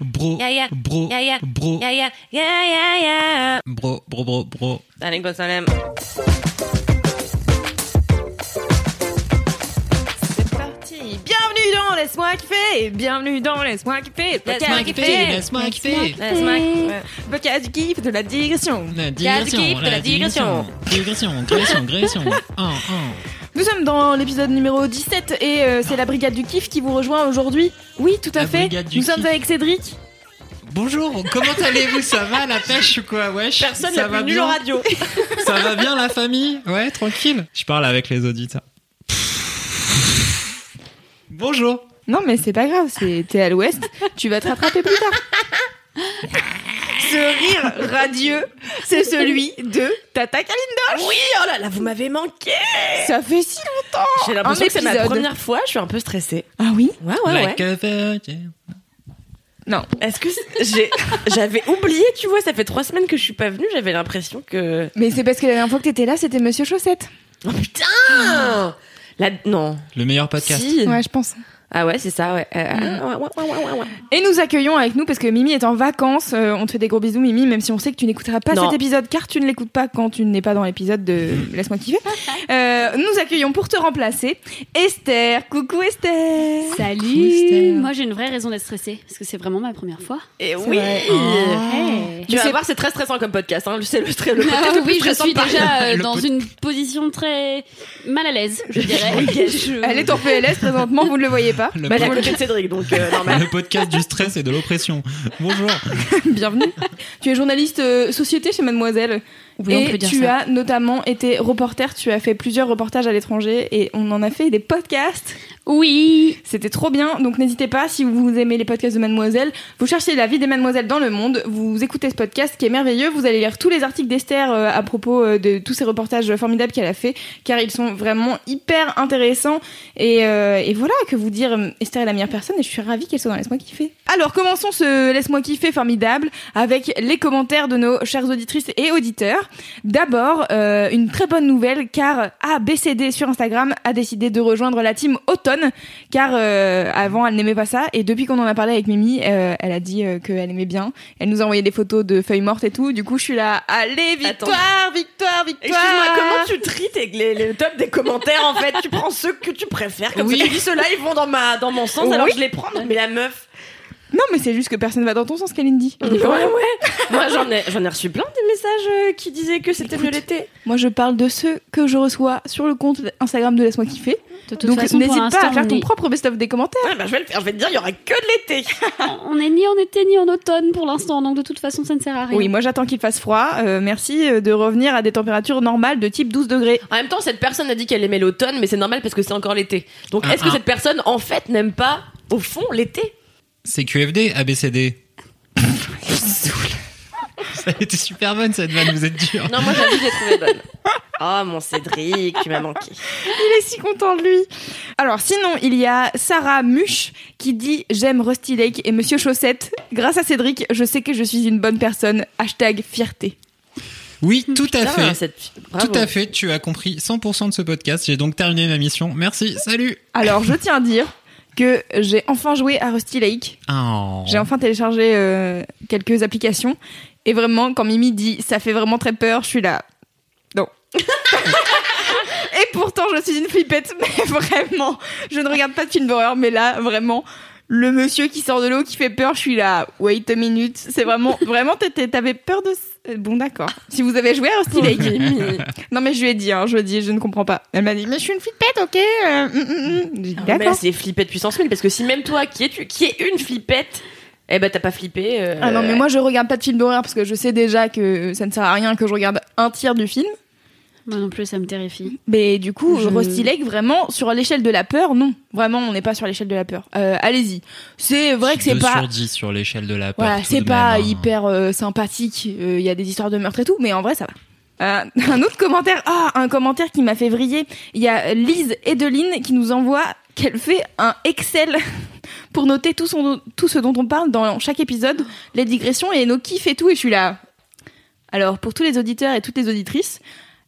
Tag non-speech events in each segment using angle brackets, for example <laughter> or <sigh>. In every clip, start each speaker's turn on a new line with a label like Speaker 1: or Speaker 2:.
Speaker 1: Bro, bro, bro, bro, bro, bro, bro.
Speaker 2: Allez, bon salam. C'est parti. Bienvenue dans Laisse-moi kiffer. Bienvenue dans Laisse-moi kiffer.
Speaker 1: Laisse-moi kiffer, laisse-moi kiffer.
Speaker 2: Laisse-moi kiffer. Podcast du kiff, de la digression.
Speaker 1: La digression,
Speaker 2: la digression.
Speaker 1: Digression, digression, digression. <laughs> Un, un.
Speaker 3: Nous sommes dans l'épisode numéro 17 et euh, c'est la brigade du kiff qui vous rejoint aujourd'hui. Oui, tout à
Speaker 1: La
Speaker 3: fait. Nous sommes avec Cédric.
Speaker 1: Bonjour, comment allez-vous? Ça va la pêche ou quoi? Wesh
Speaker 2: Personne
Speaker 1: ça
Speaker 2: n'a
Speaker 1: va bien
Speaker 2: en radio. <laughs>
Speaker 1: Ça va bien la famille? Ouais, tranquille. Je parle avec les auditeurs. Bonjour.
Speaker 3: Non, mais c'est pas grave, c'est t'es à l'ouest. tu vas te rattraper plus tard. <laughs> Ce rire radieux, c'est celui de Tata Kalinda.
Speaker 2: Oui, oh là là, vous m'avez manqué.
Speaker 3: Ça fait si longtemps.
Speaker 2: J'ai l'impression que c'est ma première fois. Je suis un peu stressée.
Speaker 3: Ah oui?
Speaker 2: Ouais, ouais, ouais.
Speaker 1: A.
Speaker 3: Non.
Speaker 2: Est-ce que j'avais oublié, tu vois, ça fait trois semaines que je suis pas venue, j'avais l'impression que
Speaker 3: Mais c'est parce que la dernière fois que t'étais là, c'était Monsieur Chaussette.
Speaker 2: Oh putain La... Non.
Speaker 1: Le meilleur podcast.
Speaker 2: Si.
Speaker 3: Ouais, je pense.
Speaker 2: Ah ouais, c'est ça, ouais. Euh, ouais, ouais, ouais.
Speaker 3: Et nous accueillons avec nous parce que Mimi est en vacances. Euh, on te fait des gros bisous, Mimi, même si on sait que tu n'écouteras pas
Speaker 2: Non.
Speaker 3: cet épisode car tu ne l'écoutes pas quand tu n'es pas dans l'épisode de <laughs> Laisse-moi kiffer. Euh, nous accueillons pour te remplacer Esther. Coucou Esther.
Speaker 4: Salut Moi j'ai une vraie raison d'être stressée parce que c'est vraiment ma première fois.
Speaker 2: Et oui
Speaker 3: vrai.
Speaker 4: Hey.
Speaker 2: Tu vas voir, c'est très stressant comme podcast. Hein. C'est le, le podcast
Speaker 4: Ah
Speaker 2: le plus
Speaker 4: oui, je suis déjà euh, dans une position très mal à l'aise, je dirais. <laughs> Je-
Speaker 3: Elle est en PLS présentement, vous ne le voyez pas.
Speaker 1: Le,
Speaker 2: Bah,
Speaker 1: pod-
Speaker 2: de Cédric, donc euh, <laughs> normal.
Speaker 1: le podcast du stress et de l'oppression. Bonjour. <laughs>
Speaker 3: Bienvenue. tu es journaliste euh, société chez Mademoiselle.
Speaker 4: Oui, on
Speaker 3: et
Speaker 4: peut dire
Speaker 3: tu
Speaker 4: ça.
Speaker 3: as notamment été reporter, tu as fait plusieurs reportages à l'étranger et on en a fait des podcasts.
Speaker 4: Oui
Speaker 3: C'était trop bien, donc n'hésitez pas si vous aimez les podcasts de Mademoiselle, vous cherchez la vie des Mademoiselles dans le monde, vous écoutez ce podcast qui est merveilleux, vous allez lire tous les articles d'Esther euh, à propos euh, de tous ces reportages formidables qu'elle a fait, car ils sont vraiment hyper intéressants et, euh, et voilà que vous dire Esther est la meilleure personne et je suis ravie qu'elle soit dans Laisse-moi kiffer. Alors commençons ce Laisse-moi kiffer formidable avec les commentaires de nos chères auditrices et auditeurs. D'abord, euh, une très bonne nouvelle car ABCD sur Instagram a décidé de rejoindre la team Automne car euh, avant elle n'aimait pas ça et depuis qu'on en a parlé avec Mimi, euh, elle a dit qu'elle aimait bien. Elle nous a envoyé des photos de feuilles mortes et tout. Du coup, je suis là, allez victoire, victoire, victoire.
Speaker 2: Excuse-moi, comment tu tries tes- les, les top des commentaires en fait? Tu prends ceux que tu préfères, comme
Speaker 3: Oui.
Speaker 2: ça tu dis ceux-là ils vont dans, ma, dans mon sens, alors je les prends. Mais la meuf.
Speaker 3: Non, mais c'est juste que personne va dans ton sens, Kalindi. <laughs>
Speaker 2: Ouais, ouais. <laughs> Moi j'en ai, j'en ai reçu plein des messages euh, qui disaient que c'était mieux l'été.
Speaker 3: Moi, je parle de ceux que je reçois sur le compte Instagram de Laisse-moi kiffer.
Speaker 4: De toute
Speaker 3: Donc
Speaker 4: façon, pour
Speaker 3: n'hésite pas à faire
Speaker 4: on
Speaker 3: ton
Speaker 4: est-
Speaker 3: propre best-of des commentaires.
Speaker 2: Ouais, bah, je vais le faire, je vais te dire, il y aura que de l'été. <laughs>
Speaker 4: On est ni en été ni en automne pour l'instant, donc de toute façon ça ne sert à rien.
Speaker 3: Oui, moi j'attends qu'il fasse froid. Euh, merci euh, de revenir à des températures normales de type 12 degrés.
Speaker 2: En même temps, cette personne a dit qu'elle aimait l'automne, mais c'est normal parce que c'est encore l'été. Donc est-ce que
Speaker 1: ah.
Speaker 2: cette personne en fait n'aime pas au fond l'été?
Speaker 1: C'est QFD, ABCD. <laughs> Ça a été super bonne cette vanne, vous êtes dur.
Speaker 2: Non, moi j'avoue, l'ai trouvée bonne. Oh mon Cédric, tu m'as manqué.
Speaker 3: Il est si content de lui. Alors sinon, il y a Sarah Muche qui dit j'aime Rusty Lake et Monsieur Chaussette. Grâce à Cédric, je sais que je suis une bonne personne. Hashtag fierté.
Speaker 1: Oui, tout à
Speaker 2: Putain,
Speaker 1: fait.
Speaker 2: cette-.
Speaker 1: Tout à fait, tu as compris 100% de ce podcast. J'ai donc terminé ma mission. Merci, salut.
Speaker 3: Alors je tiens à dire que j'ai enfin joué à Rusty Lake.
Speaker 1: Oh.
Speaker 3: J'ai enfin téléchargé euh, quelques applications. Et vraiment, quand Mimi dit ça fait vraiment très peur, je suis là. Non. <laughs> Et pourtant, je suis une flippette, mais vraiment, je ne regarde pas de film d'horreur, mais là, vraiment, le monsieur qui sort de l'eau qui fait peur, je suis là. Wait a minute. C'est vraiment, <laughs> vraiment, t'avais peur de. Bon, d'accord. Si vous avez joué à Rusty Lake. <laughs> non, mais je lui ai dit, hein, je lui ai dit, je ne comprends pas. Elle m'a dit, mais je suis une flippette, ok euh, mm, mm, mm. J'ai dit,
Speaker 2: Ah, mais c'est flippette puissance 1000 parce que si même toi qui es, tu, qui est une flippette, eh ben t'as pas flippé. euh,
Speaker 3: Ah non, mais moi je regarde pas de film d'horreur parce que je sais déjà que ça ne sert à rien que je regarde un tiers du film.
Speaker 4: Moi non plus, ça me terrifie.
Speaker 3: Mais du coup,
Speaker 4: Je-
Speaker 3: Rusty Lake, vraiment, sur l'échelle de la peur, non. Vraiment, on n'est pas sur l'échelle de la peur. Euh, Allez-y. C'est vrai que c'est pas...
Speaker 1: sur 10 sur l'échelle de la peur.
Speaker 3: Voilà, c'est pas
Speaker 1: même, hein.
Speaker 3: hyper euh, sympathique. Euh, Il y a des histoires de meurtre et tout, mais en vrai, ça va. Euh, <laughs> un autre commentaire, ah, un commentaire qui m'a fait vriller. Il y a Lise Edeline qui nous envoie qu'elle fait un Excel <laughs> pour noter tout, son, tout ce dont on parle dans chaque épisode, les digressions et nos kiffs et tout. Et je suis là. Alors, pour tous les auditeurs et toutes les auditrices,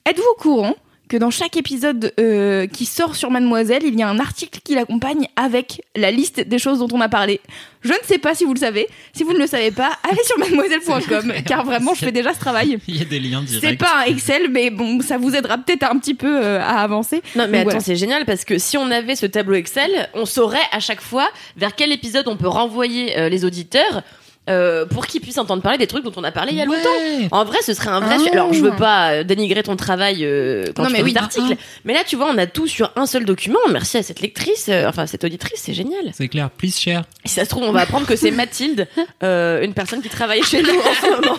Speaker 3: êtes-vous au courant que dans chaque épisode euh, qui sort sur Mademoiselle, il y a un article qui l'accompagne avec la liste des choses dont on a parlé? Je ne sais pas si vous le savez. Si vous ne le savez pas, <laughs> allez sur mademoiselle.com car vraiment, je fais déjà ce travail. <laughs>
Speaker 1: Il y a des liens directs.
Speaker 3: C'est pas un Excel, mais bon, ça vous aidera peut-être un petit peu euh, à avancer.
Speaker 2: Non mais
Speaker 3: Donc,
Speaker 2: attends,
Speaker 3: voilà.
Speaker 2: c'est génial parce que si on avait ce tableau Excel, on saurait à chaque fois vers quel épisode on peut renvoyer euh, les auditeurs euh, pour qu'ils puissent entendre parler des trucs dont on a parlé il y a longtemps. En vrai, ce serait un vrai.
Speaker 3: Ah.
Speaker 2: sujet. Alors, je veux pas euh, dénigrer ton travail euh, quand
Speaker 3: Non,
Speaker 2: tu
Speaker 3: mais
Speaker 2: fais
Speaker 3: oui.
Speaker 2: article, mais là, tu vois, on a tout sur un seul document. Merci à cette lectrice, euh, enfin cette auditrice, c'est génial.
Speaker 1: C'est clair, please share.
Speaker 2: Si ça se trouve, on va apprendre que c'est Mathilde, <laughs> euh, une personne qui travaille chez nous en ce moment.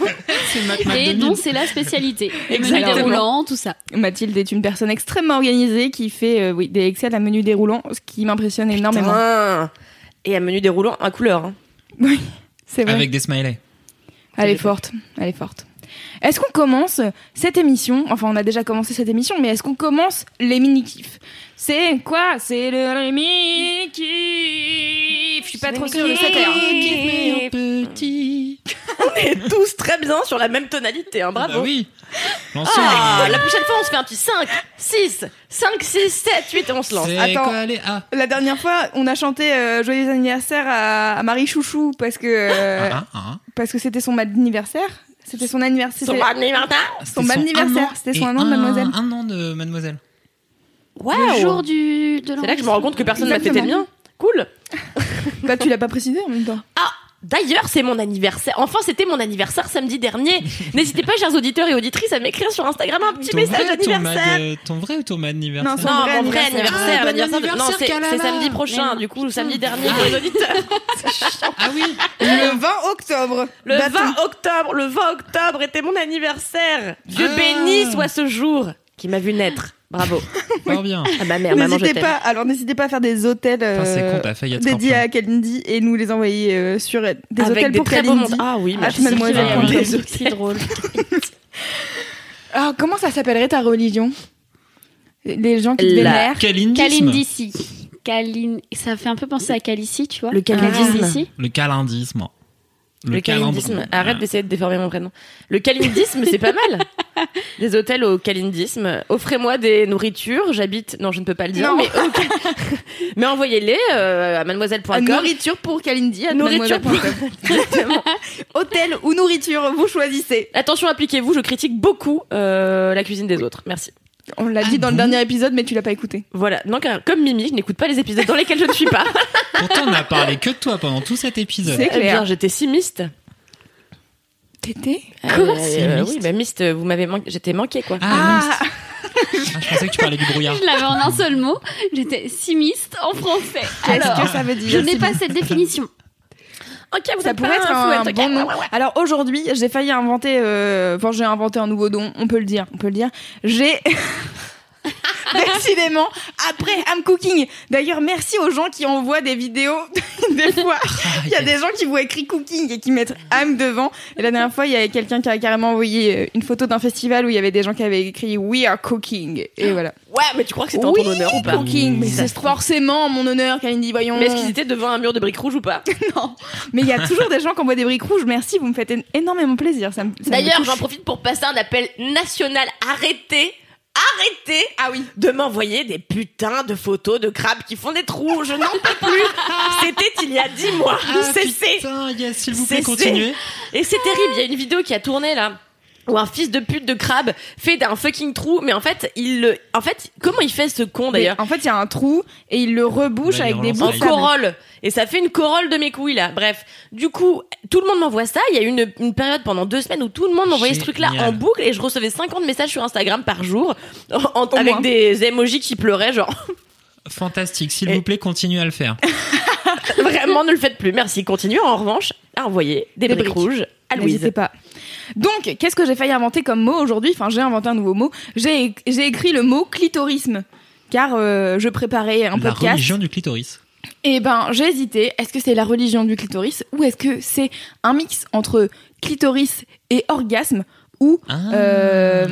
Speaker 2: <laughs>
Speaker 4: Et dont c'est la spécialité.
Speaker 2: Exactement.
Speaker 4: déroulants, tout ça.
Speaker 3: Mathilde est une personne extrêmement organisée qui fait euh, oui, des Excel à menu déroulant, ce qui m'impressionne énormément.
Speaker 2: Putain. Et un menu déroulant à couleur. hein.
Speaker 3: Oui, c'est vrai.
Speaker 1: Avec des smileys.
Speaker 3: Elle est forte, elle est forte. Est-ce qu'on commence cette émission Enfin, on a déjà commencé cette émission, mais est-ce qu'on commence les mini-kifs C'est quoi? C'est le mini-kif Je suis pas trop sûre de heure.
Speaker 1: petit.
Speaker 2: On est tous très bien sur la même tonalité, hein, bravo.
Speaker 1: Bah oui.
Speaker 2: Ah, la prochaine fois, on se fait un petit 5, 6, 5, 6, 7, 8 et on se lance.
Speaker 3: Attends.
Speaker 1: quoi les A
Speaker 3: La dernière fois, on a chanté euh, Joyeux anniversaire à, à Marie Chouchou parce que euh,
Speaker 1: Ah, ah.
Speaker 3: parce que c'était son anniversaire. C'était son anniversaire.
Speaker 2: Son
Speaker 3: c'était-
Speaker 2: anniversaire.
Speaker 3: Son
Speaker 1: C'était
Speaker 3: anniversaire, c'était son un an de Mademoiselle.
Speaker 1: Un an de Mademoiselle.
Speaker 4: Le
Speaker 2: Waouh.
Speaker 4: jour du, de
Speaker 2: C'est là que je me rends compte que personne n'a fêté le mien. Cool.
Speaker 3: Bah, tu l'as pas précisé en même temps.
Speaker 2: Ah, d'ailleurs, c'est mon anniversaire. Enfin, c'était mon anniversaire samedi dernier. <laughs> N'hésitez pas, chers auditeurs et auditrices, à m'écrire sur Instagram un petit
Speaker 1: Ton
Speaker 2: message
Speaker 1: vrai, ton
Speaker 2: d'anniversaire.
Speaker 1: mad- ton vrai ou ton mad anniversaire
Speaker 3: Non, son
Speaker 2: Non,
Speaker 3: vrai
Speaker 2: mon vrai
Speaker 3: anniversaire.
Speaker 2: anniversaire,
Speaker 1: Ah, bon
Speaker 2: l'anniversaire de... Non,
Speaker 1: anniversaire,
Speaker 2: c'est samedi prochain, du coup, samedi dernier pour les auditeurs. <laughs>
Speaker 1: Ah oui.
Speaker 3: Le 20 octobre.
Speaker 2: Le
Speaker 3: Bâton.
Speaker 2: 20 octobre, le 20 octobre était mon anniversaire. Dieu
Speaker 1: Ah.
Speaker 2: béni soit ce jour qui m'a vu naître. Bravo. <laughs>
Speaker 1: Fort bien.
Speaker 2: Ah ma mère, maman, je
Speaker 3: N'hésitez
Speaker 2: t'aime.
Speaker 3: pas, alors n'hésitez pas à faire des hôtels
Speaker 1: Putain, c'est
Speaker 3: euh,
Speaker 1: con, t'as failli être
Speaker 3: dédiés à Kalindi et nous les envoyer euh, sur euh, des
Speaker 2: Avec
Speaker 3: hôtels
Speaker 2: des
Speaker 3: pour
Speaker 2: très beaux
Speaker 3: Kalindi.
Speaker 2: mondes. Ah oui,
Speaker 3: Ah,
Speaker 2: merci.
Speaker 3: mademoiselle. <laughs>
Speaker 1: Ah oui.
Speaker 2: Des
Speaker 4: C'est drôle.
Speaker 3: Alors comment ça s'appellerait ta religion? Les gens qui te
Speaker 2: La-
Speaker 3: vénèrent.
Speaker 1: Calindisme.
Speaker 4: Kalindissi. Kalin... Ça fait un peu penser à Calici, tu vois.
Speaker 2: Le calindisme.
Speaker 4: Kalindissi.
Speaker 1: Le calindisme.
Speaker 2: Le calindisme. Arrête d'essayer de déformer mon prénom. Le calindisme, c'est pas mal. <laughs> Des hôtels au calindisme. Offrez-moi des nourritures. J'habite. Non, je ne peux pas le dire.
Speaker 3: Non.
Speaker 2: Mais, <laughs> envoyez-les euh, à
Speaker 3: Ah,
Speaker 2: mademoiselle.com.
Speaker 3: Nourriture pour Kalindi. à
Speaker 2: Nourriture
Speaker 3: mademoiselle.com. <laughs> Hôtel ou nourriture, vous choisissez.
Speaker 2: Attention, appliquez-vous. Je critique beaucoup euh, la cuisine des autres. Merci.
Speaker 3: On l'a
Speaker 1: Ah
Speaker 3: dit dans le dernier épisode, mais tu l'as pas écouté.
Speaker 2: Voilà. Donc, comme Mimi, je n'écoute pas les épisodes dans lesquels je ne suis pas. <laughs>
Speaker 1: Pourtant, on a parlé que de toi pendant tout cet épisode.
Speaker 3: C'est
Speaker 2: Eh bien,
Speaker 3: clair.
Speaker 2: j'étais si miste.
Speaker 3: T'étais
Speaker 2: Euh,
Speaker 1: Si
Speaker 2: euh, Oui, bah miste, vous m'avez manqué. J'étais manqué, quoi.
Speaker 1: Ah,
Speaker 3: Ah.
Speaker 1: Ah, je pensais que tu parlais du brouillard. <laughs>
Speaker 4: Je l'avais en un seul mot. J'étais simiste en français.
Speaker 3: qu'est-ce
Speaker 4: Alors,
Speaker 3: que ça veut dire
Speaker 4: je n'ai pas cette définition.
Speaker 2: Ok, vous
Speaker 3: Ça
Speaker 2: êtes
Speaker 3: pourrait être un
Speaker 2: ok.
Speaker 3: bon nom.
Speaker 2: Ouais, ouais, ouais.
Speaker 3: Alors aujourd'hui, j'ai failli inventer, euh, enfin j'ai inventé un nouveau don, on peut le dire, on peut le dire. J'ai <laughs> décidément après I'm Cooking. D'ailleurs, merci aux gens qui envoient des vidéos. <laughs> des fois, il y a des gens qui voient écrit Cooking et qui mettent I'm devant. Et la dernière fois, il y avait quelqu'un qui a carrément envoyé euh, une photo d'un festival où il y avait des gens qui avaient écrit We are Cooking. Et voilà.
Speaker 2: Ouais, mais tu crois que c'était en
Speaker 3: oui,
Speaker 2: ton honneur ou pas
Speaker 3: Cooking. Mais
Speaker 2: Si ça
Speaker 3: c'est forcément en mon honneur, Kalindi, voyons.
Speaker 2: Mais est-ce qu'ils étaient devant un mur de briques rouges ou pas <laughs>
Speaker 3: Non. Mais il y a toujours des gens qui envoient des briques rouges. Merci, vous me faites énormément plaisir. Ça ça
Speaker 2: D'ailleurs, j'en profite pour passer un appel national. Arrêtez, arrêtez
Speaker 3: Ah oui.
Speaker 2: de m'envoyer des putains de photos de crabes qui font des trous. Je n'en peux plus. C'était il y a dix mois.
Speaker 1: Ah,
Speaker 2: Cessez.
Speaker 1: putain, yes, s'il vous plaît, continuez.
Speaker 2: Et c'est terrible. Il y a une vidéo qui a tourné là. Où un fils de pute de crabe fait d'un fucking trou, mais en fait, il le, en fait, comment il fait ce con d'ailleurs?
Speaker 3: En fait, il y a un trou et il le rebouche
Speaker 1: Bah,
Speaker 3: avec des bouts de
Speaker 2: corolle et ça fait une corolle de mes couilles là bref du coup tout le monde m'envoie ça il y a eu une, une période pendant deux semaines où tout le monde m'envoyait ce truc là en boucle et je recevais 50 messages sur Instagram par jour en- en- avec
Speaker 3: moins.
Speaker 2: des emojis qui pleuraient genre
Speaker 1: Fantastique. S'il
Speaker 2: Et-
Speaker 1: vous plaît, continuez à le faire. <laughs>
Speaker 2: Vraiment, ne le faites plus. Merci. Continuez en revanche à envoyer des,
Speaker 3: Des
Speaker 2: briques,
Speaker 3: briques.
Speaker 2: rouges à Louise.
Speaker 3: N'hésitez pas. Donc, qu'est-ce que j'ai failli inventer comme mot aujourd'hui Enfin, j'ai inventé un nouveau mot. J'ai écrit le mot clitorisme. Car euh, je préparais un
Speaker 1: La
Speaker 3: podcast.
Speaker 1: religion du clitoris.
Speaker 3: Et ben, j'ai hésité. Est-ce que c'est la religion du clitoris ou est-ce que c'est un mix entre clitoris et orgasme ou
Speaker 1: Ah.
Speaker 3: euh,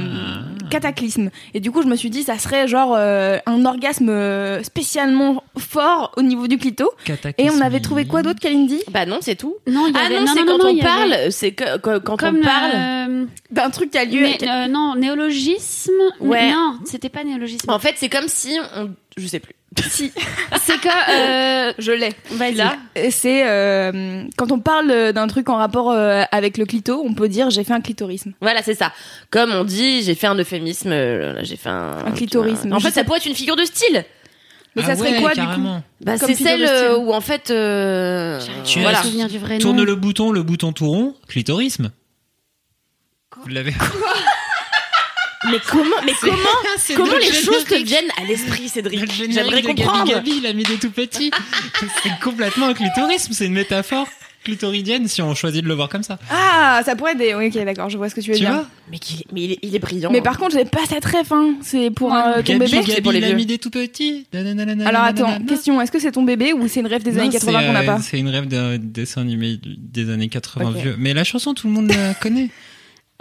Speaker 3: cataclysme Et du coup, je me suis dit, ça serait genre euh, un orgasme euh, spécialement fort au niveau du clito. Et on avait trouvé quoi d'autre, Kalindi?
Speaker 2: Bah non, c'est tout.
Speaker 4: Non, y
Speaker 2: Ah
Speaker 4: avait-
Speaker 2: non, c'est quand
Speaker 4: non,
Speaker 2: on
Speaker 4: avait-
Speaker 2: parle, c'est que quand, quand
Speaker 4: Comme
Speaker 2: on parle.
Speaker 4: euh,
Speaker 3: D'un truc qui a lieu.
Speaker 4: euh, non, néologisme.
Speaker 2: Ouais.
Speaker 4: Non, c'était pas néologisme.
Speaker 2: En fait, c'est comme si on, je sais plus.
Speaker 3: Si,
Speaker 4: C'est que. euh,
Speaker 3: je l'ai.
Speaker 4: Vas-y.
Speaker 2: Là.
Speaker 3: C'est euh, quand on parle d'un truc en rapport euh, avec le clito, on peut dire j'ai fait un clitorisme.
Speaker 2: Voilà, c'est ça. Comme on dit, j'ai fait un euphémisme, euh, là, j'ai fait un,
Speaker 3: Un clitorisme.
Speaker 2: En fait,
Speaker 3: sais
Speaker 2: ça pourrait être une figure de style.
Speaker 3: Mais
Speaker 1: Ah
Speaker 3: ça serait
Speaker 1: ouais,
Speaker 3: quoi du coup.
Speaker 2: Bah, c'est celle euh, où en fait, euh,
Speaker 1: Tu
Speaker 4: me
Speaker 2: voilà.
Speaker 4: souvenir du vrai
Speaker 1: Tourne
Speaker 4: nom.
Speaker 1: le bouton, le bouton tout rond, clitorisme. Vous l'avez <laughs>
Speaker 2: Mais comment, mais comment, <laughs> comment
Speaker 1: le
Speaker 2: les choses te viennent à l'esprit,
Speaker 1: Le
Speaker 2: Cédric J'aimerais
Speaker 1: de
Speaker 2: comprendre.
Speaker 1: Gabi Gabi, il a mis des tout petits. <laughs> c'est complètement un clitorisme, c'est une métaphore clitoridienne si on choisit de le voir comme ça.
Speaker 3: Ah, ça pourrait être des. Oui, ok, d'accord, je vois ce que tu veux
Speaker 1: Tu
Speaker 3: dire.
Speaker 1: vois
Speaker 2: Mais, il, est, il est brillant.
Speaker 3: Mais par contre, j'ai pas cette ref, hein. C'est pour euh, ton
Speaker 1: Gabi,
Speaker 3: bébé.
Speaker 1: Gabi,
Speaker 2: c'est pour les vieux.
Speaker 1: des tout petits.
Speaker 3: Alors attends,
Speaker 1: nanana.
Speaker 3: question, est-ce que c'est ton bébé ou c'est une rêve des
Speaker 1: Non,
Speaker 3: années 80
Speaker 1: c'est,
Speaker 3: qu'on n'a
Speaker 1: euh,
Speaker 3: pas
Speaker 1: C'est une rêve d'un dessin animé des années 80
Speaker 3: Ok.
Speaker 1: vieux. Mais la chanson, tout le monde la connaît.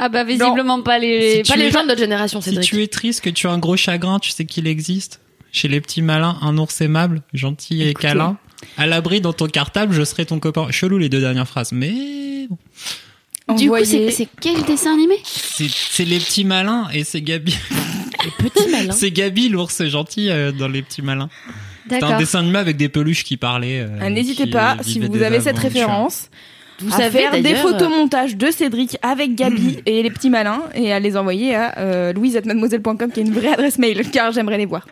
Speaker 4: Ah bah visiblement pas les.
Speaker 1: Si
Speaker 2: pas les
Speaker 1: es-
Speaker 2: gens de notre génération,
Speaker 1: Si tu es triste, que tu as un gros chagrin, tu sais qu'il existe. Chez les petits malins, un ours aimable, gentil et
Speaker 3: Écoutez.
Speaker 1: câlin. À l'abri dans ton cartable, je serai ton copain. Chelou les deux dernières phrases, mais bon.
Speaker 4: Du coup,
Speaker 3: Envoyez-
Speaker 4: c'est c'est quel dessin animé
Speaker 1: c'est c'est les petits malins et c'est Gabi.
Speaker 2: Les petits malins.
Speaker 1: C'est Gabi l'ours gentil euh, dans les petits malins. C'est un dessin animé avec des peluches qui parlaient. euh,
Speaker 3: Ah, N'hésitez pas, si
Speaker 1: vivaient
Speaker 3: vous avez cette référence,
Speaker 2: Vous
Speaker 3: à
Speaker 2: savez
Speaker 3: faire des photomontages de Cédric avec Gabi <laughs> et les petits malins et à les envoyer à euh, louise@mademoiselle.com qui est une vraie adresse mail car j'aimerais les voir.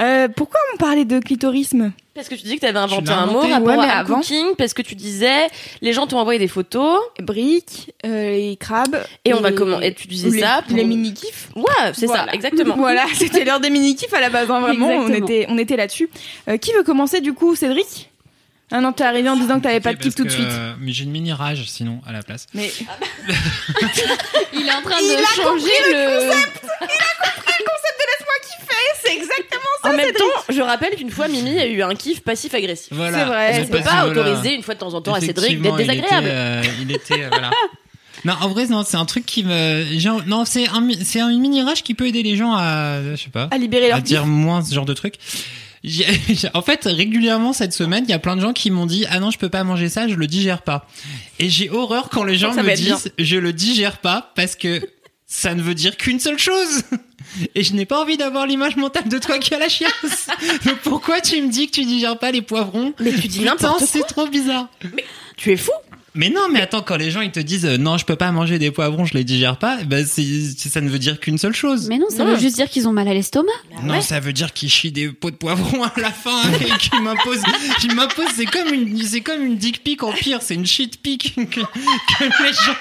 Speaker 3: Euh, pourquoi on parlait de clitorisme
Speaker 2: Parce que tu dis que tu avais inventé un mot rapport
Speaker 3: Ouais,
Speaker 2: à
Speaker 3: avant.
Speaker 2: cooking, parce que tu disais, les gens t'ont envoyé des photos,
Speaker 3: Briques, euh, les crabes.
Speaker 2: et on va comment, et tu disais
Speaker 3: les,
Speaker 2: ça pour...
Speaker 3: les mini kifs.
Speaker 2: Ouais, c'est
Speaker 3: Voilà.
Speaker 2: ça, exactement. <laughs>
Speaker 3: Voilà, c'était l'heure des mini kifs à la base, hein, vraiment. On était, on était là-dessus. Euh, qui veut commencer du coup, Cédric? Ah non, t'es arrivé en disant que t'avais pas de kiff tout de suite.
Speaker 1: euh, Mais j'ai une mini rage sinon à la place.
Speaker 3: Mais <laughs>
Speaker 4: Il est en train
Speaker 3: Il
Speaker 4: de
Speaker 3: a
Speaker 4: changer le.
Speaker 3: c'est exactement
Speaker 2: En même temps, je rappelle qu'une fois, Mimi a eu un kiff passif-agressif.
Speaker 1: Voilà.
Speaker 3: C'est vrai,
Speaker 2: On peut pas autoriser une fois de temps en temps à Cédric d'être désagréable.
Speaker 1: Il était, euh, il était, euh, voilà. <laughs> Non, en vrai, non, c'est un truc qui me, genre, non, c'est un, c'est un mini rage qui peut aider les gens à, je sais pas,
Speaker 3: à libérer
Speaker 1: à
Speaker 3: leur
Speaker 1: dire moins ce genre de truc. J'ai- j'ai- en fait, régulièrement cette semaine, il y a plein de gens qui m'ont dit ah non, je peux pas manger ça, je le digère pas. Et j'ai horreur quand les gens me disent je le digère pas parce que ça ne veut dire qu'une seule chose. Et je n'ai pas envie d'avoir l'image mentale de toi qui a la chiasse. <laughs> Donc pourquoi tu me dis que tu digères pas les poivrons
Speaker 2: Mais tu dis n'importe
Speaker 1: c'est trop bizarre.
Speaker 2: Tu es fou
Speaker 1: Mais non, mais attends, quand les gens ils te disent euh, non, je peux pas manger des poivrons, je les digère pas, ben c'est c'est- ça ne veut dire qu'une seule chose.
Speaker 4: Mais non, ça
Speaker 2: Non.
Speaker 4: veut juste dire qu'ils ont mal à l'estomac.
Speaker 1: non, ça veut dire qu'ils chient des pots de poivrons à la fin <laughs> et qu'ils m'imposent, qu'ils m'imposent, c'est comme une, c'est comme une dick pic en pire, c'est une shit pic que, que les gens,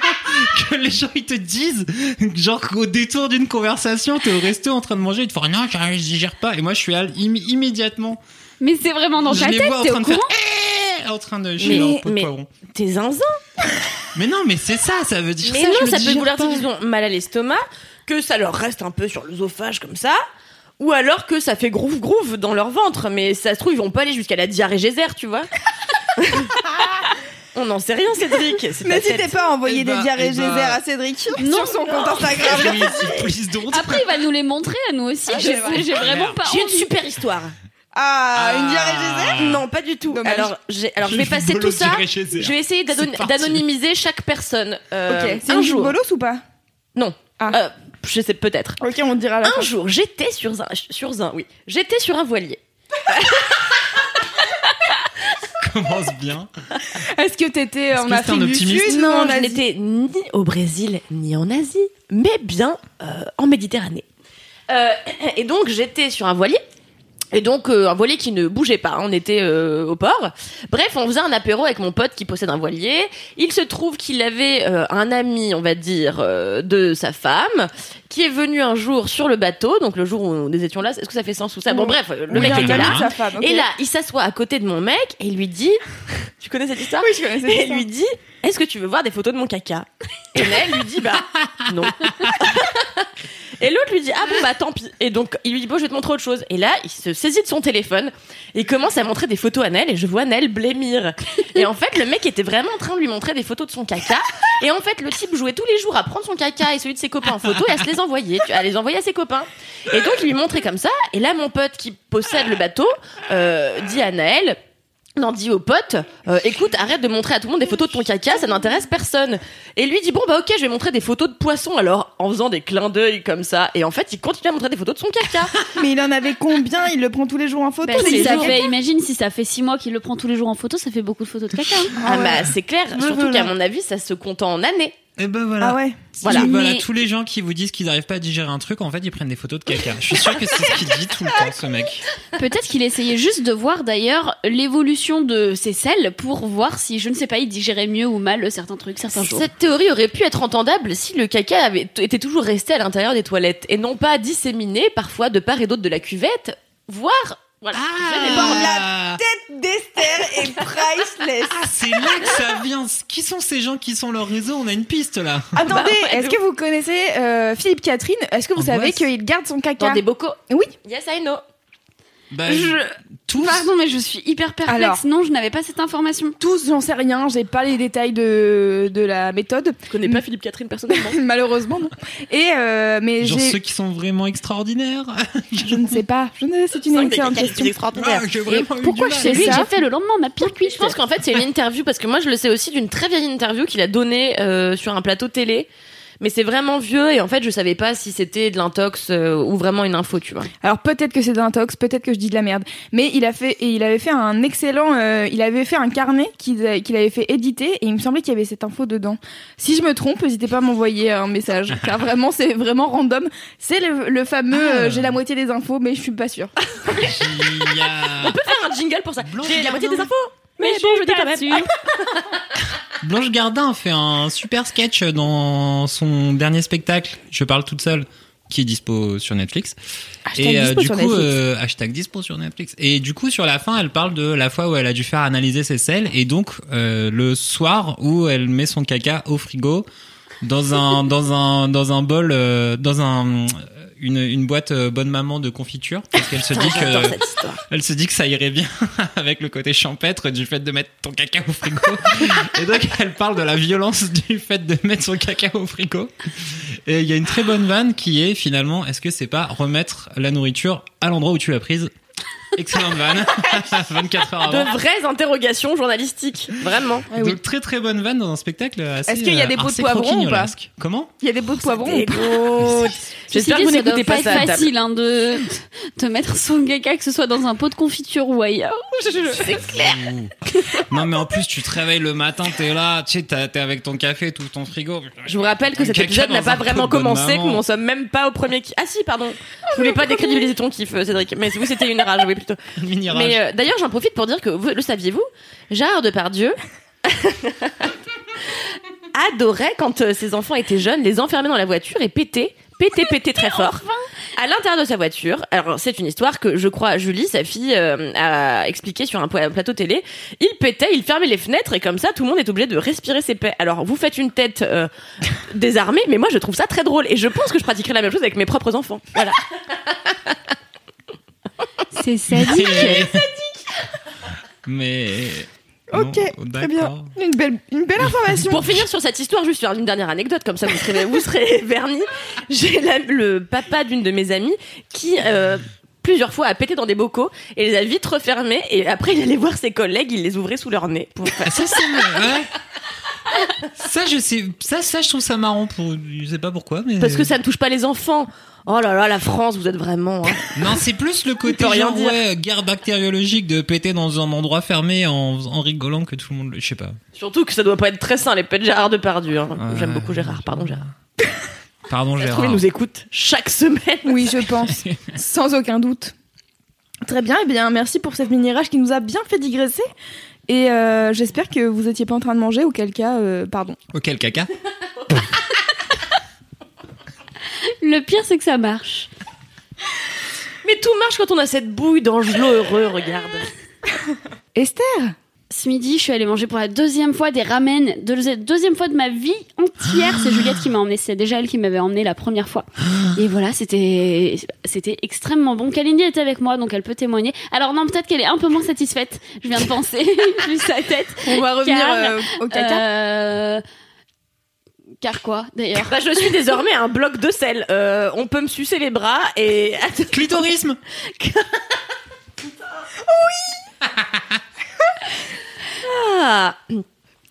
Speaker 1: que les gens ils te disent, genre qu'au détour d'une conversation, t'es au resto en train de manger, ils te font non, je digère pas, et moi je suis à- immédiatement,
Speaker 4: Mais c'est vraiment dans
Speaker 1: je
Speaker 4: ta
Speaker 1: les
Speaker 4: tête,
Speaker 1: vois en
Speaker 4: t'es
Speaker 1: train
Speaker 4: au
Speaker 1: de faire,
Speaker 4: courant
Speaker 1: Eh en train de chier
Speaker 2: Mais-
Speaker 1: leur pot de
Speaker 2: mais-. T'es zinzin
Speaker 1: Mais non, mais c'est ça, ça veut dire
Speaker 2: Mais
Speaker 1: ça.
Speaker 2: non,
Speaker 1: je
Speaker 2: ça peut
Speaker 1: digère
Speaker 2: vouloir dire
Speaker 1: pas.
Speaker 2: qu'ils ont mal à l'estomac, que ça leur reste un peu sur l'œsophage comme ça, ou alors que ça fait groove groove dans leur ventre, mais ça se trouve ils vont pas aller jusqu'à la diarrhée geyser, tu vois. <laughs> On n'en sait rien, Cédric. c'est ta
Speaker 3: N'hésitez
Speaker 2: tête.
Speaker 3: pas à envoyer
Speaker 1: Eh
Speaker 3: des
Speaker 1: bah,
Speaker 3: diarrhées
Speaker 1: eh bah.
Speaker 3: Geyser à Cédric
Speaker 4: Non,
Speaker 3: sur son compte Instagram. <laughs>
Speaker 1: Oui, please don't.
Speaker 4: Après, il va nous les montrer à nous aussi.
Speaker 3: Ah.
Speaker 4: J'ai vraiment pas
Speaker 2: J'ai une
Speaker 4: envie.
Speaker 2: super histoire.
Speaker 3: Ah, une
Speaker 1: Ah.
Speaker 3: diarrhée Geyser
Speaker 2: Non, pas du tout.
Speaker 3: Dommage.
Speaker 2: Alors, j'ai, alors je vais passer tout ça. Je vais essayer d'anonymiser chaque personne. Euh,
Speaker 3: Ok, c'est
Speaker 2: un jour.
Speaker 3: bolos ou pas
Speaker 2: Non.
Speaker 3: Ah.
Speaker 2: Euh, je sais peut-être.
Speaker 3: Ok, on dira la
Speaker 2: Un
Speaker 3: fin.
Speaker 2: jour, j'étais sur un, sur un, oui, j'étais sur un voilier. <laughs>
Speaker 1: commence bien.
Speaker 3: Est-ce que t'étais
Speaker 1: Est-ce
Speaker 3: en
Speaker 1: que
Speaker 3: Afrique du
Speaker 1: optimiste
Speaker 3: Sud
Speaker 2: Non, je n'étais ni au Brésil ni en Asie, mais bien euh, en Méditerranée. Euh, et donc j'étais sur un voilier Et donc euh, un voilier qui ne bougeait pas, on était euh, au port. Bref, on faisait un apéro avec mon pote qui possède un voilier. Il se trouve qu'il avait euh, un ami, on va dire, de sa femme, qui est venu un jour sur le bateau, donc le jour où nous étions là. Est-ce que ça fait sens ou ça? Bon bref, le mec était là.
Speaker 3: femme.
Speaker 2: Et là, il s'assoit à côté de mon mec et lui dit, <laughs> tu connais cette histoire?
Speaker 3: Oui, je connais cette
Speaker 2: Et il
Speaker 3: histoire.
Speaker 2: lui dit, est-ce que tu veux voir des photos de mon caca? Et Nel lui dit, bah <laughs> non. <laughs> Et l'autre lui dit ah bon bah tant pis. Et donc il lui dit bon je vais te montrer autre chose. Et là il se saisit de son téléphone et commence à montrer des photos à Nel et je vois Nel blêmir. Et en fait le mec était vraiment en train de lui montrer des photos de son caca. Et en fait le type jouait tous les jours à prendre son caca et celui de ses copains en photo et à se les envoyer à les envoyer à ses copains. Et donc il lui montrait comme ça. Et là mon pote qui possède le bateau euh, dit à Naël non, dit au pote, euh, écoute, arrête de montrer à tout le monde des photos de ton caca, ça n'intéresse personne. Et lui dit, bon, bah ok, je vais montrer des photos de poissons, alors, en faisant des clins d'œil comme ça. Et en fait, il continue à montrer des photos de son caca. <laughs>
Speaker 3: Mais il en avait combien? Il le prend tous les jours en photo?
Speaker 4: Bah, si ça fait, imagine si ça fait six mois qu'il le prend tous les jours en photo, ça fait beaucoup de photos de caca. hein.
Speaker 2: Ah,
Speaker 3: ouais.
Speaker 2: bah, c'est clair. Surtout qu'à mon avis, ça se compte en années.
Speaker 1: Et ben voilà.
Speaker 3: Ah ouais.
Speaker 2: Voilà.
Speaker 1: Voilà,
Speaker 4: Mais-
Speaker 1: tous les gens qui vous disent qu'ils n'arrivent pas à digérer un truc, en fait, ils prennent des photos de caca. Je suis sûr que c'est ce qu'il dit tout le temps, ce mec.
Speaker 4: Peut-être qu'il essayait juste de voir d'ailleurs l'évolution de ses selles pour voir si, je ne sais pas, il digérait mieux ou mal certains trucs, certains jours.
Speaker 2: Cette théorie aurait pu être entendable si le caca avait était toujours resté à l'intérieur des toilettes et non pas disséminé parfois de part et d'autre de la cuvette, voire voilà. je n'ai pas envie.
Speaker 1: Ah,
Speaker 3: D'Esther est <laughs> priceless.
Speaker 1: Ah, c'est là que ça vient. Qui sont ces gens qui sont leur réseau? On a une piste là. <laughs>
Speaker 3: Attendez,
Speaker 2: Bah,
Speaker 3: est-ce que vous connaissez euh, Philippe Catherine? Est-ce que vous savez qu'il garde son caca?
Speaker 2: Dans des bocaux?
Speaker 3: Oui.
Speaker 2: Yes, I know.
Speaker 1: Bah,
Speaker 4: Je-
Speaker 1: tous.
Speaker 4: Pardon, mais je suis hyper perplexe.
Speaker 3: Alors.
Speaker 4: non, je n'avais pas cette information.
Speaker 3: Tous, j'en sais rien, j'ai pas les détails de, de la méthode,
Speaker 2: Je connais pas Philippe Catherine personnellement. <laughs>
Speaker 3: malheureusement. Non. Et euh, mais
Speaker 1: Genre
Speaker 3: j'ai,
Speaker 1: ceux qui sont vraiment extraordinaires. <laughs>
Speaker 3: je ne sais pas, je ne, c'est une excellente question.
Speaker 2: plus extraordinaires.
Speaker 1: Ah, vraiment
Speaker 3: pourquoi je sais
Speaker 4: lui j'ai fait le lendemain, ma pire cuite.
Speaker 2: Je pense qu'en fait c'est une interview parce que moi je le sais aussi d'une très vieille interview qu'il a donnée euh, sur un plateau télé. Mais c'est vraiment vieux et en fait je savais pas si c'était de l'intox euh, ou vraiment une info, tu vois.
Speaker 3: Alors peut-être que c'est d'un tox, peut-être que je dis de la merde, mais il a fait et il avait fait un excellent, euh, il avait fait un carnet qu'il avait fait éditer et il me semblait qu'il y avait cette info dedans. Si je me trompe, n'hésitez pas à m'envoyer un message, <laughs> car vraiment c'est vraiment random. C'est le, le fameux,
Speaker 1: Ah.
Speaker 3: euh, j'ai la moitié des infos, mais je suis pas sûre.
Speaker 2: On peut faire un jingle pour ça. J'ai la moitié des infos. Mais bon, je dis quand même.
Speaker 1: Blanche Gardin fait un super sketch dans son dernier spectacle. Je parle toute seule, qui est dispo sur Netflix.
Speaker 3: Hashtag
Speaker 1: et euh,
Speaker 3: dispo
Speaker 1: du
Speaker 3: sur
Speaker 1: coup,
Speaker 3: Netflix.
Speaker 1: euh, hashtag dispo sur Netflix. Et du coup, sur la fin, elle parle de la fois où elle a dû faire analyser ses selles et donc euh, le soir où elle met son caca au frigo dans un dans un dans un bol euh, dans un une, une boîte euh, bonne maman de confiture parce qu'elle se dit que <laughs> elle se dit que ça irait bien <laughs> avec le côté champêtre du fait de mettre ton caca au frigo. Et donc elle parle de la violence <laughs> du fait de mettre son caca au frigo. Et il y a une très bonne vanne qui est finalement, est-ce que c'est pas remettre la nourriture à l'endroit où tu l'as prise Excellente vanne. <laughs> 24 heures avant.
Speaker 2: De vraies interrogations journalistiques, vraiment.
Speaker 3: Ah oui.
Speaker 1: Donc très très bonne vanne dans un spectacle assez
Speaker 3: Est-ce qu'il y a des
Speaker 1: euh,
Speaker 3: pots de
Speaker 1: assez
Speaker 3: poivron ou pas.
Speaker 1: Comment?
Speaker 3: Il y a des pots de poivron. ou pas?
Speaker 2: Dégoûte. J'espère que vous n'écoutez pas ça table.
Speaker 4: facile hein, de, de mettre son caca, que ce soit dans un pot de confiture ou ailleurs. <laughs>
Speaker 1: Non mais en plus tu te réveilles le matin, t'es là, tu sais, t'es avec ton café, tout ton frigo.
Speaker 2: Je vous rappelle que cet épisode n'a pas vraiment commencé, que nous en sommes même pas au premier. Ah si, pardon. Je voulais pas décrédibiliser ton kiff, euh, Cédric. Mais vous, c'était une rage, oui, plutôt. <laughs>
Speaker 1: Mini rage.
Speaker 2: Mais euh, d'ailleurs, j'en profite pour dire que vous le saviez-vous, Gérard Depardieu <laughs> adorait quand euh, ses enfants étaient jeunes les enfermer dans la voiture et péter, péter, <laughs> péter très fort. À l'intérieur de sa voiture, alors c'est une histoire que je crois Julie, sa fille, euh, a expliqué sur un pla- plateau télé. Il pétait, il fermait les fenêtres et comme ça, tout le monde est obligé de respirer ses paix. Alors vous faites une tête euh, désarmée, mais moi je trouve ça très drôle et je pense que je pratiquerai la même chose avec mes propres enfants. Voilà.
Speaker 4: C'est sadique.
Speaker 1: Mais. <laughs>
Speaker 3: Ok,
Speaker 1: non,
Speaker 3: très bien. Une belle, une belle information.
Speaker 2: Pour finir sur cette histoire, juste faire une dernière anecdote, comme ça vous serez, vous serez <laughs> vernis. J'ai le papa d'une de mes amies qui, euh, plusieurs fois, a pété dans des bocaux et les a vite refermés et après il allait voir ses collègues, il les ouvrait sous leur nez. Pour faire...
Speaker 1: Ah, ça, c'est. Ouais. Ça, je sais. Ça, ça, je trouve ça marrant pour. Je sais pas pourquoi, mais.
Speaker 2: Parce que ça ne touche pas les enfants. Oh là là, la France, vous êtes vraiment... hein. <laughs>
Speaker 1: Non, c'est plus le côté
Speaker 2: peut rien
Speaker 1: genre,
Speaker 2: dire.
Speaker 1: ouais, guerre bactériologique de péter dans un endroit fermé en, en rigolant que tout le monde le. Je sais pas.
Speaker 2: Surtout que ça doit pas être très sain, les pets de Gérard Depardieu. Hein.
Speaker 1: Ouais.
Speaker 2: J'aime beaucoup Gérard, pardon Gérard. <laughs>
Speaker 1: Pardon, Gérard.
Speaker 2: il nous écoute chaque semaine.
Speaker 3: Oui, je pense. <laughs> Sans aucun doute. Très bien, et bien merci pour cette mini rage qui nous a bien fait digresser. Et euh, j'espère que vous étiez pas en train de manger, auquel cas, euh, pardon.
Speaker 1: Auquel caca
Speaker 4: Le pire, c'est que ça marche.
Speaker 2: Mais tout marche quand on a cette bouille d'Angelo heureux, regarde.
Speaker 3: Esther
Speaker 4: Ce midi, je suis allée manger pour la deuxième fois des ramen. Deux- deuxième fois de ma vie entière. C'est Juliette qui m'a emmené. C'est déjà elle qui m'avait emmené la première fois. Et voilà, c'était c'était extrêmement bon. Kalindi était avec moi, donc elle peut témoigner. Alors non, peut-être qu'elle est un peu moins satisfaite. Je viens de penser, <laughs> vu sa tête.
Speaker 3: On va revenir
Speaker 4: Car,
Speaker 3: euh, au caca.
Speaker 4: Euh, Car quoi, d'ailleurs
Speaker 2: Bah, je suis désormais un bloc de sel. Euh, on peut me sucer les bras et. <laughs>
Speaker 1: Clitorisme <laughs>
Speaker 2: Ah.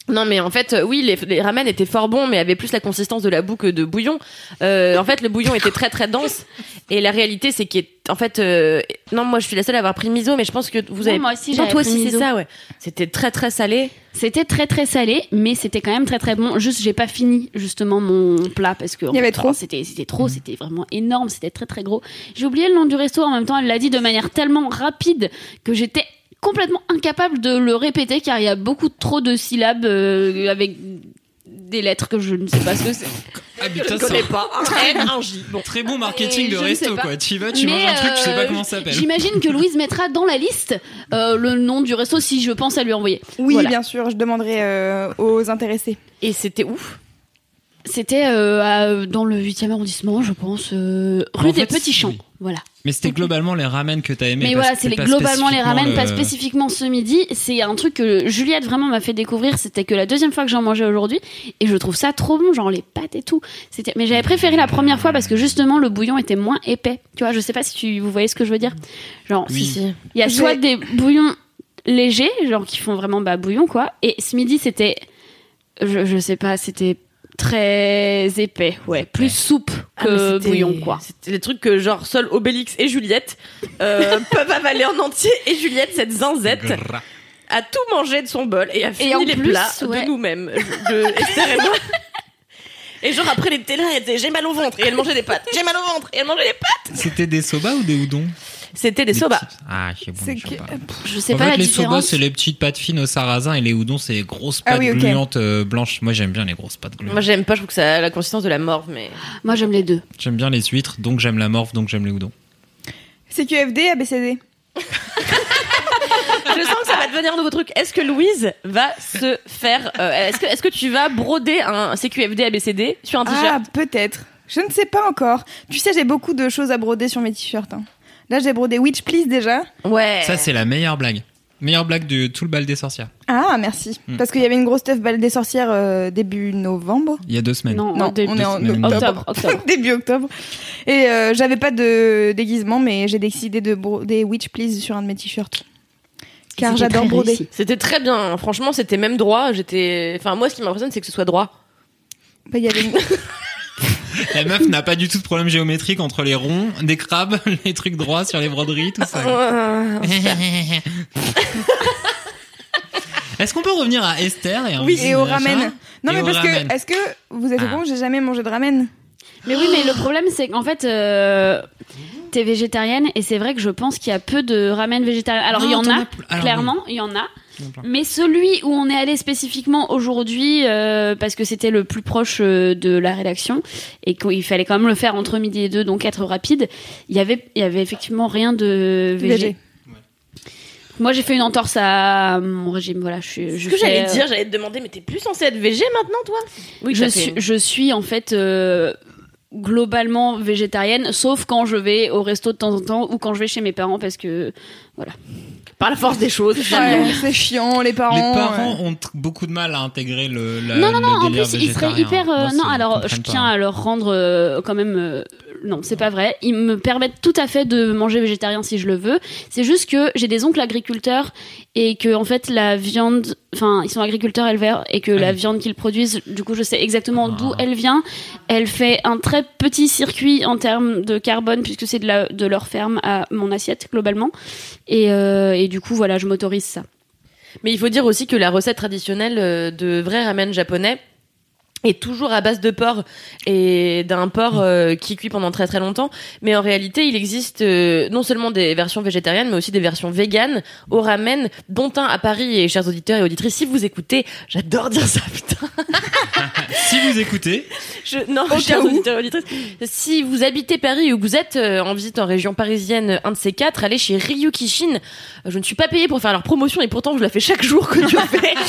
Speaker 2: Non mais en fait euh, oui les, les ramen étaient fort bons mais avaient plus la consistance de la boue que de bouillon. Euh, en fait le bouillon était très très dense et la réalité c'est qu'en fait euh, non moi je suis la seule à avoir pris miso mais je pense que vous
Speaker 4: Ouais,
Speaker 2: avez
Speaker 4: moi aussi,
Speaker 2: non toi
Speaker 4: pris
Speaker 2: aussi c'est
Speaker 4: miso.
Speaker 2: ça ouais c'était très très salé
Speaker 4: C'était très très salé, mais c'était quand même très très bon. Juste, j'ai pas fini justement mon plat parce que en
Speaker 3: Il y avait trop.
Speaker 4: C'était c'était trop, c'était vraiment énorme, c'était très très gros. J'ai oublié le nom du resto. En même temps, elle l'a dit de manière tellement rapide que j'étais complètement incapable de le répéter car il y a beaucoup trop de syllabes euh, avec des lettres que je ne sais pas ce que c'est. <laughs>
Speaker 1: Ah
Speaker 2: je ne connais pas un N un J bon
Speaker 1: très bon marketing
Speaker 4: Et
Speaker 1: de
Speaker 4: je ne sais
Speaker 1: resto
Speaker 4: pas.
Speaker 1: quoi. Tu y vas, tu
Speaker 4: Mais,
Speaker 1: manges un truc, tu sais pas
Speaker 4: euh,
Speaker 1: comment ça s'appelle.
Speaker 4: J'imagine que Louise mettra dans la liste euh, le nom du resto si je pense à lui envoyer.
Speaker 3: Oui,
Speaker 4: Voilà.
Speaker 3: bien sûr, je demanderai euh, aux intéressés.
Speaker 2: et c'était ouf
Speaker 4: C'était euh, à- dans le 8e arrondissement, je pense, euh, rue
Speaker 1: En
Speaker 4: des
Speaker 1: fait,
Speaker 4: Petits Champs.
Speaker 1: oui.
Speaker 4: Voilà.
Speaker 1: Mais c'était globalement les ramen que t'as aimé.
Speaker 4: Mais voilà, c'est globalement les ramen, pas spécifiquement ce midi. C'est un truc que Juliette vraiment m'a fait découvrir. C'était que la deuxième fois que j'en mangeais aujourd'hui. Et je trouve ça trop bon, genre les pâtes et tout. C'était, mais j'avais préféré la première fois parce que justement le bouillon était moins épais. Tu vois, je sais pas si tu, vous voyez ce que je veux dire. Genre,
Speaker 1: Oui.
Speaker 2: si si
Speaker 4: il y a soit des bouillons légers, genre qui font vraiment bah, bouillon quoi. Et ce midi c'était, je, je sais pas, c'était très épais, ouais, plus soupe
Speaker 2: Ah,
Speaker 4: que
Speaker 2: c'était-
Speaker 4: bouillon quoi.
Speaker 2: C'était les trucs que genre seul Obélix et Juliette euh, <laughs> peuvent avaler en entier et Juliette cette zinzette a tout mangé de son bol et a fini les
Speaker 4: plus,
Speaker 2: plats
Speaker 4: ouais.
Speaker 2: de nous-mêmes, de <laughs> Esther et moi. Et genre après les télés, elle disait j'ai mal au ventre et elle mangeait des pâtes. J'ai mal au ventre et elle mangeait des pâtes.
Speaker 1: C'était des soba ou des udon
Speaker 2: C'était des soba.
Speaker 1: petites- Ah, c'est bon.
Speaker 3: Que...
Speaker 4: Je sais
Speaker 1: En
Speaker 4: pas
Speaker 1: fait,
Speaker 4: la
Speaker 1: les soba,
Speaker 4: différence.
Speaker 1: c'est les petites pâtes fines au sarrasin et les udon, c'est les grosses
Speaker 3: Ah
Speaker 1: pâtes
Speaker 3: oui,
Speaker 1: gluantes euh, blanches. Moi, j'aime bien les grosses pâtes
Speaker 2: Moi
Speaker 1: gluantes.
Speaker 2: j'aime pas, je trouve que ça a la consistance de la morve, mais
Speaker 4: Moi j'aime les deux.
Speaker 1: J'aime bien les huîtres, donc j'aime la morve, donc j'aime les udon.
Speaker 3: CQFD, ABCD. <laughs>
Speaker 2: je sens que ça va devenir un nouveau truc. Est-ce que Louise va se faire euh, Est-ce que est-ce que tu vas broder un CQFD ABCD sur un t-shirt
Speaker 3: Ah, peut-être. Je ne sais pas encore. Tu sais, j'ai beaucoup de choses à broder sur mes t-shirts. hein. Là, j'ai brodé Witch Please déjà.
Speaker 2: Ouais.
Speaker 1: Ça, c'est la meilleure blague. Meilleure blague de tout le bal des sorcières.
Speaker 3: Ah, merci.
Speaker 1: Hmm.
Speaker 3: Parce qu'il y avait une grosse teuf balle des sorcières euh, début novembre.
Speaker 1: Il y a deux semaines.
Speaker 4: Non,
Speaker 3: Non,
Speaker 4: début-
Speaker 3: on est en
Speaker 1: semaines.
Speaker 3: octobre.
Speaker 4: octobre, octobre. <laughs>
Speaker 3: début octobre. Et euh, j'avais pas de déguisement, mais j'ai décidé de broder Witch Please sur un de mes t-shirts. Car j'adore broder.
Speaker 2: C'était très bien. Franchement, c'était même droit. J'étais. Enfin, moi, ce qui m'impressionne, c'est que ce soit droit.
Speaker 3: Bah, il y avait une- <laughs>
Speaker 1: La meuf n'a pas du tout de problème géométrique entre les ronds, des crabes, <laughs> les trucs droits sur les broderies, tout ça. Est-ce qu'on peut revenir à Esther et,
Speaker 3: Oui, et au ramen. Non,
Speaker 1: Et
Speaker 3: mais parce
Speaker 1: ramen.
Speaker 3: que, est-ce que vous êtes au
Speaker 1: Ah.
Speaker 3: j'ai jamais mangé de ramen
Speaker 4: Mais oui, mais le problème, c'est qu'en fait, euh, t'es végétarienne et c'est vrai que je pense qu'il y a peu de ramen végétarien. Alors,
Speaker 1: Non,
Speaker 4: il y en a, clairement, il y en a. Mais celui où on est allé spécifiquement aujourd'hui, euh, parce que c'était le plus proche euh, de la rédaction et qu'il fallait quand même le faire entre midi et deux, donc être rapide, il y avait, il y avait effectivement rien de végé.
Speaker 3: Végé.
Speaker 4: Moi, j'ai fait une entorse à mon régime. Voilà, je suis.
Speaker 2: Ce que j'allais
Speaker 4: euh,
Speaker 2: dire, j'allais te demander, mais t'es plus censé être végé maintenant, toi? Oui,
Speaker 4: je suis, je suis en fait euh, globalement végétarienne, sauf quand je vais au resto de temps en temps ou quand je vais chez mes parents parce que
Speaker 2: Par la force des choses.
Speaker 3: Ouais, c'est chiant, les parents.
Speaker 1: Les parents
Speaker 3: ouais.
Speaker 1: ont beaucoup de mal à intégrer le, la,
Speaker 4: non non non
Speaker 1: le
Speaker 4: en plus ils seraient hyper euh, non alors je tiens à leur rendre euh, quand même euh, non c'est pas vrai. Ils me permettent tout à fait de manger végétarien si je le veux. C'est juste que j'ai des oncles agriculteurs et que en fait la viande enfin ils sont agriculteurs éleveurs et que la viande qu'ils produisent du coup je sais exactement d'où
Speaker 1: Ah.
Speaker 4: elle vient. Elle fait un très petit circuit en termes de carbone puisque c'est de, la, de leur ferme à mon assiette globalement. Et, euh, et du coup voilà je m'autorise ça.
Speaker 2: Mais il faut dire aussi que la recette traditionnelle euh, de vrai ramen japonais est toujours à base de porc et d'un porc euh, qui cuit pendant très très longtemps. Mais en réalité, il existe euh, non seulement des versions végétariennes, mais aussi des versions véganes au ramen, dont un à Paris. Et chers auditeurs et auditrices, si vous écoutez, j'adore dire ça, putain. <laughs>
Speaker 1: Si vous écoutez,
Speaker 2: Je, non, chers auditeurs et auditrices, si vous habitez Paris ou que vous êtes euh, en visite en région parisienne, un de ces quatre, allez chez Ryu Kishin. Euh, Je ne suis pas payée pour faire leur promotion et pourtant je la fais chaque jour que fait. <laughs>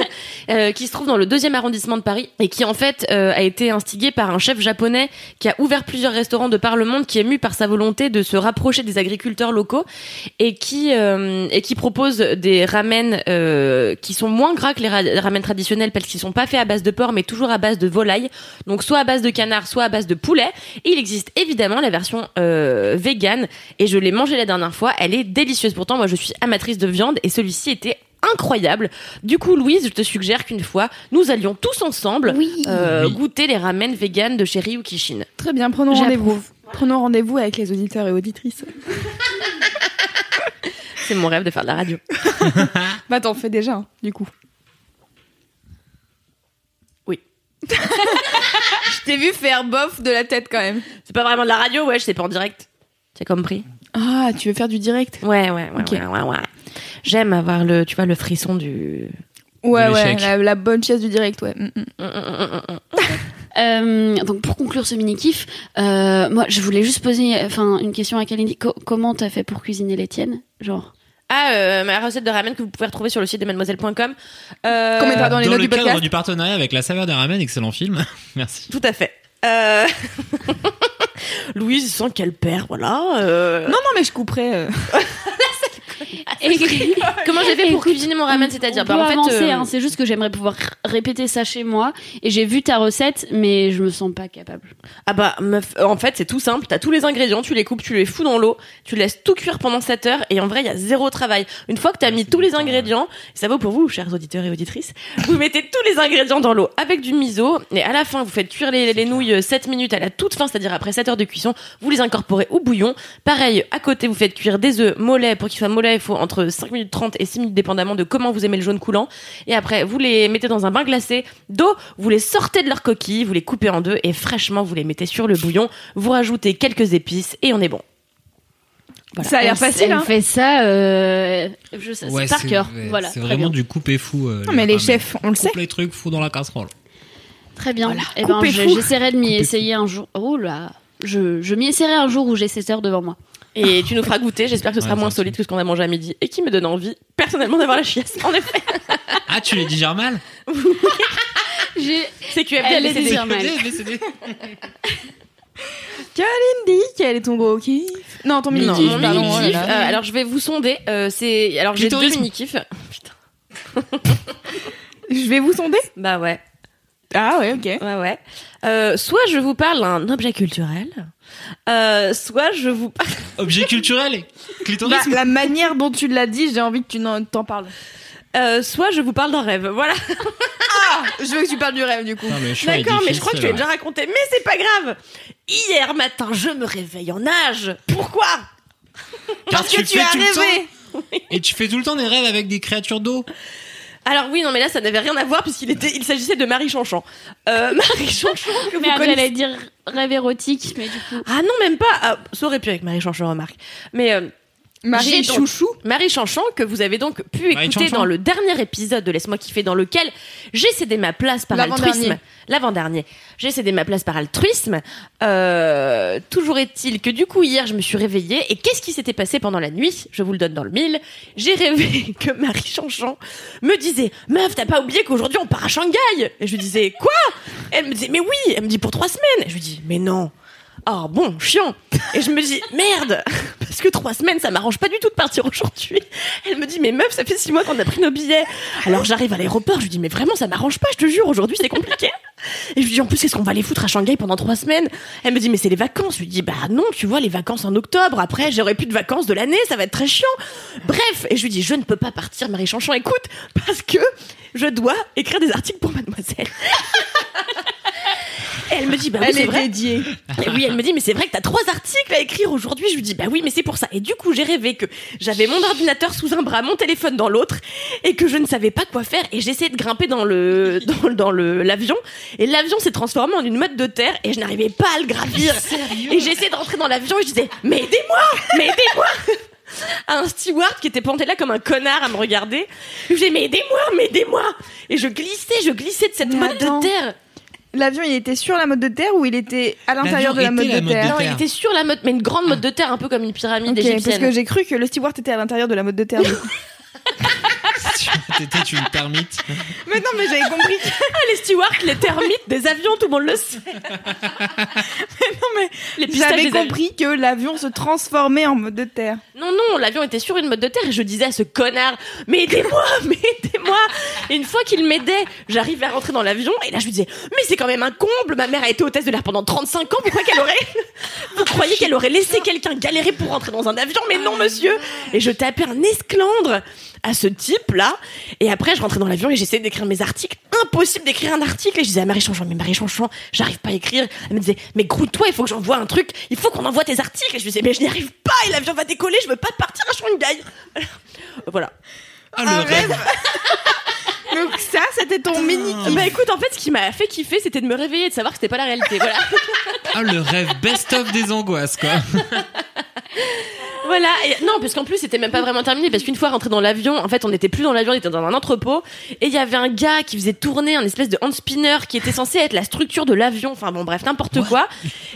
Speaker 2: <laughs> Euh, qui se trouve dans le deuxième arrondissement de Paris et qui en fait euh, a été instigé par un chef japonais qui a ouvert plusieurs restaurants de par le monde, qui est mu par sa volonté de se rapprocher des agriculteurs locaux et qui euh, et qui propose des ramen euh, qui sont moins gras que les ra- ramen traditionnels parce qu'ils sont pas faits à base de porc mais toujours à base de volaille, donc soit à base de canard, soit à base de poulet. Et il existe évidemment la version vegan et je l'ai mangée la dernière fois, elle est délicieuse. Pourtant moi je suis amatrice de viande et celui-ci était incroyable. Du coup, Louise, je te suggère qu'une fois, nous allions tous ensemble
Speaker 4: Oui.
Speaker 2: euh,
Speaker 1: Oui.
Speaker 2: goûter les ramen vegan de chez Ryu Kishin.
Speaker 3: Très bien, prenons
Speaker 4: J'approuve.
Speaker 3: rendez-vous. Prenons rendez-vous avec les auditeurs et auditrices. <laughs>
Speaker 2: C'est mon rêve de faire de la radio. <laughs>
Speaker 3: Bah t'en fais déjà, hein, du coup.
Speaker 2: Oui. <laughs>
Speaker 3: Je t'ai vu faire bof de la tête quand même.
Speaker 2: C'est pas vraiment de la radio, ouais, c'est pas en direct. C'est compris?
Speaker 3: Ah, tu veux faire du direct?
Speaker 2: Ouais, ouais, ouais,
Speaker 3: Ok.
Speaker 2: ouais, ouais, ouais. J'aime avoir le, tu vois, le frisson du.
Speaker 3: Ouais,
Speaker 1: De
Speaker 3: ouais, la, la bonne chaise du direct, ouais. Mm, mm. <laughs>
Speaker 4: Euh, donc pour conclure ce mini kiff, euh, moi je voulais juste poser, enfin une question à Kalindi. Co- comment t'as fait pour cuisiner les tiennes, genre?
Speaker 2: Ah, euh, ma recette de ramen que vous pouvez retrouver sur le site de mademoiselle.com. Euh,
Speaker 3: dans les
Speaker 1: dans
Speaker 3: notes
Speaker 1: le
Speaker 3: du
Speaker 1: cadre
Speaker 3: podcast.
Speaker 1: du partenariat avec La Saveur des Ramen, excellent film. <laughs> Merci.
Speaker 2: Tout à fait. Euh... <laughs> Louise sent qu'elle perd, voilà. euh.
Speaker 3: Non, non, mais je couperai. Euh. <laughs>
Speaker 4: Et-
Speaker 2: Comment j'ai fait pour cuisiner mon ramen, c'est-à-dire bah, en fait,
Speaker 4: avancer,
Speaker 2: euh,
Speaker 4: hein, c'est juste que j'aimerais pouvoir répéter ça chez moi. Et j'ai vu ta recette, mais je me sens pas capable.
Speaker 2: Ah bah meuf, euh, en fait c'est tout simple, t'as tous les ingrédients, tu les coupes, tu les fous dans l'eau, tu laisses tout cuire pendant 7 heures et en vrai il y a zéro travail. Une fois que t'as mis tous les ingrédients, ça vaut pour vous chers auditeurs et auditrices, vous mettez tous les ingrédients dans l'eau avec du miso et à la fin vous faites cuire les, les nouilles 7 minutes à la toute fin, c'est-à-dire après 7 heures de cuisson, vous les incorporez au bouillon. Pareil, à côté vous faites cuire des œufs mollets, pour qu'ils soient mollets il faut entre 5 minutes 30 et 6 minutes dépendamment de comment vous aimez le jaune coulant et après vous les mettez dans un bain glacé d'eau, vous les sortez de leur coquille, vous les coupez en deux et fraîchement vous les mettez sur le bouillon, vous rajoutez quelques épices et on est bon.
Speaker 3: Ça a l'air facile,
Speaker 4: Elle
Speaker 3: hein.
Speaker 4: fait ça, euh, je sais,
Speaker 1: Ouais,
Speaker 4: c'est par cœur.
Speaker 1: ouais,
Speaker 4: Voilà,
Speaker 1: C'est vraiment
Speaker 4: bien.
Speaker 1: du coupé fou. euh,
Speaker 3: Non, mais les chefs, on le sait.
Speaker 1: Coupe les trucs, fou dans la casserole.
Speaker 4: Très bien.
Speaker 3: Voilà,
Speaker 4: Eh ben, j'essaierai de m'y essayer un jour. Oh là, je, je m'y essaierai un jour où j'ai 7 heures devant moi.
Speaker 2: Et tu nous feras goûter, j'espère que ce sera
Speaker 1: Ouais,
Speaker 2: moins solide que ce qu'on a mangé à midi et qui me donne envie personnellement d'avoir la chiasse. En effet,
Speaker 1: Ah, tu les digères mal <laughs>
Speaker 4: J'ai
Speaker 2: c'est QFD ABCD.
Speaker 4: déjà mal.
Speaker 1: BCD.
Speaker 3: Kalindi, quel est ton gros kiff Non, ton mini
Speaker 2: Non,
Speaker 3: kiff,
Speaker 2: mon
Speaker 3: pardon.
Speaker 2: mini
Speaker 3: oh
Speaker 2: kiff. euh, alors je vais vous sonder. euh, c'est alors j'ai deux mini kiffs. <laughs> Putain.
Speaker 3: Je vais vous sonder
Speaker 2: Bah ouais,
Speaker 3: Ah ouais, ok.
Speaker 2: ouais ouais. Euh, soit je vous parle d'un objet culturel, euh, soit je vous parle.
Speaker 1: Objet culturel et
Speaker 3: Bah, la manière dont tu l'as dit, j'ai envie que tu n'en- t'en parles.
Speaker 2: Euh, soit je vous parle d'un rêve. Voilà.
Speaker 3: Ah Je veux que tu parles du rêve, du coup.
Speaker 2: D'accord, mais je crois que tu l'as déjà raconté. Mais c'est pas grave. Hier matin, je me réveille en âge. Pourquoi?
Speaker 3: Parce que tu
Speaker 1: fais
Speaker 3: as
Speaker 1: tout le
Speaker 3: rêvé
Speaker 1: temps- Et tu fais tout le temps des rêves avec des créatures d'eau.
Speaker 2: Alors oui, non, mais là, ça n'avait rien à voir puisqu'il était, il s'agissait de Marie Chanchon. Euh, <laughs> Marie Chanchon que vous connaissez.
Speaker 4: j'allais dire rêve érotique, mais du coup.
Speaker 2: Ah non, même pas. Ah, ça aurait pu avec Marie Chanchon, remarque. Mais euh,
Speaker 3: Marie
Speaker 2: donc-
Speaker 3: Chouchou.
Speaker 2: Marie Chanchon, que vous avez donc pu
Speaker 1: Marie
Speaker 2: écouter
Speaker 1: Chanchon.
Speaker 2: dans le dernier épisode de Laisse-moi kiffer, dans lequel j'ai cédé ma place par
Speaker 3: L'avant-dernier.
Speaker 2: altruisme. L'avant-dernier. J'ai cédé ma place par altruisme. Euh, toujours est-il que du coup, hier, je me suis réveillée. Et qu'est-ce qui s'était passé pendant la nuit? Je vous le donne dans le mille. J'ai rêvé <laughs> que Marie Chanchon me disait Meuf, t'as pas oublié qu'aujourd'hui on part à Shanghai? Et je lui disais Quoi? Elle me disait Mais oui Elle me dit Pour trois semaines Et je lui dis Mais non Oh bon, chiant. Et je me dis merde, parce que trois semaines, ça m'arrange pas du tout de partir aujourd'hui. Elle me dit mais meuf, ça fait six mois qu'on a pris nos billets. Alors j'arrive à l'aéroport, je lui dis mais vraiment ça m'arrange pas, je te jure, aujourd'hui c'est compliqué. Et je lui dis en plus qu'est-ce qu'on va aller foutre à Shanghai pendant trois semaines? Elle me dit mais c'est les vacances. Je lui dis bah non, tu vois les vacances en octobre. Après j'aurai plus de vacances de l'année, ça va être très chiant. Bref, et je lui dis je ne peux pas partir, Marie Chanchon, écoute, parce que je dois écrire des articles pour Mademoiselle. Et elle me dit, bah oui, c'est
Speaker 3: est
Speaker 2: vrai.
Speaker 3: dédiée.
Speaker 2: Et oui, elle me dit, mais c'est vrai que t'as trois articles à écrire aujourd'hui. Je lui dis, bah oui, mais c'est pour ça. Et du coup, j'ai rêvé que j'avais mon ordinateur sous un bras, mon téléphone dans l'autre, et que je ne savais pas quoi faire. Et j'essayais de grimper dans le, <laughs> dans, dans le, l'avion. Et l'avion s'est transformé en une mode de terre, et je n'arrivais pas à le gravir. Et j'essayais de rentrer dans l'avion, et je disais, mais aidez-moi, mais aidez-moi. À <laughs> un steward qui était planté là comme un connard à me regarder. Je disais, mais aidez-moi, mais aidez-moi. Et je glissais, je glissais de cette mode de terre.
Speaker 3: L'avion, il était sur la mode de terre ou il était à l'intérieur de la mode de
Speaker 1: la mode de
Speaker 3: terre
Speaker 2: Non, il était sur la mode, mais une grande mode de terre, un peu comme une pyramide
Speaker 3: Ok, parce
Speaker 2: égyptienne.
Speaker 3: que j'ai cru que le steward était à l'intérieur de la mode de terre. du coup. <laughs> <laughs>
Speaker 1: T'étais une termite.
Speaker 3: mais non, mais j'avais compris. <laughs>
Speaker 2: Ah, les stewards, les termites des avions, tout le monde le sait. <laughs>
Speaker 3: non, mais
Speaker 2: Les pistaches
Speaker 3: j'avais compris que l'avion se transformait en mode de terre.
Speaker 2: Non, non, l'avion était sur une mode de terre et je disais à ce connard, mais aidez-moi, mais aidez-moi. Et une fois qu'il m'aidait, j'arrivais à rentrer dans l'avion et là je lui disais, mais c'est quand même un comble, ma mère a été hôtesse de l'air pendant 35 ans, pourquoi qu'elle aurait, vous croyez qu'elle aurait laissé quelqu'un galérer pour rentrer dans un avion? Mais non, monsieur. Et je tapais un esclandre à ce type-là. Et après, je rentrais dans l'avion et j'essayais d'écrire mes articles. Impossible d'écrire un article. Et je disais à Marie Chanchon, mais Marie Chanchon, j'arrive pas à écrire. Elle me disait, mais grouille-toi, il faut que j'envoie un truc. Il faut qu'on envoie tes articles. Et je disais, mais je n'y arrive pas. Et l'avion va décoller. Je veux pas partir à Shanghai. <laughs> Voilà.
Speaker 1: Ah, le
Speaker 3: Un
Speaker 1: rêve. <laughs>
Speaker 3: Donc ça, c'était ton mini
Speaker 2: Bah écoute, en fait, ce qui m'a fait kiffer, c'était de me réveiller et de savoir que c'était pas la réalité. Voilà. <laughs>
Speaker 1: Ah, le rêve best-of des angoisses, quoi. <laughs>
Speaker 2: Voilà. Et, non, parce qu'en plus, c'était même pas vraiment terminé. Parce qu'une fois rentré dans l'avion, en fait, on n'était plus dans l'avion, on était dans un entrepôt. Et il y avait un gars qui faisait tourner un espèce de hand spinner qui était censé être la structure de l'avion. Enfin bon, bref, n'importe quoi.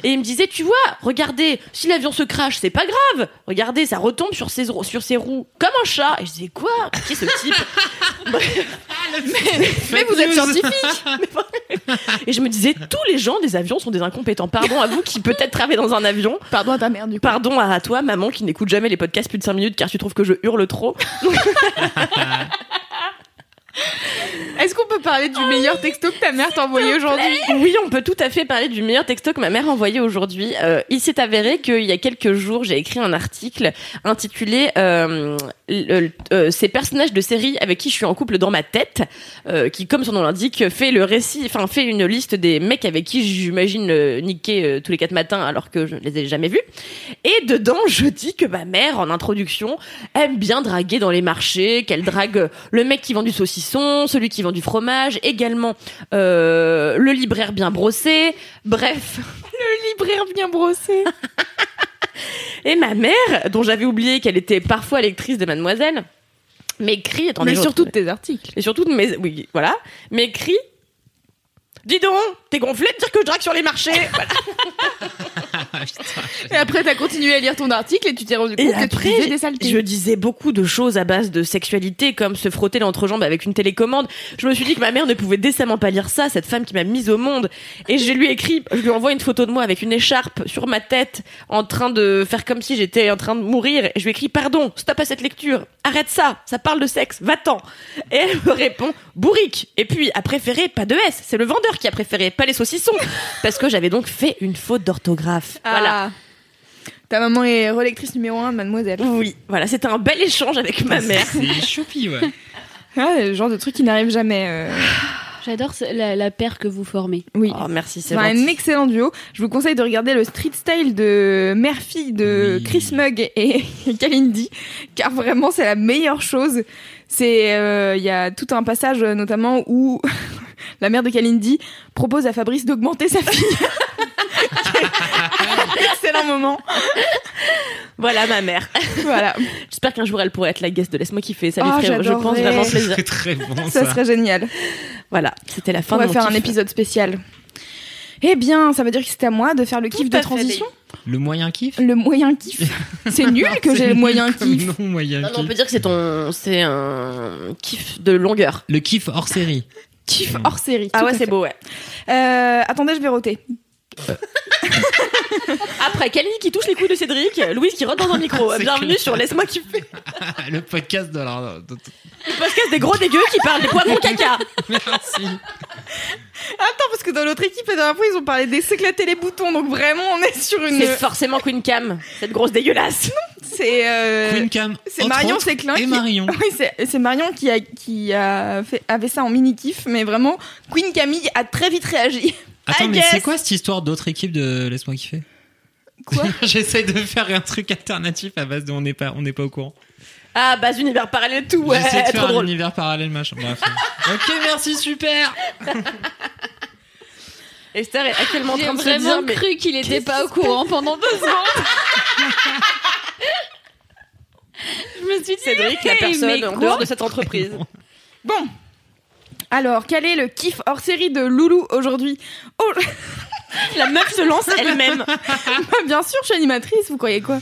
Speaker 2: Et il me disait, tu vois, regardez, si l'avion se crache, c'est pas grave. Regardez, ça retombe sur ses, sur ses roues comme un chat. Et je disais, quoi? Qui est ce type? <laughs>
Speaker 3: Mais <laughs> vous êtes scientifique <laughs>
Speaker 2: Et je me disais, tous les gens des avions sont des incompétents. Pardon à vous qui peut-être travaillez dans un avion.
Speaker 3: Pardon à ta mère, du coup.
Speaker 2: Pardon à toi, maman, qui n'écoute jamais les podcasts plus de 5 minutes car tu trouves que je hurle trop. <laughs>
Speaker 3: Est-ce qu'on peut parler du meilleur texto que ta mère t'a envoyé aujourd'hui
Speaker 2: Oui, on peut tout à fait parler du meilleur texto que ma mère a envoyé aujourd'hui. Euh, il s'est avéré qu'il y a quelques jours, j'ai écrit un article intitulé euh, le- euh, Ces personnages de série avec qui je suis en couple dans ma tête, euh, qui, comme son nom l'indique, fait le récit, enfin fait une liste des mecs avec qui j'imagine euh, niquer euh, tous les quatre matins alors que je ne les ai jamais vus. Et dedans, <laughs> je dis que ma mère, en introduction, aime bien draguer dans les marchés, qu'elle drague le mec qui vend du saucisson, celui qui vend du fromage, également euh, le libraire bien brossé, bref. <laughs>
Speaker 3: Le libraire bien brossé. <laughs>
Speaker 2: Et ma mère, dont j'avais oublié qu'elle était parfois lectrice de Mademoiselle, m'écrit,
Speaker 3: Mais surtout de tes articles.
Speaker 2: et surtout de mes, oui, voilà, m'écrit, dis donc, t'es gonflé de dire que je drague sur les marchés. <laughs> Voilà.
Speaker 3: Et après, t'as continué à lire ton article et tu t'es rendu
Speaker 2: Et
Speaker 3: compte que tu
Speaker 2: après,
Speaker 3: disais des saletés.
Speaker 2: je disais beaucoup de choses à base de sexualité, comme se frotter l'entrejambe avec une télécommande. Je me suis dit que ma mère ne pouvait décemment pas lire ça, cette femme qui m'a mise au monde. Et je lui ai écrit, je lui envoie une photo de moi avec une écharpe sur ma tête, en train de faire comme si j'étais en train de mourir. Et je lui ai écrit, pardon, stop à cette lecture, arrête ça, ça parle de sexe, va-t'en. Et elle me répond, bourrique. Et puis, a préféré, pas de S, c'est le vendeur qui a préféré, pas les saucissons. Parce que j'avais donc fait une faute d'orthographe. Voilà.
Speaker 3: Ah. Ta maman est relectrice numéro 1 de Mademoiselle.
Speaker 2: Oui, voilà, c'était un bel échange avec ma mère.
Speaker 1: C'est choupi, ouais. <laughs>
Speaker 3: Ah, le genre de truc qui n'arrive jamais. euh. <sighs>
Speaker 4: J'adore ce- la, la paire que vous formez.
Speaker 3: Oui.
Speaker 2: Oh, merci, c'est
Speaker 3: C'est un excellent duo. Je vous conseille de regarder le street style de mère-fille de
Speaker 1: Oui.
Speaker 3: Chris Mugg <laughs> et Kalindi, car vraiment c'est la meilleure chose. C'est, euh, il y a tout un passage euh, notamment où <laughs> la mère de Kalindi propose à Fabrice d'augmenter sa fille. <laughs> excellent moment.
Speaker 2: Voilà ma mère.
Speaker 3: Voilà,
Speaker 2: J'espère qu'un jour elle pourrait être la guest de Laisse-moi kiffer. Ça lui
Speaker 3: Ah,
Speaker 2: ferait, je pense, vraiment plaisir.
Speaker 1: C'est très bon,
Speaker 3: ça
Speaker 1: ça.
Speaker 3: serait génial.
Speaker 2: Voilà, c'était la fin
Speaker 3: On
Speaker 2: de
Speaker 3: va
Speaker 2: mon
Speaker 3: faire un
Speaker 2: kiff.
Speaker 3: épisode spécial. Eh bien, ça veut dire que c'était à moi de faire le kiff de
Speaker 2: fait,
Speaker 3: transition.
Speaker 1: Le moyen kiff
Speaker 3: Le moyen kiff. <laughs> C'est nul que j'ai
Speaker 1: C'est
Speaker 3: le moyen kiff.
Speaker 1: nom, moyen
Speaker 2: Non, non, on peut dire que c'est ton, c'est un kiff de longueur.
Speaker 1: Le kiff hors série.
Speaker 3: Kiff hors série.
Speaker 2: Ah ouais, c'est beau, ouais.
Speaker 3: Euh, attendez, je vais roter. <laughs>
Speaker 2: Après, Camille qui touche les couilles de Cédric, Louise qui rentre dans un micro.
Speaker 1: C'est
Speaker 2: Bienvenue
Speaker 1: clair.
Speaker 2: sur Laisse-moi kiffer. <laughs>
Speaker 1: le podcast de la...
Speaker 2: Le podcast des gros dégueux qui parle des poivrons <laughs> caca.
Speaker 1: Merci.
Speaker 3: Attends, parce que dans l'autre équipe, la dernière fois, ils ont parlé de s'éclater les boutons. Donc vraiment, on est sur une.
Speaker 2: C'est forcément Queen Cam, cette grosse dégueulasse.
Speaker 3: C'est. euh,
Speaker 1: Queen Cam.
Speaker 3: c'est Marion Séclin
Speaker 1: Et
Speaker 3: qui-
Speaker 1: Marion.
Speaker 3: Oui, c'est Marion qui, a, qui a fait, avait ça en mini kiff, mais vraiment, Queen Camille a très vite réagi.
Speaker 1: Attends,
Speaker 2: I
Speaker 1: mais
Speaker 2: guess.
Speaker 1: c'est quoi cette histoire d'autre équipe de Laisse-moi kiffer?
Speaker 3: Quoi? <laughs>
Speaker 1: J'essaie de faire un truc alternatif à base de on n'est pas, on n'est pas au courant.
Speaker 2: Ah, base univers parallèle tout, ouais,
Speaker 1: J'essaie de <laughs>
Speaker 2: trop
Speaker 1: faire un
Speaker 2: drôle.
Speaker 1: univers parallèle, machin. Bref. ok, merci, super. <laughs>
Speaker 2: Esther est actuellement en
Speaker 4: J'ai
Speaker 2: train de se
Speaker 4: vraiment
Speaker 2: dire, mais
Speaker 4: cru qu'il était pas au courant pendant deux secondes. Je me suis dit,
Speaker 2: Cédric, la
Speaker 4: hey,
Speaker 2: personne en
Speaker 4: quoi?
Speaker 2: dehors de cette entreprise.
Speaker 3: Bon. Alors, quel est le kiff hors série de Loulou aujourd'hui Oh, <laughs>
Speaker 2: La meuf se lance elle-même. <laughs>
Speaker 3: bien sûr, je suis animatrice, vous croyez quoi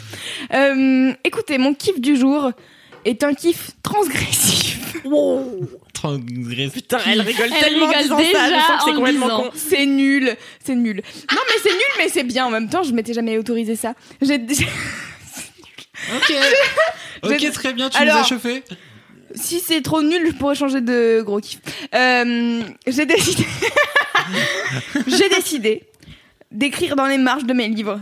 Speaker 3: Euh, Écoutez, mon kiff du jour est un kiff transgressif. <laughs>
Speaker 1: Transgressif.
Speaker 2: Putain, elle rigole
Speaker 4: Elle
Speaker 2: tellement en
Speaker 4: rigole
Speaker 2: disant ça, je
Speaker 4: déjà
Speaker 2: sens que c'est complètement con.
Speaker 3: C'est nul, c'est nul. Non, mais c'est nul, mais c'est bien en même temps. Je m'étais jamais autorisé ça. J'ai
Speaker 1: Ok. ok, très bien, tu
Speaker 3: Alors-
Speaker 1: nous as chauffé.
Speaker 3: Si c'est trop nul, je pourrais changer de gros kiff. Euh, j'ai décidé. <laughs> j'ai décidé d'écrire dans les marges de mes livres.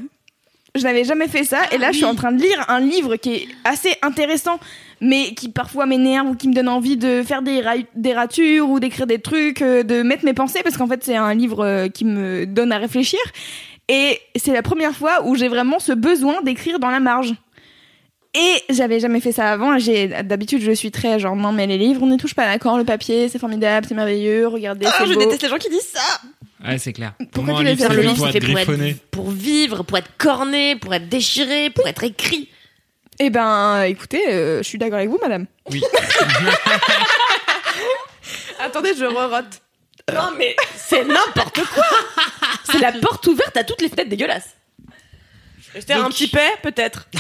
Speaker 3: Je n'avais jamais fait ça, et là, je suis en train de lire un livre qui est assez intéressant, mais qui parfois m'énerve ou qui me donne envie de faire des, ra- des ratures ou d'écrire des trucs, euh, de mettre mes pensées, parce qu'en fait, c'est un livre euh, qui me donne à réfléchir. Et c'est la première fois où j'ai vraiment ce besoin d'écrire dans la marge. Et j'avais jamais fait ça avant. J'ai d'habitude je suis très genre non mais les livres on n'y touche pas d'accord le papier c'est formidable c'est merveilleux regardez
Speaker 2: Ah, je
Speaker 3: beau.
Speaker 2: déteste les gens qui disent ça.
Speaker 1: Ouais, c'est clair.
Speaker 3: Pourquoi
Speaker 1: Moi,
Speaker 3: tu fais
Speaker 1: c'est
Speaker 3: le livre,
Speaker 1: pour
Speaker 2: c'est
Speaker 1: être
Speaker 2: fait pour être,
Speaker 1: griffonné.
Speaker 2: pour vivre, pour être corné, pour être déchiré, pour être écrit.
Speaker 3: Eh ben écoutez euh, je suis d'accord avec vous madame.
Speaker 1: Oui. <laughs>
Speaker 3: Attendez je re-rote.
Speaker 2: Non mais c'est n'importe quoi. <laughs> C'est la porte ouverte à toutes les fenêtres dégueulasses. Esther, un petit paix, peut-être. <laughs>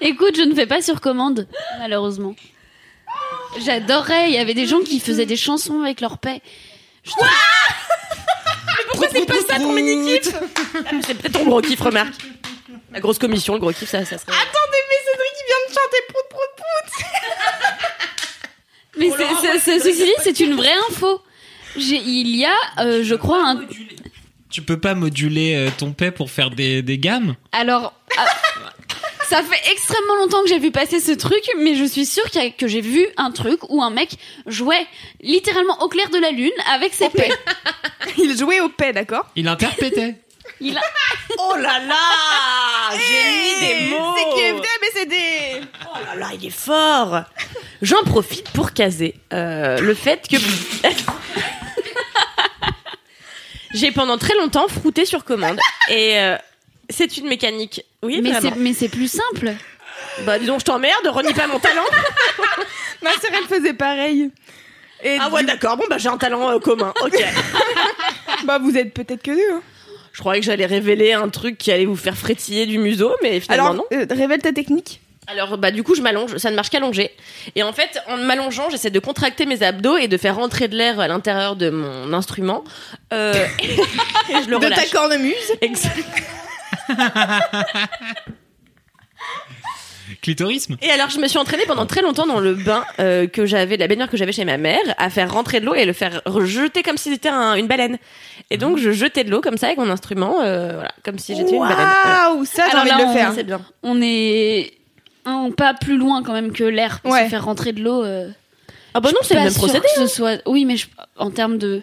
Speaker 4: Écoute, je ne fais pas sur commande, malheureusement. J'adorais, il y avait des gens qui faisaient des chansons avec leur paix. Je trouve-
Speaker 2: Pourquoi c'est pas ça ton mini-kiff C'est peut-être ton gros kiff, remarque. La grosse commission, le gros kiff, ça, ça serait...
Speaker 3: Attendez mais Cédric il vient de chanter prout prout prout.
Speaker 4: Mais c'est- c'est- c'est- ceci dit, c'est une vraie info. J'ai- Il y a, euh, je crois, un.
Speaker 1: Tu peux pas moduler euh, ton paix pour faire des, des gammes
Speaker 4: Alors, ah, <laughs> ça fait extrêmement longtemps que j'ai vu passer ce truc, mais je suis sûre qu'il y a- que j'ai vu un truc où un mec jouait littéralement au clair de la lune avec ses paix. <laughs>
Speaker 3: Il jouait au paix d'accord
Speaker 1: Il interprétait.
Speaker 4: Il a... <laughs>
Speaker 2: Oh là là J'ai mis des mots
Speaker 3: C'est qui FD ABCD
Speaker 2: Oh là là, il est fort J'en profite pour caser euh, le fait que... J'ai pendant très longtemps frouté sur commande. <laughs> Et euh, c'est une mécanique... Oui,
Speaker 4: mais c'est mais c'est plus simple.
Speaker 2: Bah dis donc, je t'emmerde, renie pas mon talent <laughs>
Speaker 3: Ma sœur elle faisait pareil. Et
Speaker 2: Ah ouais,
Speaker 3: du-
Speaker 2: d'accord, bon bah j'ai un talent euh, commun, ok. <laughs>
Speaker 3: bah vous êtes peut-être que deux. hein.
Speaker 2: Je croyais que j'allais révéler un truc qui allait vous faire frétiller du museau, mais finalement
Speaker 3: Alors
Speaker 2: non.
Speaker 3: euh, révèle ta technique.
Speaker 2: Alors bah du coup je m'allonge, ça ne marche qu'allongé. Et en fait en m'allongeant j'essaie de contracter mes abdos et de faire rentrer de l'air à l'intérieur de mon instrument. Euh, <laughs> et je le
Speaker 3: de ta cornemuse.
Speaker 2: Exact. <laughs>
Speaker 1: Clitorisme
Speaker 2: Et alors je me suis entraînée pendant très longtemps dans le bain euh, que j'avais, la baignoire que j'avais chez ma mère, à faire rentrer de l'eau et le faire rejeter comme si c'était un- une baleine. Et donc je jetais de l'eau comme ça avec mon instrument, euh, voilà, comme si j'étais une baleine.
Speaker 3: Waouh ça j'ai envie
Speaker 4: là,
Speaker 3: de le
Speaker 4: on-
Speaker 3: faire.
Speaker 2: C'est bien.
Speaker 4: On est un pas plus loin quand même que l'air pour
Speaker 3: Ouais.
Speaker 4: se faire rentrer de l'eau. euh,
Speaker 2: Ah bah non c'est le même procédé.
Speaker 4: que ce soit. Oui, mais je- en termes de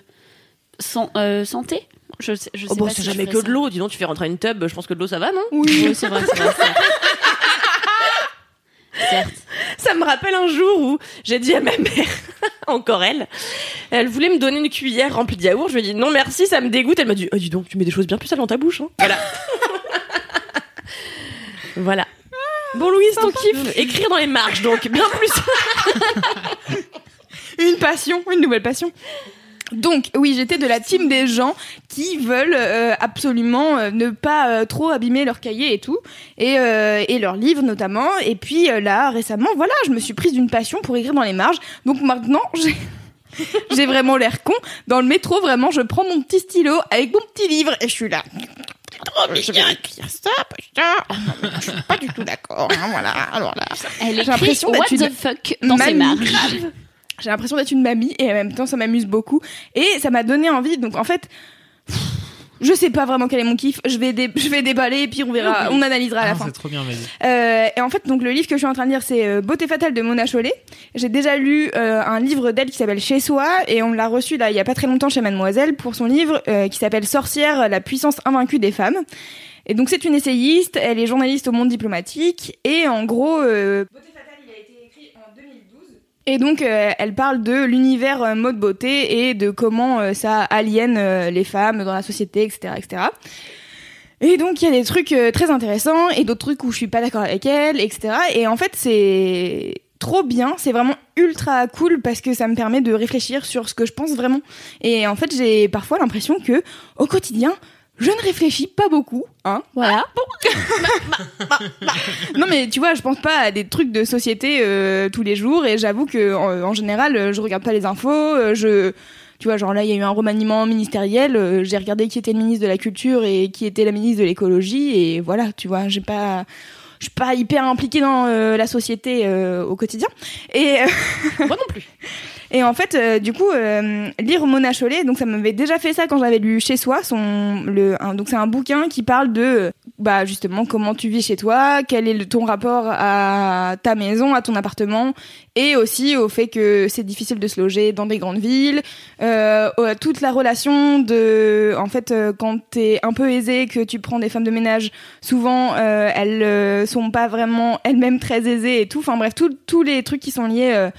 Speaker 4: san- euh, santé, je sais, je sais
Speaker 2: Oh bon
Speaker 4: pas
Speaker 2: c'est
Speaker 4: si je
Speaker 2: jamais que
Speaker 4: ça.
Speaker 2: de l'eau, dis donc tu fais rentrer une tub, je pense que de l'eau ça va non?
Speaker 3: Oui.
Speaker 4: Oui, c'est vrai, c'est vrai. c'est vrai. <laughs> Certes.
Speaker 2: Ça me rappelle un jour où j'ai dit à ma mère, <laughs> encore elle, elle voulait me donner une cuillère remplie de yaourt. Je lui ai dit non merci, ça me dégoûte. Elle m'a dit, oh, dis donc, tu mets des choses bien plus sales dans ta bouche. hein. Voilà. <laughs> voilà. Bon Louise, ton kiff, écrire dans les marges, donc bien plus. <laughs>
Speaker 3: Une passion, une nouvelle passion. Donc, oui, j'étais de la team des gens qui veulent euh, absolument euh, ne pas euh, trop abîmer leur cahier et tout, et, et leurs livres notamment. Et puis là, récemment, voilà, je me suis prise d'une passion pour écrire dans les marges. Donc maintenant, <laughs> j'ai... J'ai vraiment l'air con. Dans le métro, vraiment, je prends mon petit stylo avec mon petit livre et je suis là. Je vais écrire ça, putain. Non, mais je suis pas du tout d'accord. hein, voilà. Alors là,
Speaker 4: Elle
Speaker 3: J'ai l'impression d'être une
Speaker 4: the fuck dans ses
Speaker 3: mamie.
Speaker 4: marges.
Speaker 3: j'ai l'impression d'être une mamie et en même temps ça m'amuse beaucoup et ça m'a donné envie donc en fait pff, je sais pas vraiment quel est mon kiff. Je vais, dé- je vais déballer et puis on verra, on analysera à la
Speaker 1: Ah,
Speaker 3: fin.
Speaker 1: c'est trop bien.
Speaker 3: Euh, et en fait, donc le livre que je suis en train de lire, c'est euh, Beauté fatale de Mona Chollet. J'ai déjà lu euh, un livre d'elle qui s'appelle Chez soi et on l'a reçu là il y a pas très longtemps chez Mademoiselle pour son livre euh, qui s'appelle Sorcière, la puissance invaincue des femmes. Et donc c'est une essayiste, elle est journaliste au monde diplomatique et en gros euh, Beauté fatale, il a été écrit en 2012. Et donc euh, elle parle de l'univers euh, mode beauté et de comment euh, ça aliène euh, les femmes dans la société, etc., etc. Et donc il y a des trucs très intéressants et d'autres trucs où je suis pas d'accord avec elle, etc. Et en fait c'est trop bien, c'est vraiment ultra cool parce que ça me permet de réfléchir sur ce que je pense vraiment. Et en fait j'ai parfois l'impression que au quotidien je ne réfléchis pas beaucoup, hein, voilà. <laughs> non mais tu vois, je pense pas à des trucs de société euh, tous les jours et j'avoue que en, en général, je regarde pas les infos, euh, je tu vois, genre là, il y a eu un remaniement ministériel, euh, j'ai regardé qui était le ministre de la Culture et qui était la ministre de l'écologie et voilà, tu vois, j'ai pas je suis pas hyper impliquée dans euh, la société euh, au quotidien et <laughs>
Speaker 2: Moi non plus. <laughs>
Speaker 3: et en fait, euh, du coup, euh, lire Mona Chollet, donc ça m'avait déjà fait ça quand j'avais lu Chez soi, son, le, un- donc c'est un bouquin qui parle de, bah justement, comment tu vis chez toi, quel est le, ton rapport à ta maison, à ton appartement, et aussi au fait que c'est difficile de se loger dans des grandes villes, euh, toute la relation de, en fait, euh, quand t'es un peu aisé, que tu prends des femmes de ménage, souvent euh, elles euh, sont pas vraiment elles-mêmes très aisées et tout. Enfin bref, tous les trucs qui sont liés. euh,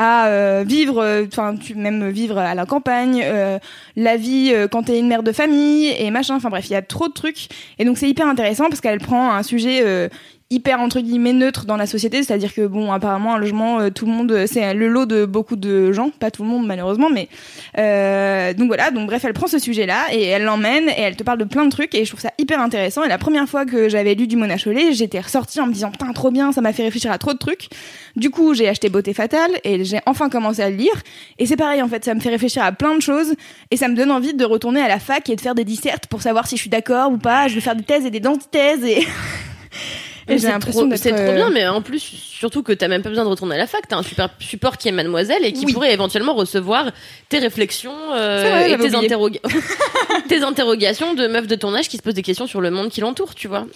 Speaker 3: à euh, vivre, euh, enfin tu même vivre à la campagne, euh, la vie euh, quand t'es une mère de famille et machin. Enfin bref, il y a trop de trucs et donc c'est hyper intéressant parce qu'elle prend un sujet hyper entre guillemets neutre dans la société, c'est-à-dire que bon apparemment un logement, euh, tout le monde, c'est le lot de beaucoup de gens, pas tout le monde malheureusement, mais euh, donc voilà. Donc bref, elle prend ce sujet-là et elle l'emmène et elle te parle de plein de trucs et je trouve ça hyper intéressant. Et la première fois que j'avais lu du Mona Chollet, j'étais ressortie en me disant putain trop bien, ça m'a fait réfléchir à trop de trucs. Du coup, j'ai acheté Beauté Fatale et j'ai enfin commencé à le lire. Et c'est pareil, en fait, ça me fait réfléchir à plein de choses et ça me donne envie de retourner à la fac et de faire des dissertes pour savoir si je suis d'accord ou pas. Je vais faire des thèses et des antithèses et. <laughs> et j'ai
Speaker 2: C'est
Speaker 3: l'impression
Speaker 2: c'est trop
Speaker 3: euh,
Speaker 2: bien, mais en plus, surtout que t'as même pas besoin de retourner à la fac, t'as un super support qui est Mademoiselle et qui
Speaker 3: Oui.
Speaker 2: pourrait éventuellement recevoir tes réflexions euh,
Speaker 3: vrai,
Speaker 2: et tes,
Speaker 3: oublié.
Speaker 2: interroga- <laughs> tes interrogations de meufs de ton âge qui se posent des questions sur le monde qui l'entoure, tu vois.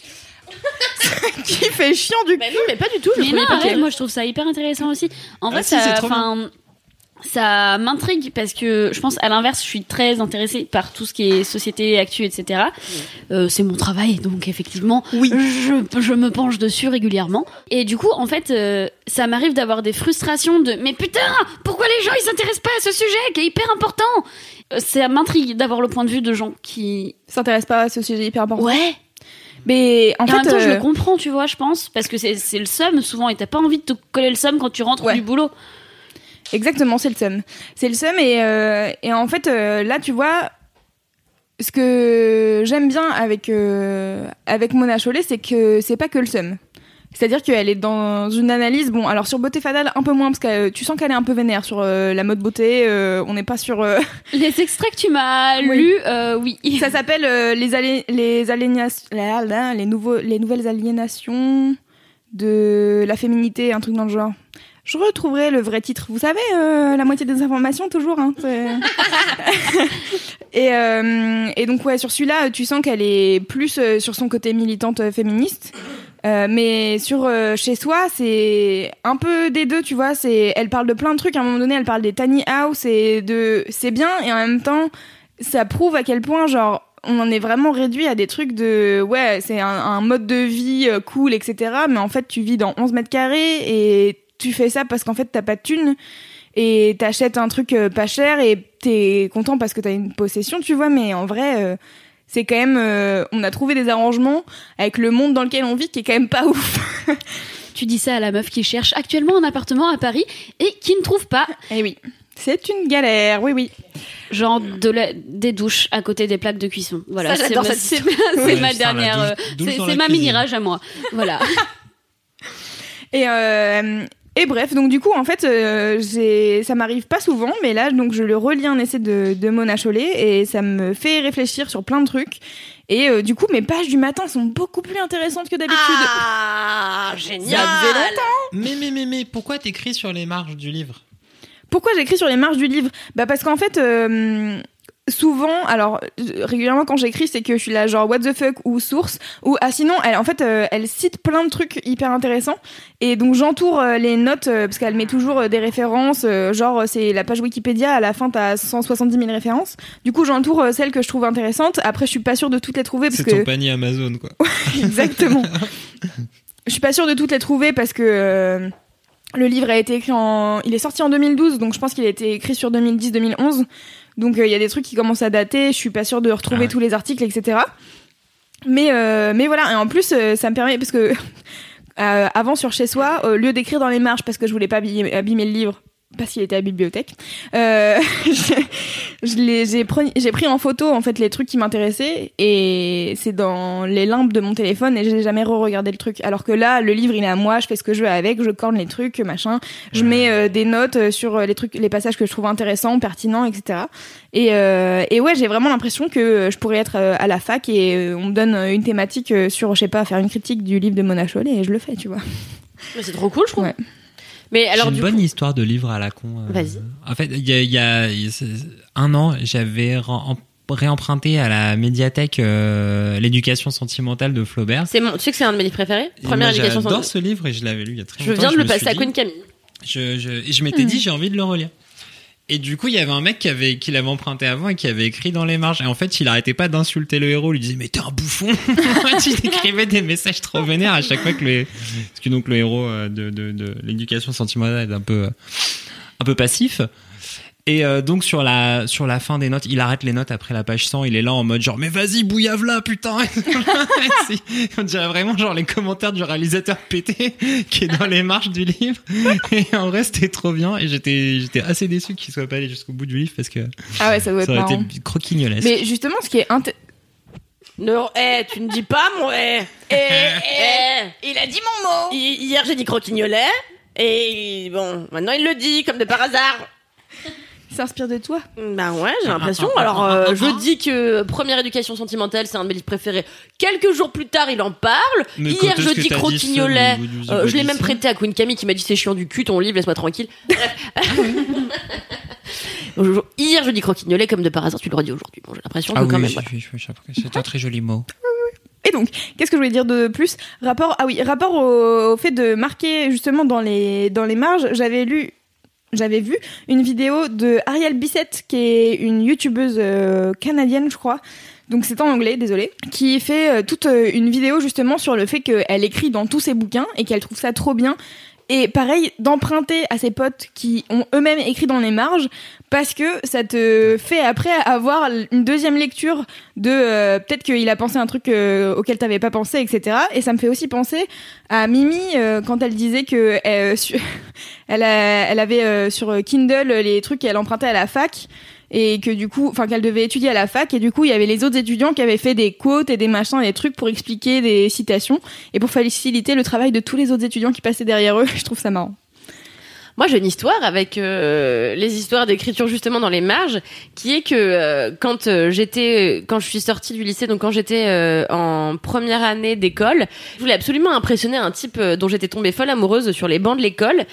Speaker 2: <laughs>
Speaker 3: qui fait chiant du
Speaker 2: Bah non, mais pas du tout. Je
Speaker 4: Mais non,
Speaker 2: pas
Speaker 4: arrête, moi je trouve ça hyper intéressant aussi. En
Speaker 1: Ah
Speaker 4: vrai,
Speaker 1: si, c'est
Speaker 4: ça, ça m'intrigue parce que je pense à l'inverse, je suis très intéressée par tout ce qui est société, actu, etc. Euh, c'est mon travail, donc effectivement,
Speaker 3: Oui.
Speaker 4: je, je me penche dessus régulièrement. Et du coup, en fait, euh, ça m'arrive d'avoir des frustrations de mais putain, pourquoi les gens ils s'intéressent pas à ce sujet qui est hyper important? Euh, Ça m'intrigue d'avoir le point de vue de gens qui
Speaker 3: s'intéresse pas à ce sujet hyper important.
Speaker 4: ouais.
Speaker 3: Mais en
Speaker 4: Et
Speaker 3: fait,
Speaker 4: en même temps, je
Speaker 3: euh,
Speaker 4: le comprends, tu vois, je pense, parce que c'est le seum souvent, et t'as pas envie de te coller le seum quand tu rentres
Speaker 3: Ouais.
Speaker 4: du boulot.
Speaker 3: Exactement, c'est le seum. C'est le seum et, euh, et en fait euh, là tu vois ce que j'aime bien avec euh, avec Mona Chollet, c'est que c'est pas que le seum. C'est-à-dire qu'elle est dans une analyse, bon, alors sur Beauté Fatale, un peu moins, parce que tu sens qu'elle est un peu vénère sur la mode beauté, on n'est pas sur... <laughs>
Speaker 4: Les extraits que tu m'as
Speaker 3: Oui.
Speaker 4: lus, oui. <laughs>
Speaker 3: ça s'appelle les, alé- les, aliénations- là, là, les, nouveaux, les nouvelles aliénations de la féminité, un truc dans le genre. Je retrouverai le vrai titre. Vous savez, euh, la moitié des informations, toujours. Hein, <laughs> et, euh, et donc, ouais, sur celui-là, tu sens qu'elle est plus euh, sur son côté militante féministe. Mais sur chez soi, c'est un peu des deux, tu vois. C'est, elle parle de plein de trucs. À un moment donné, elle parle des tiny house et de, c'est bien. Et en même temps, ça prouve à quel point, genre, on en est vraiment réduit à des trucs de, ouais, c'est un, un mode de vie cool, etc. Mais en fait, tu vis dans 11 mètres carrés et tu fais ça parce qu'en fait, t'as pas de thunes et t'achètes un truc euh, pas cher et t'es content parce que t'as une possession, tu vois. Mais en vrai, euh, c'est quand même, euh, on a trouvé des arrangements avec le monde dans lequel on vit qui est quand même pas <laughs> ouf.
Speaker 4: Tu dis ça à la meuf qui cherche actuellement un appartement à Paris et qui ne trouve pas,
Speaker 3: Eh oui. C'est une galère, oui, oui.
Speaker 4: genre, de la- des douches à côté des plaques de cuisson. Voilà, c'est ma,
Speaker 2: cette
Speaker 1: Ouais,
Speaker 4: dernière. c'est ma mini-rage à moi. Voilà. <laughs> <laughs>
Speaker 3: Et, euh, et bref, donc du coup, en fait, euh, ça m'arrive pas souvent, mais là, donc je le relis un essai de, de Mona Chollet et ça me fait réfléchir sur plein de trucs. Et euh, du coup, mes pages du matin sont beaucoup plus intéressantes que d'habitude.
Speaker 2: Ah, génial.
Speaker 3: Ça faisait longtemps.
Speaker 1: Mais, mais, mais, mais, pourquoi t'écris sur les marges du livre?
Speaker 3: Pourquoi j'écris sur les marges du livre? Bah parce qu'en fait, euh, souvent, alors régulièrement quand j'écris, c'est que je suis là genre what the fuck ou source ou ah sinon elle en fait euh, elle cite plein de trucs hyper intéressants et donc j'entoure euh, les notes euh, parce qu'elle met toujours des références genre c'est la page Wikipédia à la fin t'as 170 000 références. Du coup j'entoure celles que je trouve intéressantes. Après je suis pas sûre de toutes les trouver parce
Speaker 1: C'est
Speaker 3: que
Speaker 1: ton panier Amazon, quoi. <laughs>
Speaker 3: Exactement. Je suis pas sûre de toutes les trouver parce que le livre a été écrit en. Il est sorti en 2012, donc je pense qu'il a été écrit sur 2010-2011. Donc euh, il y a des trucs qui commencent à dater. Je suis pas sûre de retrouver
Speaker 1: Ah ouais.
Speaker 3: tous les articles, etc. Mais euh, mais voilà. Et en plus, euh, ça me permet parce que <laughs> euh, avant sur chez soi, au lieu d'écrire dans les marges parce que je voulais pas abîmer, abîmer le livre. Parce qu'il était à la bibliothèque. Euh, <laughs> j'ai pris, en photo en fait les trucs qui m'intéressaient et c'est dans les limbes de mon téléphone et j'ai jamais re-regardé le truc. Alors que là, le livre il est à moi, je fais ce que je veux avec, je corne les trucs, machin. Je mets euh, des notes euh, sur euh, les trucs, les passages que je trouve intéressants, pertinents, etc. Et, euh, et ouais, j'ai vraiment l'impression que je pourrais être à la fac et on me donne une thématique sur, je sais pas, faire une critique du livre de Mona Chollet et je le fais, tu vois.
Speaker 2: Mais c'est trop cool, je trouve.
Speaker 3: Ouais.
Speaker 2: Mais alors,
Speaker 1: une
Speaker 2: du
Speaker 1: bonne
Speaker 2: coup,
Speaker 1: histoire de livre à la con. euh,
Speaker 2: Vas-y.
Speaker 1: En fait, il y a, y un an, j'avais réemprunté à la médiathèque euh, l'éducation sentimentale de Flaubert.
Speaker 2: c'est mon, tu sais que c'est un de mes livres préférés? Première
Speaker 1: moi,
Speaker 2: éducation
Speaker 1: J'adore
Speaker 2: sentimentale.
Speaker 1: ce livre et je l'avais lu il y a très
Speaker 2: Je
Speaker 1: longtemps.
Speaker 2: viens de
Speaker 1: me
Speaker 2: le passer à Queen Camille.
Speaker 1: Je, je, je m'étais dit, j'ai envie de le relire. Et du coup, il y avait un mec qui avait, qui l'avait emprunté avant et qui avait écrit dans les marges. Et en fait, il arrêtait pas d'insulter le héros. Il lui disait, mais t'es un bouffon. <laughs> Il écrivait des messages trop vénères à chaque fois que le, que donc le héros euh, de, de, de l'éducation sentimentale est un peu, euh, un peu passif. Et euh, donc sur la sur la fin des notes, il arrête les notes après la page 100, il est là en mode genre mais vas-y bouillave là putain. <laughs> On dirait vraiment genre les commentaires du réalisateur pété qui est dans les marges du livre. Et en vrai c'était trop bien et j'étais j'étais assez déçu qu'il soit pas allé jusqu'au bout du livre parce que
Speaker 3: Ah ouais, ça doit être
Speaker 1: ça aurait
Speaker 3: marrant.
Speaker 1: été croquignolesque.
Speaker 3: Mais justement, ce qui est inté-
Speaker 2: Non, eh, tu ne dis pas mon eh. Eh, eh.
Speaker 3: il a dit mon mot.
Speaker 2: Hi- Hier, j'ai dit croquignolet. Et bon, maintenant il le dit, comme de par hasard.
Speaker 3: S'inspire de toi.
Speaker 2: Bah ouais, j'ai l'impression. Alors, euh, je dis que Première éducation sentimentale, c'est un de mes livres préférés. Quelques jours plus tard, il en parle.
Speaker 1: Mais
Speaker 2: Hier, je dis croquignolet.
Speaker 1: ça
Speaker 2: Euh, je l'ai même prêté à Queen Camille qui m'a dit c'est chiant du cul ton livre, laisse-moi tranquille. <laughs> Bonjour. Hier, je dis croquignolet comme de par hasard, tu le redis aujourd'hui. Bon, j'ai l'impression que
Speaker 1: Ah
Speaker 2: quand
Speaker 1: oui,
Speaker 2: même. voilà.
Speaker 1: c'est un très joli mot.
Speaker 3: Et donc, qu'est-ce que je voulais dire de plus? Rapport, ah oui, rapport au, au fait de marquer justement dans les dans les marges. J'avais lu, j'avais vu une vidéo de Ariel Bissett, qui est une youtubeuse euh, canadienne, je crois. Donc c'est en anglais, désolé, qui fait euh, toute euh, une vidéo justement sur le fait qu'elle écrit dans tous ses bouquins et qu'elle trouve ça trop bien. Et pareil, d'emprunter à ses potes qui ont eux-mêmes écrit dans les marges, parce que ça te fait après avoir une deuxième lecture de euh, peut-être qu'il a pensé un truc euh, auquel t'avais pas pensé, etc. Et ça me fait aussi penser à Mimi euh, quand elle disait que euh, <laughs> elle, avait sur Kindle les trucs qu'elle empruntait à la fac et que du coup, enfin qu'elle devait étudier à la fac et du coup il y avait les autres étudiants qui avaient fait des quotes et des machins et des trucs pour expliquer des citations et pour faciliter le travail de tous les autres étudiants qui passaient derrière eux. <laughs> Je trouve ça marrant.
Speaker 2: Moi, j'ai une histoire avec euh, les histoires d'écriture justement dans les marges, qui est que euh, quand euh, j'étais, quand je suis sortie du lycée, donc quand j'étais euh, en première année d'école, je voulais absolument impressionner un type euh, dont j'étais tombée folle amoureuse sur les bancs de l'école,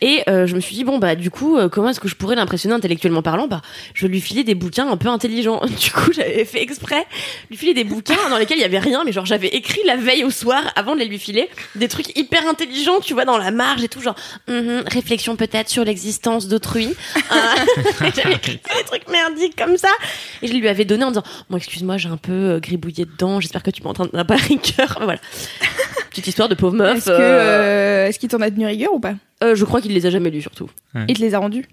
Speaker 2: et je me suis dit bon bah du coup, comment est-ce que je pourrais l'impressionner intellectuellement parlant? Bah, je lui filais des bouquins un peu intelligents. <laughs> Du coup, j'avais fait exprès lui filer des bouquins dans lesquels il y avait rien, mais genre j'avais écrit la veille au soir avant de les lui filer des trucs hyper intelligents, tu vois, dans la marge et tout, genre Mhm, réflexion peut-être sur l'existence d'autrui. Euh, <laughs> J'avais écrit des trucs merdiques comme ça. Et je lui avais donné en disant Bon, excuse-moi, j'ai un peu euh, gribouillé dedans, j'espère que tu m'en train de pas rigueur. Voilà. Petite histoire de pauvre meuf.
Speaker 3: Est-ce
Speaker 2: euh,
Speaker 3: euh, est-ce qu'il t'en a tenu rigueur ou pas?
Speaker 2: Euh, je crois qu'il les a jamais lus surtout.
Speaker 3: Il te les a rendus?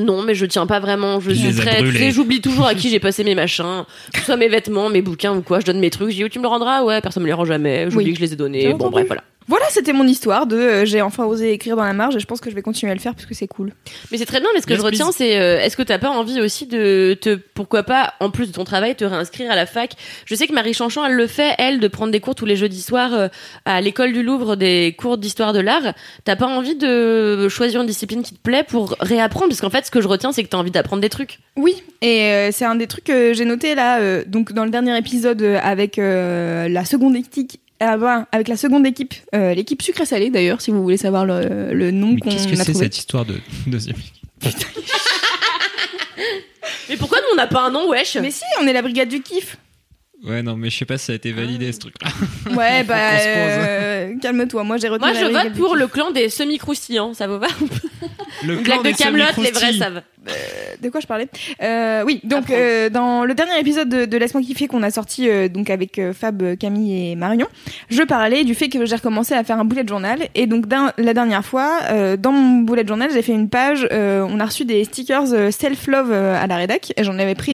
Speaker 2: Non, mais je tiens pas vraiment. Je suis très. J'oublie toujours à qui j'ai passé mes machins, que ce soit mes vêtements, mes bouquins ou quoi. Je donne mes trucs. Je dis, oh, tu me le rendras? Ouais, personne me les rend jamais. J'oublie
Speaker 3: Oui.
Speaker 2: que je les ai donnés. Bon, bref, voilà.
Speaker 3: Voilà, c'était mon histoire de euh, j'ai enfin osé écrire dans la marge et je pense que je vais continuer à le faire parce que c'est cool.
Speaker 2: Mais c'est très bien, mais ce que
Speaker 1: Yes,
Speaker 2: je retiens, c'est euh, est-ce que t'as pas envie aussi de te, pourquoi pas, en plus de ton travail, te réinscrire à la fac? Je sais que Marie Chanchon, elle le fait, elle, de prendre des cours tous les jeudis soirs euh, à l'école du Louvre, des cours d'histoire de l'art. T'as pas envie de choisir une discipline qui te plaît pour réapprendre? Parce qu'en fait, ce que je retiens, c'est que t'as envie d'apprendre des trucs.
Speaker 3: Oui, et euh, c'est un des trucs que j'ai noté là, euh, donc dans le dernier épisode avec euh, la seconde équipe. Ah ben, avec la seconde équipe, euh, l'équipe sucré salé d'ailleurs, si vous voulez savoir le, le nom
Speaker 1: Mais
Speaker 3: qu'on
Speaker 1: qu'est-ce que
Speaker 3: a
Speaker 1: c'est
Speaker 3: trouvé.
Speaker 1: cette histoire de <laughs> deuxième <laughs>
Speaker 2: Mais pourquoi nous on n'a pas un nom, wesh?
Speaker 3: Mais si, on est la brigade du kiff.
Speaker 1: Ouais, non, mais je sais pas si ça a été validé ce truc-là.
Speaker 3: Ouais, <laughs> bah, euh, calme-toi. Moi, j'ai retenu
Speaker 2: Moi, je vote pour le clan des semi-croustillants, ça vous va
Speaker 1: Le clan
Speaker 2: blague de
Speaker 1: des
Speaker 2: Camelot, les vrais savent.
Speaker 3: De quoi je parlais euh, Oui, donc euh, dans le dernier épisode de, de Laisse-moi kiffer qu'on a sorti euh, donc avec euh, Fab, euh, Camille et Marion, je parlais du fait que j'ai recommencé à faire un bullet journal et donc la dernière fois, euh, dans mon bullet journal, j'ai fait une page. euh, on a reçu des stickers euh, self love euh, à la rédac et j'en avais pris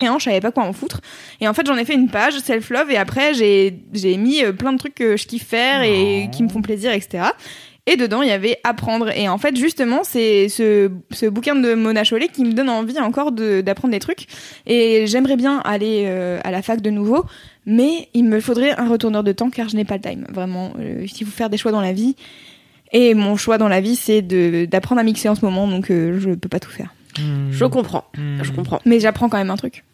Speaker 3: rien, je savais pas quoi en foutre. Et en fait, j'en ai fait une page self love et après j'ai j'ai mis euh, plein de trucs que je kiffe faire et qui me font plaisir, etc. Et dedans, il y avait apprendre. Et en fait, justement, c'est ce, ce bouquin de Mona Chollet qui me donne envie encore de- d'apprendre des trucs. Et j'aimerais bien aller euh, à la fac de nouveau, mais il me faudrait un retourneur de temps car je n'ai pas le time. Vraiment, euh, s'il faut faire des choix dans la vie. Et mon choix dans la vie, c'est de- d'apprendre à mixer en ce moment, donc euh, je peux pas tout faire.
Speaker 2: Je comprends, je comprends.
Speaker 3: Mais j'apprends quand même un truc.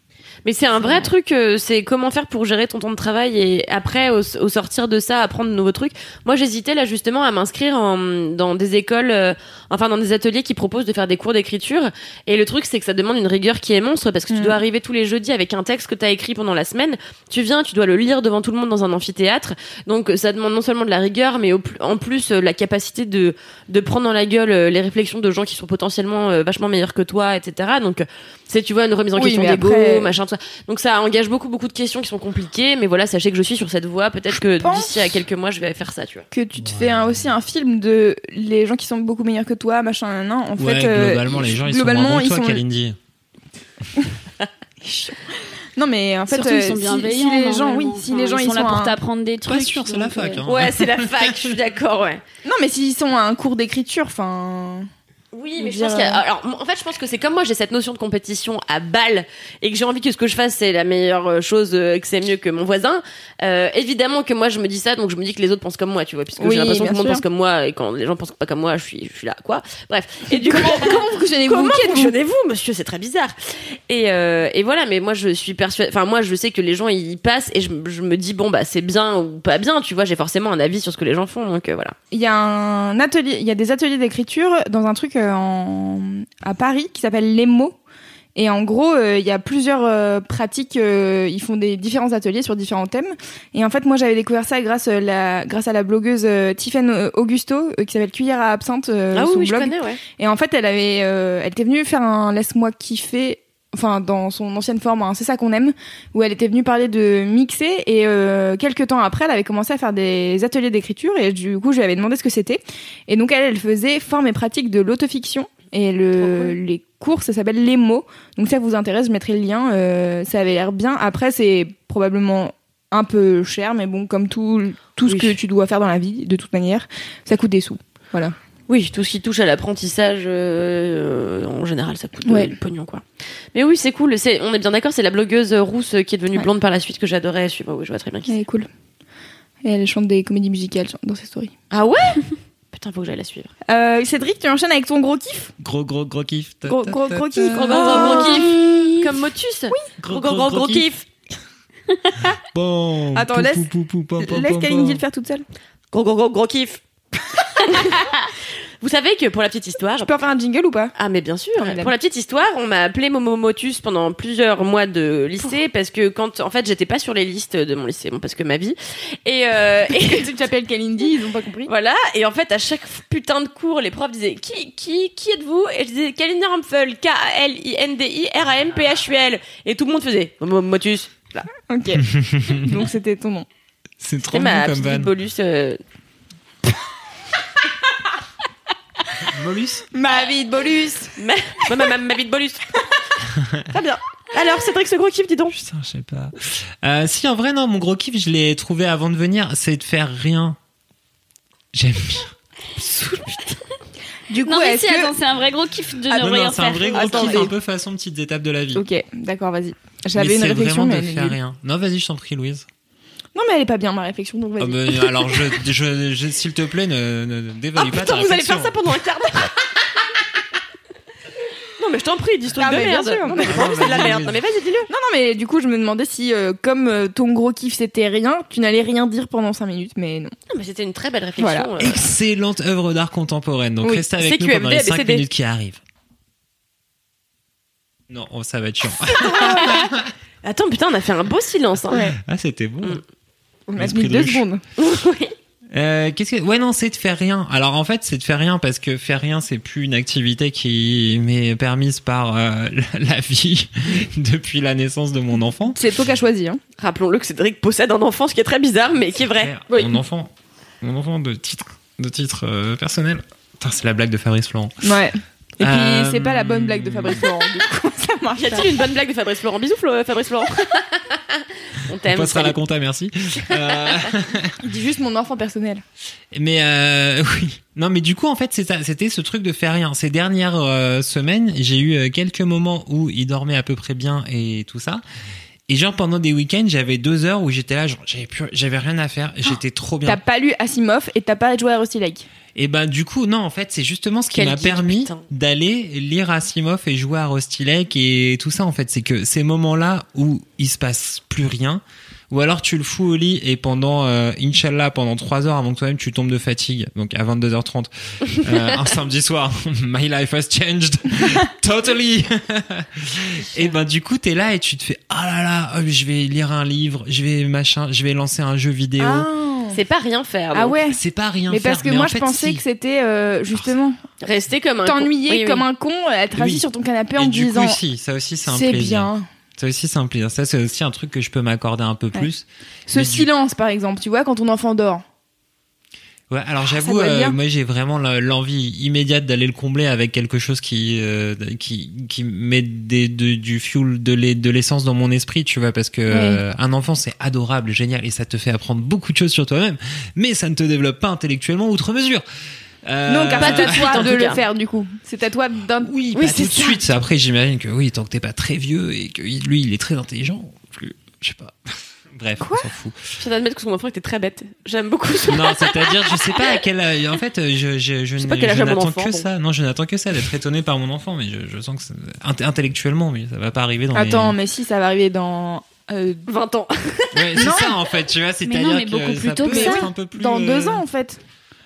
Speaker 2: Mais c'est un vrai truc, euh, c'est comment faire pour gérer ton temps de travail et après, au, au sortir de ça, apprendre de nouveaux trucs. Moi, j'hésitais là justement à m'inscrire dans des écoles, euh, enfin dans des ateliers qui proposent de faire des cours d'écriture. Et le truc, c'est que ça demande une rigueur qui est monstre parce que tu
Speaker 3: Mm.
Speaker 2: dois arriver tous les jeudis avec un texte que tu as écrit pendant la semaine. Tu viens, tu dois le lire devant tout le monde dans un amphithéâtre. Donc ça demande non seulement de la rigueur, mais au en plus euh, la capacité de, de prendre dans la gueule euh, les réflexions de gens qui sont potentiellement euh, vachement meilleurs que toi, etc. Donc c'est, tu vois, une remise en
Speaker 3: Oui,
Speaker 2: question d'ego,
Speaker 3: après-
Speaker 2: machin, tout ça. Donc ça engage beaucoup, beaucoup de questions qui sont compliquées. Mais voilà, sachez que je suis sur cette voie. Peut-être que d'ici à quelques mois, je vais faire ça, tu vois.
Speaker 3: que tu te fais un- aussi un film de les gens qui sont beaucoup meilleurs que toi, machin, nan. En
Speaker 1: Ouais,
Speaker 3: fait, euh,
Speaker 1: globalement, les gens, ils
Speaker 3: globalement,
Speaker 1: sont moins bons que
Speaker 3: ils
Speaker 1: toi,
Speaker 3: sont-
Speaker 1: Kalindi. <laughs>
Speaker 3: Non, mais en fait,
Speaker 4: Surtout, ils
Speaker 3: euh,
Speaker 4: sont
Speaker 3: si-
Speaker 4: bienveillants.
Speaker 3: si, les gens, oui, les gens
Speaker 4: ils
Speaker 3: ils
Speaker 4: sont là pour
Speaker 3: un-
Speaker 4: t'apprendre des trucs.
Speaker 1: sûr, c'est la fac,
Speaker 4: euh,
Speaker 1: hein.
Speaker 2: Ouais, c'est la fac, je suis d'accord, ouais.
Speaker 3: Non, mais s'ils sont à un cours d'écriture, enfin.
Speaker 2: Oui, mais je pense a-
Speaker 3: euh,
Speaker 2: alors en fait je pense que c'est comme moi j'ai cette notion de compétition à balle et que j'ai envie que ce que je fasse c'est la meilleure euh, chose euh, que c'est mieux que mon voisin. Euh, évidemment que moi je me dis ça donc je me dis que les autres pensent comme moi tu vois puisque
Speaker 3: Oui,
Speaker 2: j'ai l'impression que tout le monde pense comme moi et quand les gens pensent pas comme moi je suis je suis là quoi. Bref. Et du coup <laughs>
Speaker 3: Comment vous fonctionnez-vous?
Speaker 2: Comment fonctionnez-vous, monsieur? C'est très bizarre. Et, euh, et voilà, mais moi je suis persuadée. Enfin, moi je sais que les gens ils passent et je, je me dis bon bah c'est bien ou pas bien. Tu vois, j'ai forcément un avis sur ce que les gens font, donc euh, voilà.
Speaker 3: Il y a un atelier, il y a des ateliers d'écriture dans un truc en, à Paris qui s'appelle Les mots. Et en gros, euh, il y a plusieurs euh, pratiques. euh, ils font des différents ateliers sur différents thèmes. Et en fait, moi, j'avais découvert ça grâce, euh, la, grâce à la blogueuse euh, Tiffen Augusto, euh, qui s'appelle Cuillère à absinthe, euh,
Speaker 2: ah
Speaker 3: son
Speaker 2: oui, je
Speaker 3: blog.
Speaker 2: connais, ouais.
Speaker 3: Et en fait, elle avait, euh, elle était venue faire un laisse-moi kiffer, enfin dans son ancienne forme, hein, c'est ça qu'on aime, où elle était venue parler de mixer et euh, quelques temps après, elle avait commencé à faire des ateliers d'écriture et du coup, je lui avais demandé ce que c'était. Et donc elle, elle faisait forme et pratique de l'autofiction et le, les cours, ça s'appelle les mots. Donc si ça vous intéresse, je mettrai le lien. euh, ça avait l'air bien. Après, c'est probablement un peu cher, mais bon, comme tout, tout ce que tu dois faire dans la vie, de toute manière, ça coûte des sous. Voilà.
Speaker 2: Oui, tout ce qui touche à l'apprentissage, euh, en général, ça coûte
Speaker 3: Ouais.
Speaker 2: du pognon, quoi. Mais oui, c'est cool. C'est, on est bien d'accord. C'est la blogueuse rousse qui est devenue
Speaker 3: Ouais.
Speaker 2: blonde par la suite que j'adorais suivre. Oui, je vois très bien qui
Speaker 3: Elle
Speaker 2: c'est.
Speaker 3: est cool. Et elle chante des comédies musicales dans ses stories.
Speaker 2: Ah ouais? <laughs> Putain, faut que j'aille la suivre.
Speaker 3: Euh, Cédric, tu enchaînes avec ton gros kiff?
Speaker 1: Gros, gros, gros kiff. Ta,
Speaker 3: Gros-
Speaker 1: ta,
Speaker 3: gros- gros kiff,
Speaker 2: Gros, gros, gros, kiff. Comme Motus. Oui. Gros, gros, gros, gros kiff. <laughs>
Speaker 1: Bon.
Speaker 3: Attends, laisse-
Speaker 1: pou, pou, pou, pom, pom,
Speaker 3: Laisse le faire toute seule.
Speaker 2: Gros, gros, gros, gros kiff. <laughs> Vous savez que pour la petite histoire,
Speaker 3: Je peux en faire un jingle ou pas?
Speaker 2: Ah mais bien sûr.
Speaker 3: Formidable.
Speaker 2: Pour la petite histoire, on m'a appelé Momo Motus pendant plusieurs mois de lycée parce que quand en fait j'étais pas sur les listes de mon lycée, bon parce que ma vie. Et, euh, <laughs> et
Speaker 3: Tu t'appelles Kalindi, ils ont pas compris.
Speaker 2: voilà. Et en fait à chaque putain de cours, les profs disaient qui qui qui êtes-vous? Et je disais Kalindi Rampfel, K A L I N D I R A M P H U L. Et tout le monde faisait Momo Motus. Là.
Speaker 3: Ok. <laughs> Donc c'était ton nom.
Speaker 1: C'est trop
Speaker 2: C'est
Speaker 1: bon
Speaker 2: ma
Speaker 1: comme
Speaker 2: petite
Speaker 1: van.
Speaker 2: bolus. euh, <laughs>
Speaker 1: Molus
Speaker 3: Ma vie de bolus
Speaker 2: ma, ma, ma, ma vie de bolus. <laughs> Très bien. Alors Cédric, ce gros kiff, dis donc.
Speaker 1: Putain, je sais pas. Euh, si, en vrai, non, mon gros kiff, je l'ai trouvé avant de venir, c'est de faire rien. J'aime bien.
Speaker 3: Du coup,
Speaker 4: Non, mais si,
Speaker 3: que.
Speaker 4: attends, c'est un vrai gros kiff de
Speaker 3: Ah,
Speaker 4: ne
Speaker 1: Non,
Speaker 4: rien
Speaker 1: non, c'est un
Speaker 4: faire.
Speaker 1: vrai gros
Speaker 3: Attendez.
Speaker 1: kiff, un peu façon petites étapes de la vie.
Speaker 3: Ok, d'accord, vas-y. J'avais une
Speaker 1: c'est
Speaker 3: réflexion,
Speaker 1: vraiment
Speaker 3: mais.
Speaker 1: de faire rien. Non, vas-y, je t'en prie, Louise.
Speaker 3: Non, mais elle est pas bien, ma réflexion, donc vas-y.
Speaker 1: Ah, bah, alors, je, je, je- s'il te plaît, ne, ne, ne dévalue
Speaker 2: Oh
Speaker 1: pas ta
Speaker 2: putain, vous allez faire ça pendant un quart d'heure. non, mais je t'en prie, dis-toi
Speaker 3: Ah,
Speaker 2: de
Speaker 3: mais bien
Speaker 2: merde.
Speaker 3: sûr.
Speaker 2: Non, mais j'ai pas envie, c'est de la
Speaker 1: Vas-y,
Speaker 2: merde. Non, mais vas-y, dis-le.
Speaker 3: Non, non, mais du coup, je me demandais si, euh, comme euh, ton gros kiff c'était rien, tu n'allais rien dire pendant 5 minutes, mais non.
Speaker 2: Non, mais c'était une très belle réflexion.
Speaker 3: Voilà.
Speaker 2: euh.
Speaker 1: Excellente œuvre d'art contemporaine. Donc
Speaker 3: Oui,
Speaker 1: restez avec nous pendant les 5
Speaker 2: ABCD.
Speaker 1: minutes qui arrivent. Non, oh, ça va être chiant. <laughs>
Speaker 2: Attends, putain, on a fait un beau silence. hein.
Speaker 3: Ouais.
Speaker 1: Ah, c'était bon.
Speaker 2: Mm.
Speaker 3: On a mis
Speaker 1: de
Speaker 3: deux secondes. <laughs>
Speaker 2: Oui.
Speaker 1: Euh, qu'est-ce que ouais non c'est de faire rien alors en fait c'est de faire rien parce que faire rien c'est plus une activité qui m'est permise par euh, <laughs> la- vie <laughs> depuis la naissance de mon enfant
Speaker 3: C'est toi qui as choisi, hein.
Speaker 2: Rappelons-le que Cédric possède un enfant, ce qui est très bizarre, mais qui est vrai. Oui.
Speaker 1: mon enfant mon enfant de titre de titre euh, personnel Putain, c'est la blague de Fabrice Florent
Speaker 3: Ouais. Et puis, c'est pas la bonne blague de Fabrice Laurent, du coup,
Speaker 2: Y a-t-il une bonne blague de Fabrice Florent Bisous, Flo- Fabrice Florent. on <laughs>
Speaker 1: on
Speaker 2: t'aime.
Speaker 1: passera la compta merci <laughs> Euh,
Speaker 3: Il dit juste mon enfant personnel.
Speaker 1: Mais euh, <laughs> oui. Non, mais du coup, en fait, c'est ça- c'était ce truc de faire rien. Ces dernières euh, semaines, j'ai eu euh, quelques moments où il dormait à peu près bien et tout ça. Et genre pendant des week-ends, j'avais deux heures où j'étais là, genre j'avais plus, j'avais rien à faire, j'étais trop
Speaker 3: T'as
Speaker 1: bien.
Speaker 3: pas lu Asimov et t'as pas joué à Rusty Lake.
Speaker 1: Et ben du coup, non, en fait, c'est justement ce qui m'a permis d'aller lire Asimov et jouer à Rusty Lake et tout ça. En fait, c'est que ces moments-là où il se passe plus rien, ou alors tu le fous au lit et pendant, euh, Inch'Allah, pendant trois heures avant que toi-même tu tombes de fatigue, donc à 22h30, euh, <laughs> un samedi soir, <laughs> my life has changed <laughs> totally. et ben du coup, t'es là et tu te fais, ah là là, oh, je vais lire un livre, je vais machin, je vais lancer un jeu vidéo.
Speaker 2: C'est pas rien faire.
Speaker 3: Ah
Speaker 2: donc.
Speaker 3: ouais.
Speaker 1: C'est pas rien
Speaker 3: Mais
Speaker 1: faire.
Speaker 3: parce que
Speaker 1: mais
Speaker 3: moi
Speaker 1: en
Speaker 3: je
Speaker 1: fait,
Speaker 3: pensais
Speaker 1: si.
Speaker 3: que c'était euh, justement
Speaker 2: Rester comme un.
Speaker 3: t'ennuyer
Speaker 2: con. Oui, oui.
Speaker 3: comme un con, être assis
Speaker 1: Oui.
Speaker 3: sur ton canapé
Speaker 1: Et
Speaker 3: en
Speaker 1: du
Speaker 3: disant
Speaker 1: coup, si, ça aussi c'est un
Speaker 3: c'est
Speaker 1: plaisir.
Speaker 3: bien.
Speaker 1: Ça aussi c'est un plaisir. Ça c'est aussi un truc que je peux m'accorder un peu plus.
Speaker 3: Ce
Speaker 1: Mais du-
Speaker 3: silence par exemple, tu vois, quand ton enfant dort.
Speaker 1: Ouais, alors
Speaker 3: ça
Speaker 1: j'avoue, euh, moi j'ai vraiment l'envie immédiate d'aller le combler avec quelque chose qui euh, qui qui met des, de- du fuel, de l'e- de l'essence dans mon esprit, tu vois, parce que euh, un enfant c'est adorable, génial, et ça te fait apprendre beaucoup de choses sur toi-même, mais ça ne te développe pas intellectuellement outre mesure. Euh,
Speaker 3: Non,
Speaker 2: pas
Speaker 3: c'est <laughs>
Speaker 2: tout
Speaker 3: à
Speaker 2: de
Speaker 3: toi de le faire du coup. C'est à toi d'un.
Speaker 1: Oui,
Speaker 3: Oui,
Speaker 1: pas tout de
Speaker 3: ça.
Speaker 1: suite. Après, j'imagine que oui, tant que t'es pas très vieux et que lui, il est très intelligent, plus, je sais pas. Bref, on s'en fout.
Speaker 2: Je viens d'admettre que son enfant était très bête. J'aime beaucoup ça.
Speaker 1: Non, c'est-à-dire, je sais pas à quel. âge- En fait, je, je, je,
Speaker 2: mon
Speaker 1: n'attends que
Speaker 2: bon.
Speaker 1: ça. Non, je n'attends que ça d'être étonné par mon enfant, mais je, je sens que intellectuellement, mais ça va pas arriver dans
Speaker 3: Attends,
Speaker 1: les.
Speaker 3: mais si ça va arriver dans euh,
Speaker 2: 20 ans.
Speaker 1: Ouais, c'est ça en fait, tu vois. C'est-à-dire
Speaker 4: non, mais
Speaker 1: que
Speaker 4: beaucoup
Speaker 1: ça
Speaker 4: plus tôt
Speaker 1: peut
Speaker 4: que
Speaker 1: être
Speaker 4: ça.
Speaker 1: un peu plus.
Speaker 3: dans
Speaker 1: euh,
Speaker 3: deux ans en fait.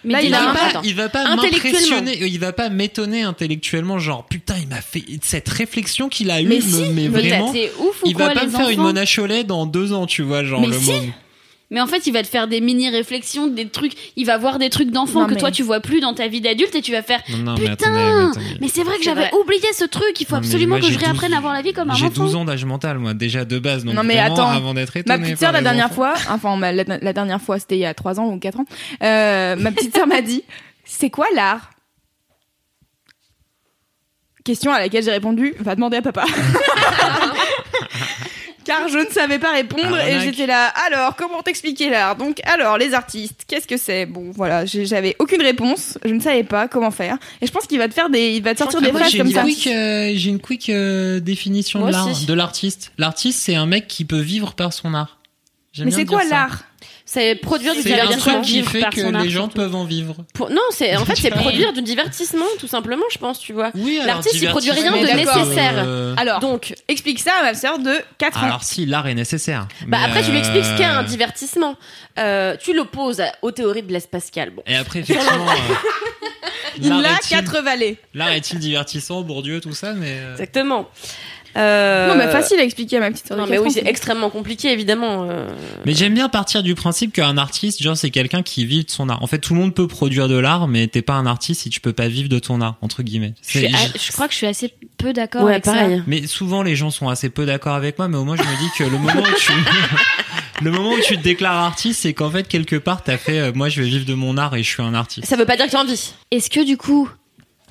Speaker 4: Mais
Speaker 3: Là, il
Speaker 1: va, pas, il va pas m'impressionner, il va pas m'étonner intellectuellement, genre putain, il m'a fait cette réflexion qu'il a eue,
Speaker 3: Mais si,
Speaker 1: vraiment,
Speaker 4: c'est ouf ou
Speaker 1: il
Speaker 4: quoi
Speaker 1: va pas me faire une Mona Cholet dans deux ans, tu vois, genre
Speaker 4: Mais
Speaker 1: le
Speaker 4: si.
Speaker 1: monde.
Speaker 4: Mais en fait, il va te faire des mini réflexions, des trucs. Il va voir des trucs d'enfant que
Speaker 3: mais-
Speaker 4: toi tu vois plus dans ta vie d'adulte et tu vas faire.
Speaker 1: Non, non, mais
Speaker 4: Putain,
Speaker 1: attendez, mais attendez.
Speaker 4: Mais c'est vrai que j'avais
Speaker 2: vrai.
Speaker 4: oublié ce truc. Il faut
Speaker 1: Non,
Speaker 4: absolument
Speaker 1: moi,
Speaker 4: que je
Speaker 1: j'ai
Speaker 4: réapprenne
Speaker 1: 12
Speaker 4: à voir la vie comme un
Speaker 1: J'ai
Speaker 4: enfant.
Speaker 1: 12 ans d'âge mental, moi, déjà de base. Donc
Speaker 3: Non, mais
Speaker 1: vraiment,
Speaker 3: attends.
Speaker 1: avant d'être
Speaker 3: Ma petite sœur la dernière
Speaker 1: enfants.
Speaker 3: fois, enfin ma- la, la dernière fois c'était il y a 3 ans ou 4 ans, euh, ma petite sœur m'a dit c'est quoi l'art? Question à laquelle j'ai répondu va demander à papa. Car je ne savais pas répondre et j'étais là. Alors, comment t'expliquer l'art Donc, alors, les artistes, qu'est-ce que c'est? Bon, voilà, j'avais aucune réponse. Je ne savais pas comment faire. Et je pense qu'il va te faire des, il va te sortir des phrases
Speaker 1: j'ai
Speaker 3: comme
Speaker 1: une
Speaker 3: ça.
Speaker 1: quick, euh, j'ai une quick euh, définition
Speaker 2: Moi
Speaker 1: de l'art, de l'artiste. L'artiste, c'est un mec qui peut vivre par son art. J'aime
Speaker 3: Mais c'est quoi l'art?
Speaker 2: C'est produire du divertissement.
Speaker 1: qui
Speaker 4: vivre
Speaker 1: fait
Speaker 4: par
Speaker 1: que
Speaker 4: son art,
Speaker 1: les gens
Speaker 4: surtout.
Speaker 1: peuvent en vivre.
Speaker 2: Pour- Non, c'est en fait <laughs> c'est produire du divertissement tout simplement, je pense, tu vois.
Speaker 1: Oui,
Speaker 2: L'artiste, il produit rien
Speaker 3: de
Speaker 2: nécessaire.
Speaker 1: euh,
Speaker 3: Alors,
Speaker 2: Donc,
Speaker 3: explique ça à ma sœur de 4 ans.
Speaker 1: alors si l'art est nécessaire.
Speaker 2: bah
Speaker 1: Mais,
Speaker 2: après tu lui expliques ce qu'est un
Speaker 1: euh,
Speaker 2: divertissement. Euh, tu l'opposes à- aux théories de Blaise Pascal. Bon.
Speaker 1: Et après effectivement,
Speaker 3: Il
Speaker 1: l'art
Speaker 3: a
Speaker 1: est-il-
Speaker 3: 4 vallées.
Speaker 1: l'art est-il divertissant, Bourdieu, tout ça, mais euh,
Speaker 2: Exactement. Euh,
Speaker 3: Non, mais facile à expliquer à ma petite sœur.
Speaker 2: Non mais
Speaker 3: 4
Speaker 2: oui, c'est extrêmement compliqué évidemment. euh.
Speaker 1: Mais j'aime bien partir du principe qu'un artiste, genre, c'est quelqu'un qui vit de son art. En fait, tout le monde peut produire de l'art, mais t'es pas un artiste si tu peux pas vivre de ton art, entre guillemets.
Speaker 4: Je, suis je crois que je suis assez peu d'accord
Speaker 2: Ouais,
Speaker 4: avec
Speaker 2: pareil.
Speaker 1: Mais souvent, les gens sont assez peu d'accord avec moi, mais au moins, je me dis que le moment où tu, <laughs> le moment où tu te déclares artiste, c'est qu'en fait, quelque part, t'as fait, euh, moi, je vais vivre de mon art et je suis un artiste.
Speaker 2: Ça veut pas dire que t'as envie.
Speaker 4: ça. Est-ce que du coup,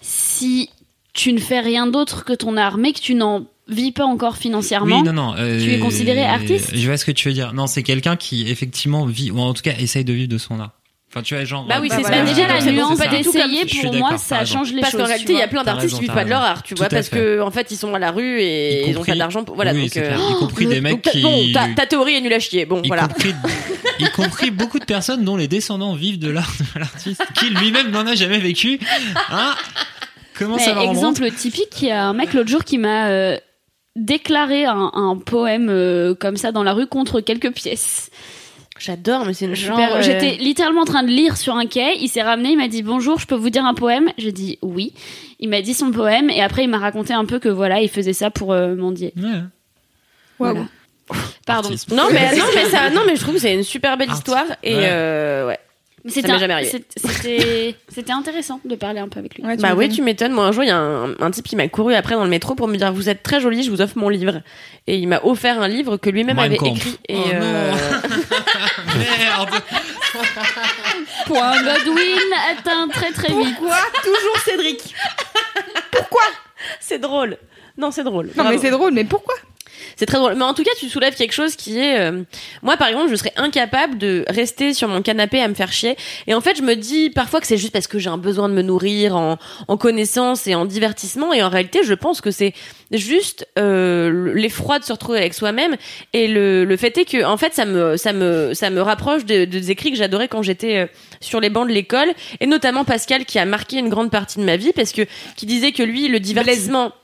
Speaker 4: si tu ne fais rien d'autre que ton art, mais que tu n'en vis pas encore financièrement,
Speaker 1: Oui, non, non. euh,
Speaker 4: Tu es considéré artiste
Speaker 1: Je vois ce que tu veux dire. Non, c'est quelqu'un qui, effectivement, vit, ou en tout cas, essaye de vivre de son art. Enfin, tu vois, genre.
Speaker 2: Bah oui,
Speaker 1: euh,
Speaker 2: c'est
Speaker 3: bah voilà.
Speaker 4: déjà la nuance d'essayer pour moi ça change les
Speaker 2: Parce
Speaker 4: choses.
Speaker 2: qu'en
Speaker 4: tu
Speaker 2: réalité, il y a plein d'artistes qui vivent pas de leur art, tu vois, parce que en fait, ils sont à la rue et ils ont pas d'argent. pour- Voilà,
Speaker 1: oui,
Speaker 2: donc.
Speaker 1: c'est
Speaker 2: euh,
Speaker 1: clair. Y compris des mecs qui.
Speaker 2: Bon, ta, ta théorie est nulle à chier. Bon,
Speaker 1: y,
Speaker 2: voilà.
Speaker 1: compris, <laughs> y compris beaucoup de personnes dont les descendants vivent de l'art de l'artiste, qui lui-même n'en a jamais vécu. Hein Comment
Speaker 4: Mais
Speaker 1: ça va
Speaker 4: exemple typique, il y a un mec l'autre jour qui m'a euh, déclaré un, un poème euh, comme ça dans la rue contre quelques pièces.
Speaker 2: J'adore, mais c'est une
Speaker 4: Genre,
Speaker 2: euh,
Speaker 4: j'étais littéralement en train de lire sur un quai, il s'est ramené, il m'a dit bonjour, je peux vous dire un poème? J'ai dit oui. Il m'a dit son poème et après il m'a raconté un peu que voilà, il faisait ça pour euh, mendier.
Speaker 1: Ouais.
Speaker 3: Waouh.
Speaker 4: Voilà. Pardon.
Speaker 1: Artiste.
Speaker 2: Non mais non mais <laughs> ça non mais je trouve que c'est une super belle histoire et
Speaker 1: Ouais.
Speaker 2: euh, ouais.
Speaker 4: Mais
Speaker 2: Ça m'est jamais arrivé. <laughs>
Speaker 4: C'était intéressant de parler un peu avec lui.
Speaker 3: Ouais,
Speaker 2: Bah oui, tu m'étonnes. Moi un jour il y a un, un type qui m'a couru après dans le métro pour me dire vous êtes très jolie, je vous offre mon livre et il m'a offert un livre que lui-même avait
Speaker 1: Kampf.
Speaker 2: écrit et
Speaker 1: Oh non.
Speaker 2: euh, <laughs>
Speaker 1: Merde. <laughs>
Speaker 4: Point Godwin atteint très très vite.
Speaker 3: Pourquoi toujours Cédric?
Speaker 2: C'est drôle. Non, c'est drôle.
Speaker 3: Non, mais c'est drôle, mais pourquoi?
Speaker 2: C'est très drôle. Mais en tout cas, tu soulèves quelque chose qui est, euh, moi par exemple, je serais incapable de rester sur mon canapé à me faire chier. Et en fait, je me dis parfois que c'est juste parce que j'ai un besoin de me nourrir en, en connaissances et en divertissement. Et en réalité, je pense que c'est juste euh, l'effroi de se retrouver avec soi-même. Et le, le fait est que, en fait, ça me, ça me, ça me rapproche de, de des écrits que j'adorais quand j'étais euh, sur les bancs de l'école. Et notamment Pascal, qui a marqué une grande partie de ma vie parce que qui disait que lui, le divertissement. Blaise,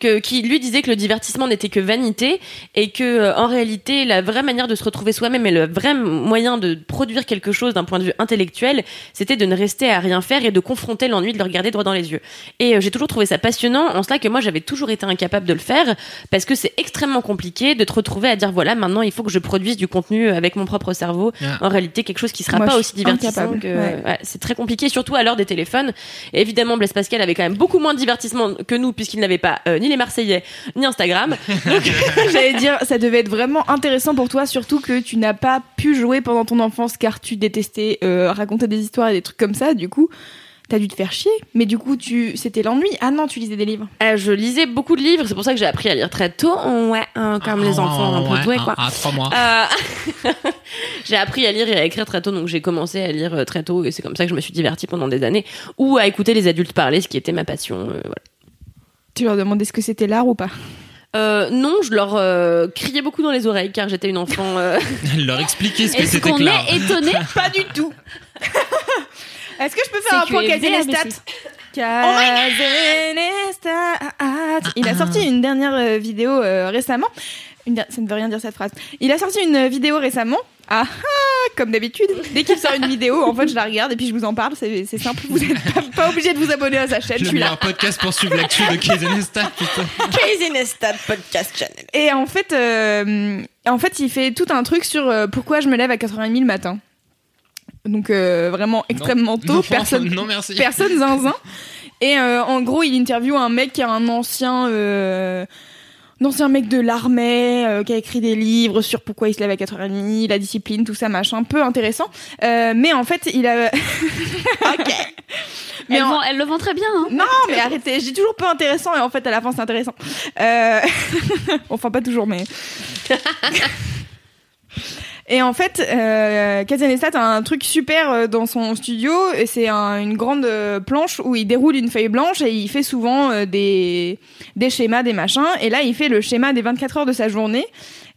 Speaker 2: que, qui lui disait que le divertissement n'était que vanité et que euh, en réalité la vraie manière de se retrouver soi-même et le vrai moyen de produire quelque chose d'un point de vue intellectuel, c'était de ne rester à rien faire et de confronter l'ennui, de le regarder droit dans les yeux. Et euh, j'ai toujours trouvé ça passionnant en cela que moi j'avais toujours été incapable de le faire parce que c'est extrêmement compliqué de te retrouver à dire voilà maintenant il faut que je produise du contenu avec mon propre cerveau. En réalité quelque chose qui sera
Speaker 3: Moi,
Speaker 2: pas aussi divertissant
Speaker 3: incapable,
Speaker 2: que
Speaker 3: ouais.
Speaker 2: ouais, c'est très compliqué surtout à l'heure des téléphones. Et évidemment Blaise Pascal avait quand même beaucoup moins de divertissement que nous puisqu'il n'avait pas euh, ni les Marseillais ni Instagram. <laughs> <laughs>
Speaker 3: J'allais dire, ça devait être vraiment intéressant pour toi, surtout que tu n'as pas pu jouer pendant ton enfance car tu détestais euh, raconter des histoires et des trucs comme ça. Du coup, t'as dû te faire chier. Mais du coup, tu, c'était l'ennui. Ah non, tu lisais des livres.
Speaker 2: Euh, je lisais beaucoup de livres, c'est pour ça que j'ai appris à lire très tôt. Ouais, hein, comme les enfants un peu doués quoi.
Speaker 1: À, trois mois.
Speaker 2: Euh, <laughs> j'ai appris à lire et à écrire très tôt, donc j'ai commencé à lire très tôt et c'est comme ça que je me suis divertie pendant des années, ou à écouter les adultes parler, ce qui était ma passion. euh, voilà.
Speaker 3: Tu leur demandais ce que c'était l'art ou pas?
Speaker 2: Euh, non, je leur euh, criais beaucoup dans les oreilles car j'étais une enfant. euh, <laughs>
Speaker 1: Leur expliquer ce que c'était
Speaker 4: qu'on est étonné <laughs>
Speaker 3: Pas du tout. <laughs> Est-ce que je peux faire un point
Speaker 4: CQFD,
Speaker 3: Casenestat
Speaker 4: ABC.
Speaker 3: Casenestat. Il a sorti une dernière vidéo récemment. Une ça ne veut rien dire cette phrase. Il a sorti une vidéo récemment. Ah ah, comme d'habitude. Dès qu'il sort une vidéo, en fait, je la regarde et puis je vous en parle. C'est c'est simple. Vous n'êtes pas, pas obligé de vous abonner à sa chaîne. Je suis là.
Speaker 1: meilleur podcast pour suivre l'actu de putain.
Speaker 2: Crazy Nestat Podcast Channel.
Speaker 3: Et en fait, euh, en fait, il fait tout un truc sur euh, pourquoi je me lève à 4h30 le matin. Donc euh, vraiment extrêmement tôt.
Speaker 1: Non,
Speaker 3: personne,
Speaker 1: Non, merci.
Speaker 3: personne zinzin. Et euh, en gros, il interviewe un mec qui est un ancien, euh, un ancien mec de l'armée, euh, qui a écrit des livres sur pourquoi il se lève à 4h30, la discipline, tout ça, machin, peu intéressant. Euh, mais en fait, il a... <laughs> ok. Mais en-
Speaker 4: vont- elles le vont très bien. Hein.
Speaker 3: non, mais arrêtez, dis toujours peu intéressant et en fait à la fin c'est intéressant. Euh... <laughs> enfin pas toujours mais. <laughs> Et en fait, euh, Kazanestat a un truc super euh, dans son studio et c'est un- une grande euh, planche où il déroule une feuille blanche et il fait souvent euh, des, des schémas, des machins. Et là, il fait le schéma des 24 heures de sa journée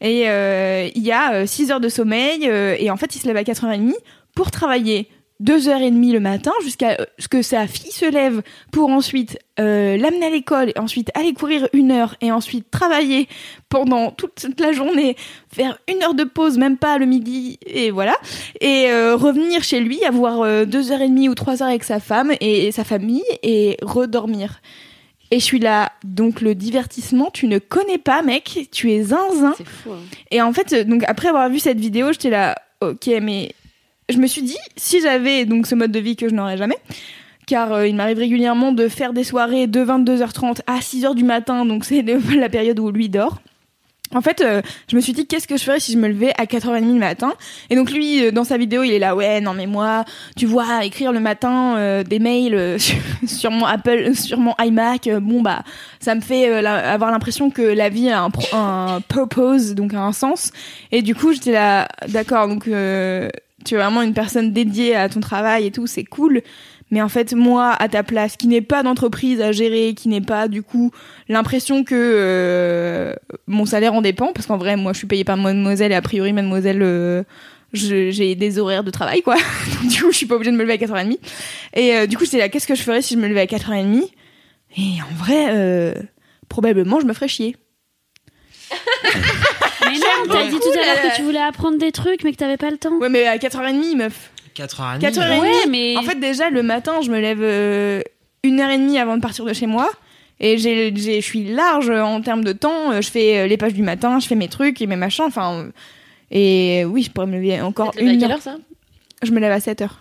Speaker 3: et il y a 6 heures de sommeil et en fait, il se lève à 4h30 pour travailler deux heures et demie le matin jusqu'à euh, ce que sa fille se lève pour ensuite euh, l'amener à l'école et ensuite aller courir une heure et ensuite travailler pendant toute la journée, faire une heure de pause, même pas le midi et voilà, et euh, revenir chez lui, avoir euh, deux heures et demie ou trois heures avec sa femme et, et sa famille et redormir. Et je suis là, donc le divertissement, tu ne connais pas, mec, tu es zinzin.
Speaker 2: C'est fou. hein.
Speaker 3: Et en fait, donc après avoir vu cette vidéo, j'étais là, ok, mais je me suis dit, si j'avais donc ce mode de vie que je n'aurais jamais, car euh, il m'arrive régulièrement de faire des soirées de 22h30 à 6h du matin, donc c'est <laughs> la période où lui dort. En fait, euh, je me suis dit qu'est-ce que je ferais si je me levais à 4h30 le matin? Et donc lui, euh, dans sa vidéo, il est là, ouais, non mais moi, tu vois, écrire le matin des mails <laughs> sur, mon Apple, sur mon iMac, bon bah, ça me fait avoir l'impression que la vie a un, un purpose, donc a un sens. Et du coup, j'étais là, d'accord, donc tu es vraiment une personne dédiée à ton travail et tout, c'est cool. Mais en fait, moi, à ta place, qui n'ai pas d'entreprise à gérer, qui n'ai pas du coup l'impression que euh, mon salaire en dépend, parce qu'en vrai, moi, je suis payée par Mademoiselle et a priori, Mademoiselle, euh, j'ai des horaires de travail, quoi. <laughs> Donc du coup, je suis pas obligée de me lever à 4h30. Et euh, du coup, j'étais là, qu'est-ce que je ferais si je me levais à 4h30 Et en vrai, euh, probablement, je me ferais chier. <laughs>
Speaker 4: Mais non, t'as dit tout à l'heure que tu voulais apprendre des trucs, mais que t'avais pas le temps.
Speaker 3: Ouais, mais à 4h30, meuf.
Speaker 1: 4h30.
Speaker 3: 4h30.
Speaker 4: Ouais, mais
Speaker 3: En fait, déjà, le matin, je me lève euh, une heure et demie avant de partir de chez moi. Et j'ai, j'ai- je suis large en termes de temps. Euh, Je fais euh, les pages du matin, je fais mes trucs et mes machins. Enfin, euh, et oui, je pourrais me lever encore
Speaker 2: T'es levé à
Speaker 3: une
Speaker 2: quelle
Speaker 3: heure.
Speaker 2: heure ça?
Speaker 3: Je me lève à 7 heures.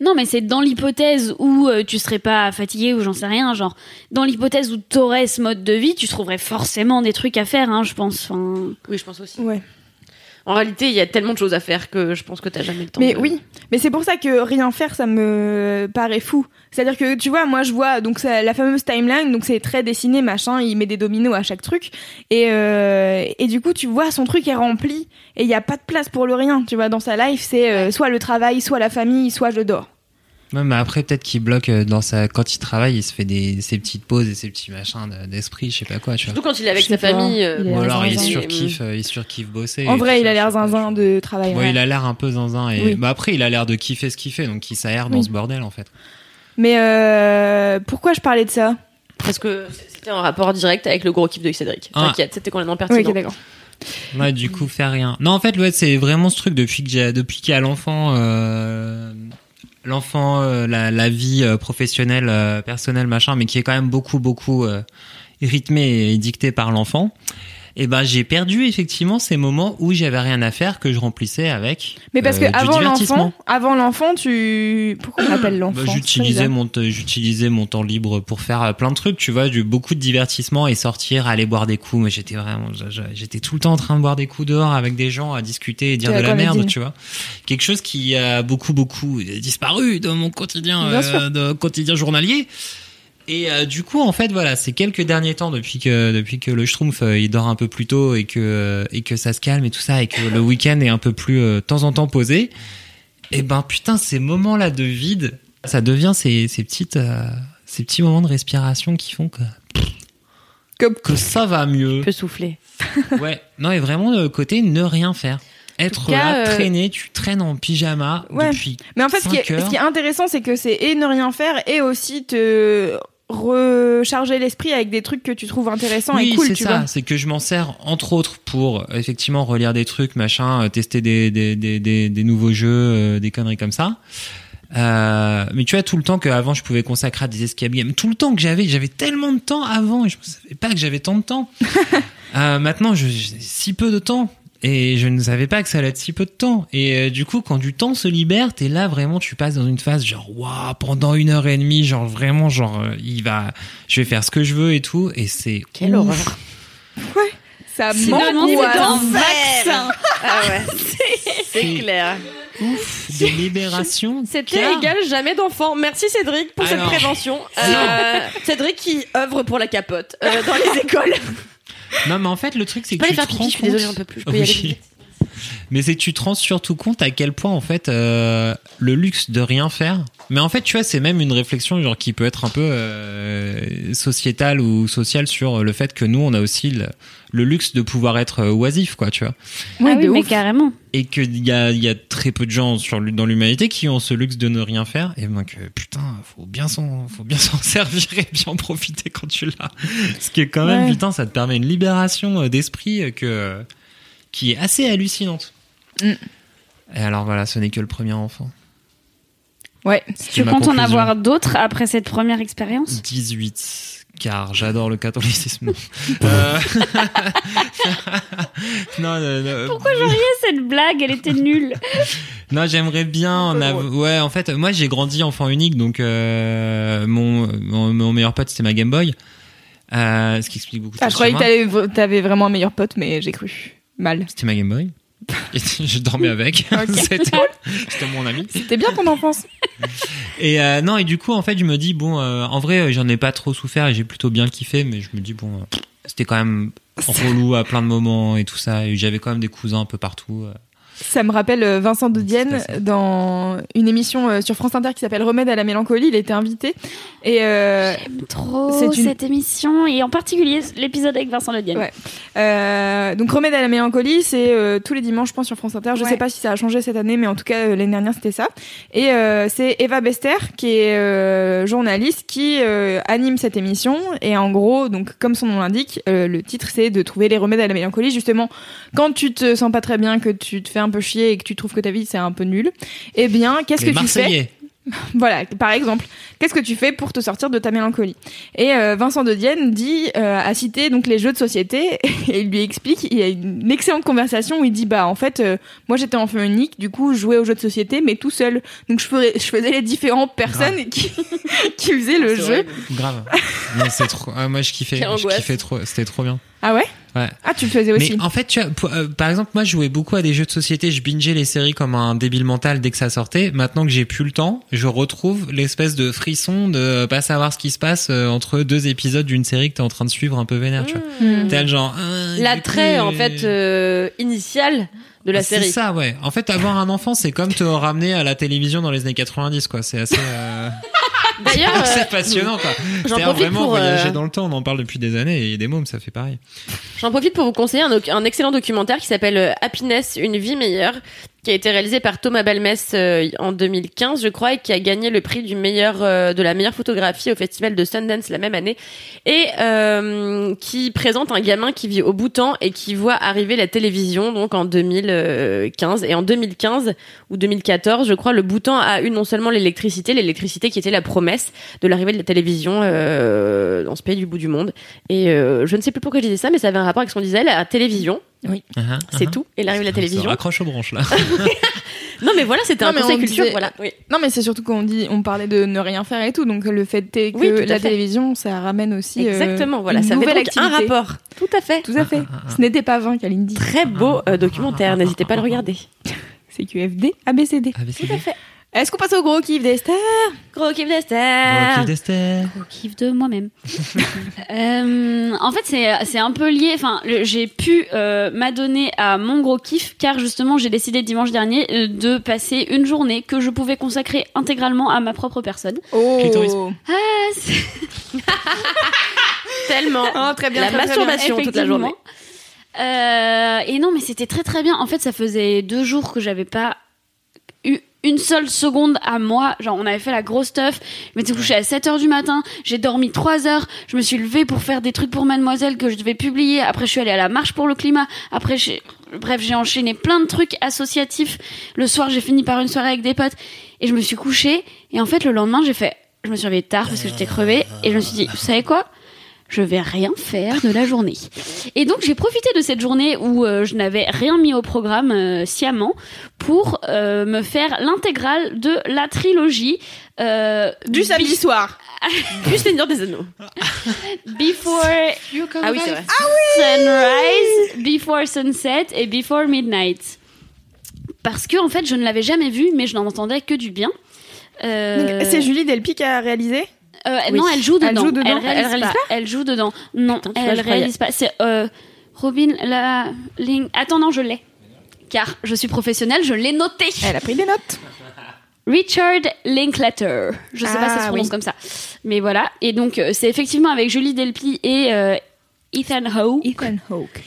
Speaker 4: Non, mais c'est dans l'hypothèse où euh, tu serais pas fatigué ou j'en sais rien, genre dans l'hypothèse où t'aurais ce mode de vie, tu trouverais forcément des trucs à faire, hein, je pense. Enfin,
Speaker 2: Oui, je pense aussi.
Speaker 3: Ouais.
Speaker 2: En réalité, il y a tellement de choses à faire que je pense que t'as jamais le temps.
Speaker 3: Mais
Speaker 2: de-
Speaker 3: oui, mais c'est pour ça que rien faire, ça me paraît fou. C'est-à-dire que tu vois, moi je vois donc ça- la fameuse timeline, donc c'est très dessiné, machin, il met des dominos à chaque truc, et euh, et du coup tu vois son truc est rempli et il y a pas de place pour le rien. Tu vois, dans sa life, c'est euh, soit le travail, soit la famille, soit je dors.
Speaker 1: Ouais, mais après, peut-être qu'il bloque euh, dans sa. Quand il travaille, il se fait des... ses petites pauses et ses petits machins de- d'esprit, je sais pas quoi, tu vois.
Speaker 2: Surtout quand il est avec
Speaker 3: Je
Speaker 2: sa
Speaker 3: pas.
Speaker 2: famille. euh,
Speaker 1: Ou alors il surkiffe, euh, il surkiffe bosser.
Speaker 3: En vrai, il a l'air zinzin de travail.
Speaker 1: Ouais,
Speaker 3: ouais.
Speaker 1: il a l'air un peu zinzin. Et...
Speaker 3: Oui.
Speaker 1: Bah après, il a l'air de kiffer ce qu'il fait, donc il s'aère dans
Speaker 3: Oui.
Speaker 1: ce bordel en fait.
Speaker 3: Mais euh, pourquoi je parlais de ça?
Speaker 2: Parce que c'était en rapport direct avec le gros kiff de Cédric.
Speaker 1: Ah.
Speaker 2: T'inquiète, c'était complètement
Speaker 3: Oui,
Speaker 2: pertinent.
Speaker 3: ok, d'accord.
Speaker 1: Ouais, du coup, faire rien. Non, en fait, ouais, c'est vraiment ce truc depuis que j'ai, depuis qu'il y a l'enfant, euh, l'enfant, euh, la, vie euh, professionnelle, euh, personnelle, machin, mais qui est quand même beaucoup, beaucoup euh, rythmée et dictée par l'enfant. Et ben, j'ai perdu effectivement ces moments où j'avais rien à faire que je remplissais avec.
Speaker 3: Mais parce
Speaker 1: euh,
Speaker 3: que
Speaker 1: du
Speaker 3: avant l'enfant, avant l'enfant, tu pourquoi on appelle l'enfant
Speaker 1: Bah,
Speaker 3: C'est
Speaker 1: j'utilisais mon j'utilisais mon temps libre pour faire euh, plein de trucs tu vois du beaucoup de divertissement et sortir aller boire des coups. Mais j'étais vraiment j'étais tout le temps en train de boire des coups dehors avec des gens à discuter et dire de
Speaker 3: la
Speaker 1: merde tu vois. Quelque chose qui a beaucoup beaucoup disparu dans mon quotidien euh, de quotidien journalier et euh, du coup, en fait, voilà, c'est quelques derniers temps depuis que depuis que le Schtroumpf euh, il dort un peu plus tôt et que euh, et que ça se calme et tout ça et que le week-end est un peu plus euh, de temps en temps posé. Et ben putain, ces moments-là de vide, ça devient ces ces petites euh, ces petits moments de respiration qui font que
Speaker 3: Comme-
Speaker 1: que ça va mieux.
Speaker 2: Tu peux souffler. <laughs>
Speaker 1: Ouais, non et vraiment le côté ne rien faire. Être
Speaker 2: cas,
Speaker 1: là,
Speaker 2: euh,
Speaker 1: traîner, tu traînes en pyjama
Speaker 3: Ouais.
Speaker 1: depuis.
Speaker 3: Mais en fait, ce qui, est, ce qui est intéressant, c'est que c'est et ne rien faire et aussi te recharger l'esprit avec des trucs que tu trouves intéressants
Speaker 1: oui,
Speaker 3: et cool,
Speaker 1: c'est ça. C'est que je m'en sers entre autres pour euh, effectivement relire des trucs, machin, euh, tester des des des des, des nouveaux jeux, euh, des conneries comme ça. Euh, mais tu vois tout le temps qu'avant je pouvais consacrer à des escape games, tout le temps que j'avais, j'avais tellement de temps avant et je ne savais pas que j'avais tant de temps. <laughs> euh, maintenant, j'ai si peu de temps. Et je ne savais pas que ça allait être si peu de temps. Et euh, du coup, quand du temps se libère, t'es là vraiment, tu passes dans une phase genre, waouh, pendant une heure et demie, genre vraiment, genre, euh, il va, je vais faire ce que je veux et tout. Et c'est
Speaker 2: Quelle
Speaker 1: ouf.
Speaker 2: horreur.
Speaker 3: Ça
Speaker 4: c'est
Speaker 3: m'angoisse.
Speaker 4: un vaccin.
Speaker 2: Ah ouais, c'est clair.
Speaker 1: ouf de <laughs> libération.
Speaker 2: C'était égal jamais d'enfant. Merci Cédric pour
Speaker 1: Alors.
Speaker 2: cette prévention. <laughs> Euh, Cédric qui œuvre pour la capote euh, dans les <laughs> écoles.
Speaker 1: Non, mais en fait, le truc, c'est
Speaker 2: Je
Speaker 1: que tu
Speaker 2: aller faire
Speaker 1: te
Speaker 2: pipi,
Speaker 1: rends
Speaker 2: je suis désolée,
Speaker 1: compte-
Speaker 2: j'en peux plus. Je peux y aller
Speaker 1: Oui.
Speaker 2: vite.
Speaker 1: Mais c'est que tu te rends surtout compte à quel point, en fait, euh, le luxe de rien faire. Mais en fait, tu vois, c'est même une réflexion genre qui peut être un peu euh, sociétale ou sociale sur le fait que nous, on a aussi le, le luxe de pouvoir être euh, oisif, quoi, tu vois.
Speaker 3: Ouais,
Speaker 4: ah oui, mais
Speaker 3: ouf.
Speaker 4: carrément.
Speaker 1: Et qu'il y a, il y a très peu de gens sur, dans l'humanité qui ont ce luxe de ne rien faire. Et ben que, putain, faut bien s'en, faut bien <laughs> s'en servir et bien en profiter quand tu l'as. Ce qui est quand même,
Speaker 3: Ouais.
Speaker 1: putain, ça te permet une libération euh, d'esprit euh, que, qui est assez hallucinante.
Speaker 3: Mm.
Speaker 1: Et alors voilà, ce n'est que le premier enfant.
Speaker 3: Ouais.
Speaker 4: Tu comptes en avoir d'autres après cette première expérience?
Speaker 1: 18, car j'adore le catholicisme. Non. <laughs> Euh, <laughs> non, non, non.
Speaker 4: Pourquoi je riais cette blague? Elle était nulle. <laughs>
Speaker 1: Non, j'aimerais bien en avoir. Ouais, en fait, moi j'ai grandi enfant unique, donc euh, mon, mon mon meilleur pote c'était ma Game Boy, euh, ce qui explique beaucoup de
Speaker 3: Ah, je
Speaker 1: choses
Speaker 3: croyais
Speaker 1: sur
Speaker 3: que t'avais vraiment un meilleur pote, mais j'ai cru. Mal.
Speaker 1: C'était ma Game Boy. <laughs> Je dormais avec. <laughs>
Speaker 3: Ok. <laughs>
Speaker 1: C'était mon ami.
Speaker 3: C'était bien ton enfance.
Speaker 1: Et euh, non, et du coup, en fait, je me dis bon, euh, en vrai, euh, j'en ai pas trop souffert et j'ai plutôt bien kiffé, mais je me dis bon, euh, c'était quand même relou à plein de moments et tout ça. Et j'avais quand même des cousins un peu partout.
Speaker 3: Ça me rappelle euh, Vincent Dodienne dans une émission euh, sur France Inter qui s'appelle Remède à la mélancolie. Il était invité et euh,
Speaker 4: Trop
Speaker 3: C'est une-
Speaker 4: cette émission et en particulier l'épisode avec Vincent Le Dienne.
Speaker 3: Ouais. euh, donc Remède à la mélancolie, c'est euh, tous les dimanches, je pense, sur France Inter. Je
Speaker 4: Ouais.
Speaker 3: sais pas si ça a changé cette année, mais en tout cas l'année dernière c'était ça. Et euh, c'est Eva Bester qui est euh, journaliste qui euh, anime cette émission. Et en gros, donc comme son nom l'indique, euh, le titre c'est de trouver les remèdes à la mélancolie. Justement, quand tu te sens pas très bien, que tu te fais un peu chier et que tu trouves que ta vie c'est un peu nul, eh bien qu'est-ce que tu fais <laughs> voilà, par exemple, qu'est-ce que tu fais pour te sortir de ta mélancolie? Et euh, Vincent de Dienne dit, euh, a cité donc les jeux de société <laughs> et il lui explique, il y a une excellente conversation où il dit bah en fait euh, moi j'étais enfant unique, du coup je jouais aux jeux de société mais tout seul, donc je ferais, je faisais les différentes personnes qui <laughs> qui faisaient le
Speaker 2: C'est
Speaker 3: jeu.
Speaker 1: Grave. Mais c'est trop. ah, moi, je kiffais. Je kiffais trop. C'était trop bien.
Speaker 3: Ah ouais
Speaker 1: Ouais.
Speaker 3: Ah tu le faisais aussi.
Speaker 1: Mais en fait, tu vois, pour- euh, par exemple, moi, je jouais beaucoup à des jeux de société. Je bingeais les séries comme un débile mental dès que ça sortait. Maintenant que j'ai plus le temps, je retrouve l'espèce de frisson de pas savoir ce qui se passe euh, entre deux épisodes d'une série que t'es en train de suivre un peu vénère, tu vois.
Speaker 3: Hmm.
Speaker 1: T'es le genre. ah, du
Speaker 2: L'attrait,
Speaker 1: coup,
Speaker 2: en
Speaker 1: euh,
Speaker 2: fait, euh, initial de la
Speaker 1: c'est
Speaker 2: série.
Speaker 1: ça, ouais. En fait, avoir un enfant, c'est comme te ramener à la télévision dans les années 90, quoi. C'est assez, euh, <laughs>
Speaker 2: D'ailleurs, euh,
Speaker 1: c'est passionnant, quoi.
Speaker 2: j'en
Speaker 1: vraiment
Speaker 2: pour, euh,
Speaker 1: voyager dans le temps. On en parle depuis des années et des mômes, ça fait pareil.
Speaker 2: J'en profite pour vous conseiller un excellent documentaire qui s'appelle euh, Happiness, une vie meilleure, qui a été réalisé par Thomas Balmès euh, en 2015, je crois, et qui a gagné le prix du meilleur euh, de la meilleure photographie au festival de Sundance la même année, et euh, qui présente un gamin qui vit au Bhoutan et qui voit arriver la télévision donc en 2015 et en 2015 ou 2014, je crois, le Bhoutan a eu non seulement l'électricité, l'électricité qui était la promesse de l'arrivée de la télévision euh, dans ce pays du bout du monde. Et euh, je ne sais plus pourquoi je disais ça, mais ça avait un rapport avec ce qu'on disait, la télévision,
Speaker 1: Uh-huh,
Speaker 2: c'est
Speaker 1: uh-huh.
Speaker 2: tout, et l'arrivée de la
Speaker 1: On se
Speaker 2: télévision.
Speaker 1: raccroche aux branches, là. <laughs>
Speaker 2: Non mais voilà, c'était un conseil
Speaker 3: on
Speaker 2: culture,
Speaker 3: disait-
Speaker 2: voilà. Oui.
Speaker 3: Non mais c'est surtout qu'on dit, on parlait de ne rien faire et tout, donc le fait est que
Speaker 2: Oui, tout à
Speaker 3: la
Speaker 2: fait.
Speaker 3: télévision ça ramène aussi euh,
Speaker 2: Exactement, voilà,
Speaker 3: une
Speaker 2: ça avait
Speaker 3: nouvelle
Speaker 2: donc un rapport. Tout à fait.
Speaker 3: Tout à fait. Ce n'était pas vain, Kalindi.
Speaker 2: Très beau euh, documentaire, n'hésitez pas à le regarder. <laughs>
Speaker 3: C'est QFD, ABCD.
Speaker 1: ABCD.
Speaker 3: Est-ce qu'on passe au gros kiff d'Esther?
Speaker 2: Gros kiff
Speaker 1: Gros
Speaker 2: d'Esther.
Speaker 1: kiff d'Esther.
Speaker 4: Au kiff de moi-même. <laughs> Euh, en fait, c'est c'est un peu lié. Enfin, j'ai pu euh, m'adonner à mon gros kiff car justement, j'ai décidé dimanche dernier euh, de passer une journée que je pouvais consacrer intégralement à ma propre personne.
Speaker 3: Oh.
Speaker 4: Ah, <laughs>
Speaker 2: Tellement.
Speaker 3: Ah, <laughs> très bien,
Speaker 2: La
Speaker 3: très, très
Speaker 2: masturbation toute la journée.
Speaker 4: Euh, et non, mais c'était très très bien. En fait, ça faisait deux jours que j'avais pas eu une seule seconde à moi. Genre, on avait fait la grosse stuff. Je m'étais couchée à 7 heures du matin. J'ai dormi 3 heures. Je me suis levée pour faire des trucs pour Mademoiselle que je devais publier. Après, je suis allée à la marche pour le climat. Après, j'ai, bref, j'ai enchaîné plein de trucs associatifs. Le soir, j'ai fini par une soirée avec des potes. Et je me suis couchée. Et en fait, le lendemain, j'ai fait, je me suis réveillée tard parce que j'étais crevée. Et je me suis dit, vous savez quoi? Je vais rien faire de la journée. Et donc j'ai profité de cette journée où euh, je n'avais rien mis au programme euh, sciemment pour euh, me faire l'intégrale de la trilogie euh,
Speaker 3: Du samedi soir. <laughs>
Speaker 2: Du Seigneur des Anneaux. <laughs>
Speaker 4: Before
Speaker 2: Ah oui, c'est vrai.
Speaker 4: Sunrise, Before Sunset et Before Midnight. Parce que en fait je ne l'avais jamais vu mais je n'en entendais que du bien. Euh,
Speaker 3: C'est Julie Delpy qui a réalisé?
Speaker 4: Euh,
Speaker 2: Oui.
Speaker 4: Non, elle joue dedans.
Speaker 3: Elle joue dedans.
Speaker 4: Elle réalise,
Speaker 2: Elle réalise
Speaker 4: pas. Elle joue dedans. Non,
Speaker 2: vois,
Speaker 4: elle réalise pas. C'est euh, Robin la Ling. Attends, non, je l'ai. Car je suis professionnelle, je l'ai noté.
Speaker 3: Elle a pris des notes.
Speaker 4: Richard Linklater. Je sais pas si ça
Speaker 3: Ah,
Speaker 4: se prononce
Speaker 3: oui.
Speaker 4: comme ça. Mais voilà. Et donc, euh, c'est effectivement avec Julie Delpy et euh, Ethan Hawke.
Speaker 3: Ethan Hawke.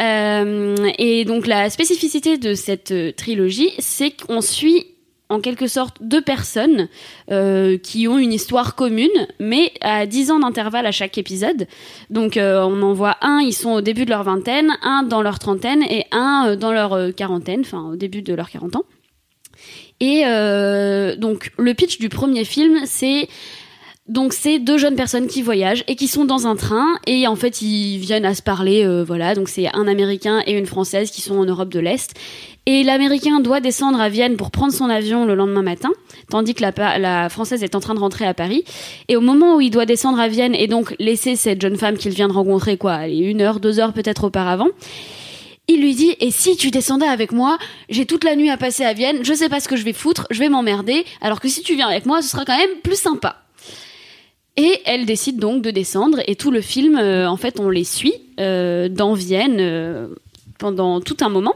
Speaker 4: Euh, et donc la spécificité de cette trilogie, c'est qu'on suit en quelque sorte deux personnes euh, qui ont une histoire commune, mais à 10 ans d'intervalle à chaque épisode. Donc euh, on en voit un, ils sont au début de leur vingtaine, un dans leur trentaine et un euh, dans leur quarantaine, enfin au début de 40 ans. Et donc le pitch du premier film, c'est donc c'est deux jeunes personnes qui voyagent et qui sont dans un train et en fait ils viennent à se parler voilà donc c'est un américain et une française qui sont en Europe de l'Est et l'américain doit descendre à Vienne pour prendre son avion le lendemain matin tandis que la, française est en train de rentrer à Paris et au moment où il doit descendre à Vienne et donc laisser cette jeune femme qu'il vient de rencontrer quoi une heure deux heures peut-être auparavant il lui dit et si tu descendais avec moi j'ai toute la nuit à passer à Vienne je sais pas ce que je vais foutre je vais m'emmerder alors que si tu viens avec moi ce sera quand même plus sympa et elle décide donc de descendre et tout le film, euh, en fait, on les suit euh, dans Vienne euh, pendant tout un moment.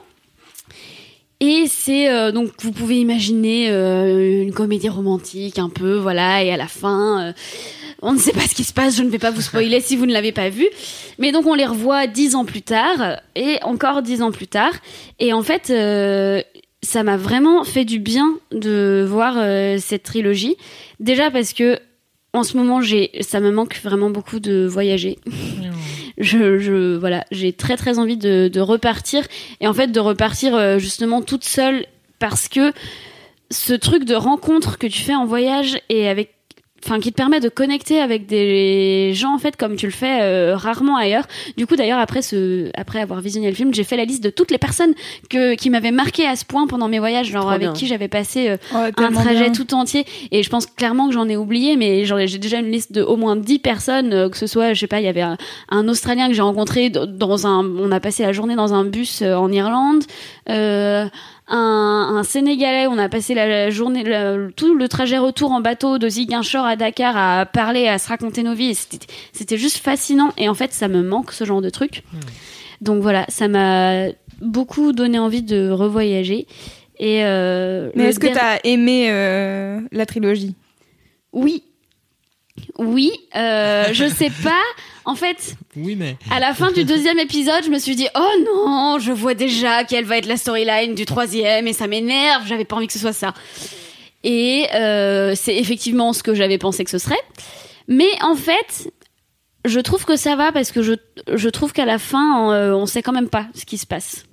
Speaker 4: Et c'est euh, donc vous pouvez imaginer euh, une comédie romantique un peu, voilà, et à la fin. euh, on ne sait pas ce qui se passe, je ne vais pas vous spoiler si vous ne l'avez pas vu. Mais donc on les revoit dix ans plus tard, et encore dix ans plus tard. Et en fait, ça m'a vraiment fait du bien de voir cette trilogie. Déjà parce que en ce moment, j'ai, ça me manque vraiment beaucoup de voyager. Je, voilà, j'ai très très envie de, de repartir. Et en fait de repartir euh, justement toute seule parce que ce truc de rencontre que tu fais en voyage et avec enfin qui te permet de connecter avec des gens en fait comme tu le fais euh, rarement ailleurs. Du coup d'ailleurs après ce après avoir visionné le film, j'ai fait la liste de toutes les personnes que qui m'avaient marqué à ce point pendant mes voyages, genre
Speaker 2: Trop
Speaker 4: avec
Speaker 2: bien.
Speaker 4: qui j'avais passé euh,
Speaker 3: Oh,
Speaker 4: un trajet
Speaker 3: bien.
Speaker 4: tout entier et je pense clairement que j'en ai oublié mais j'ai déjà une liste de au moins 10 personnes euh, que ce soit je sais pas il y avait un, un australien que j'ai rencontré dans un on a passé la journée dans un bus euh, en Irlande euh, un, un sénégalais on a passé la, la journée la- tout le trajet retour en bateau de Ziguinchor à Dakar à parler à se raconter nos vies. C'était juste fascinant. Et en fait ça me manque ce genre de truc. Donc voilà ça m'a beaucoup donné envie de revoyager. Et euh,
Speaker 3: Mais est-ce que
Speaker 4: der-
Speaker 3: t'as aimé euh, la trilogie?
Speaker 4: Oui. Oui, euh, je sais pas. En fait,
Speaker 1: Oui, mais.
Speaker 4: à la fin du deuxième épisode, je me suis dit oh non, je vois déjà quelle va être la storyline du troisième et ça m'énerve. J'avais pas envie que ce soit ça. Et euh, c'est effectivement ce que j'avais pensé que ce serait. Mais en fait, je trouve que ça va parce que je, je trouve qu'à la fin, euh, on sait quand même pas ce qui se passe.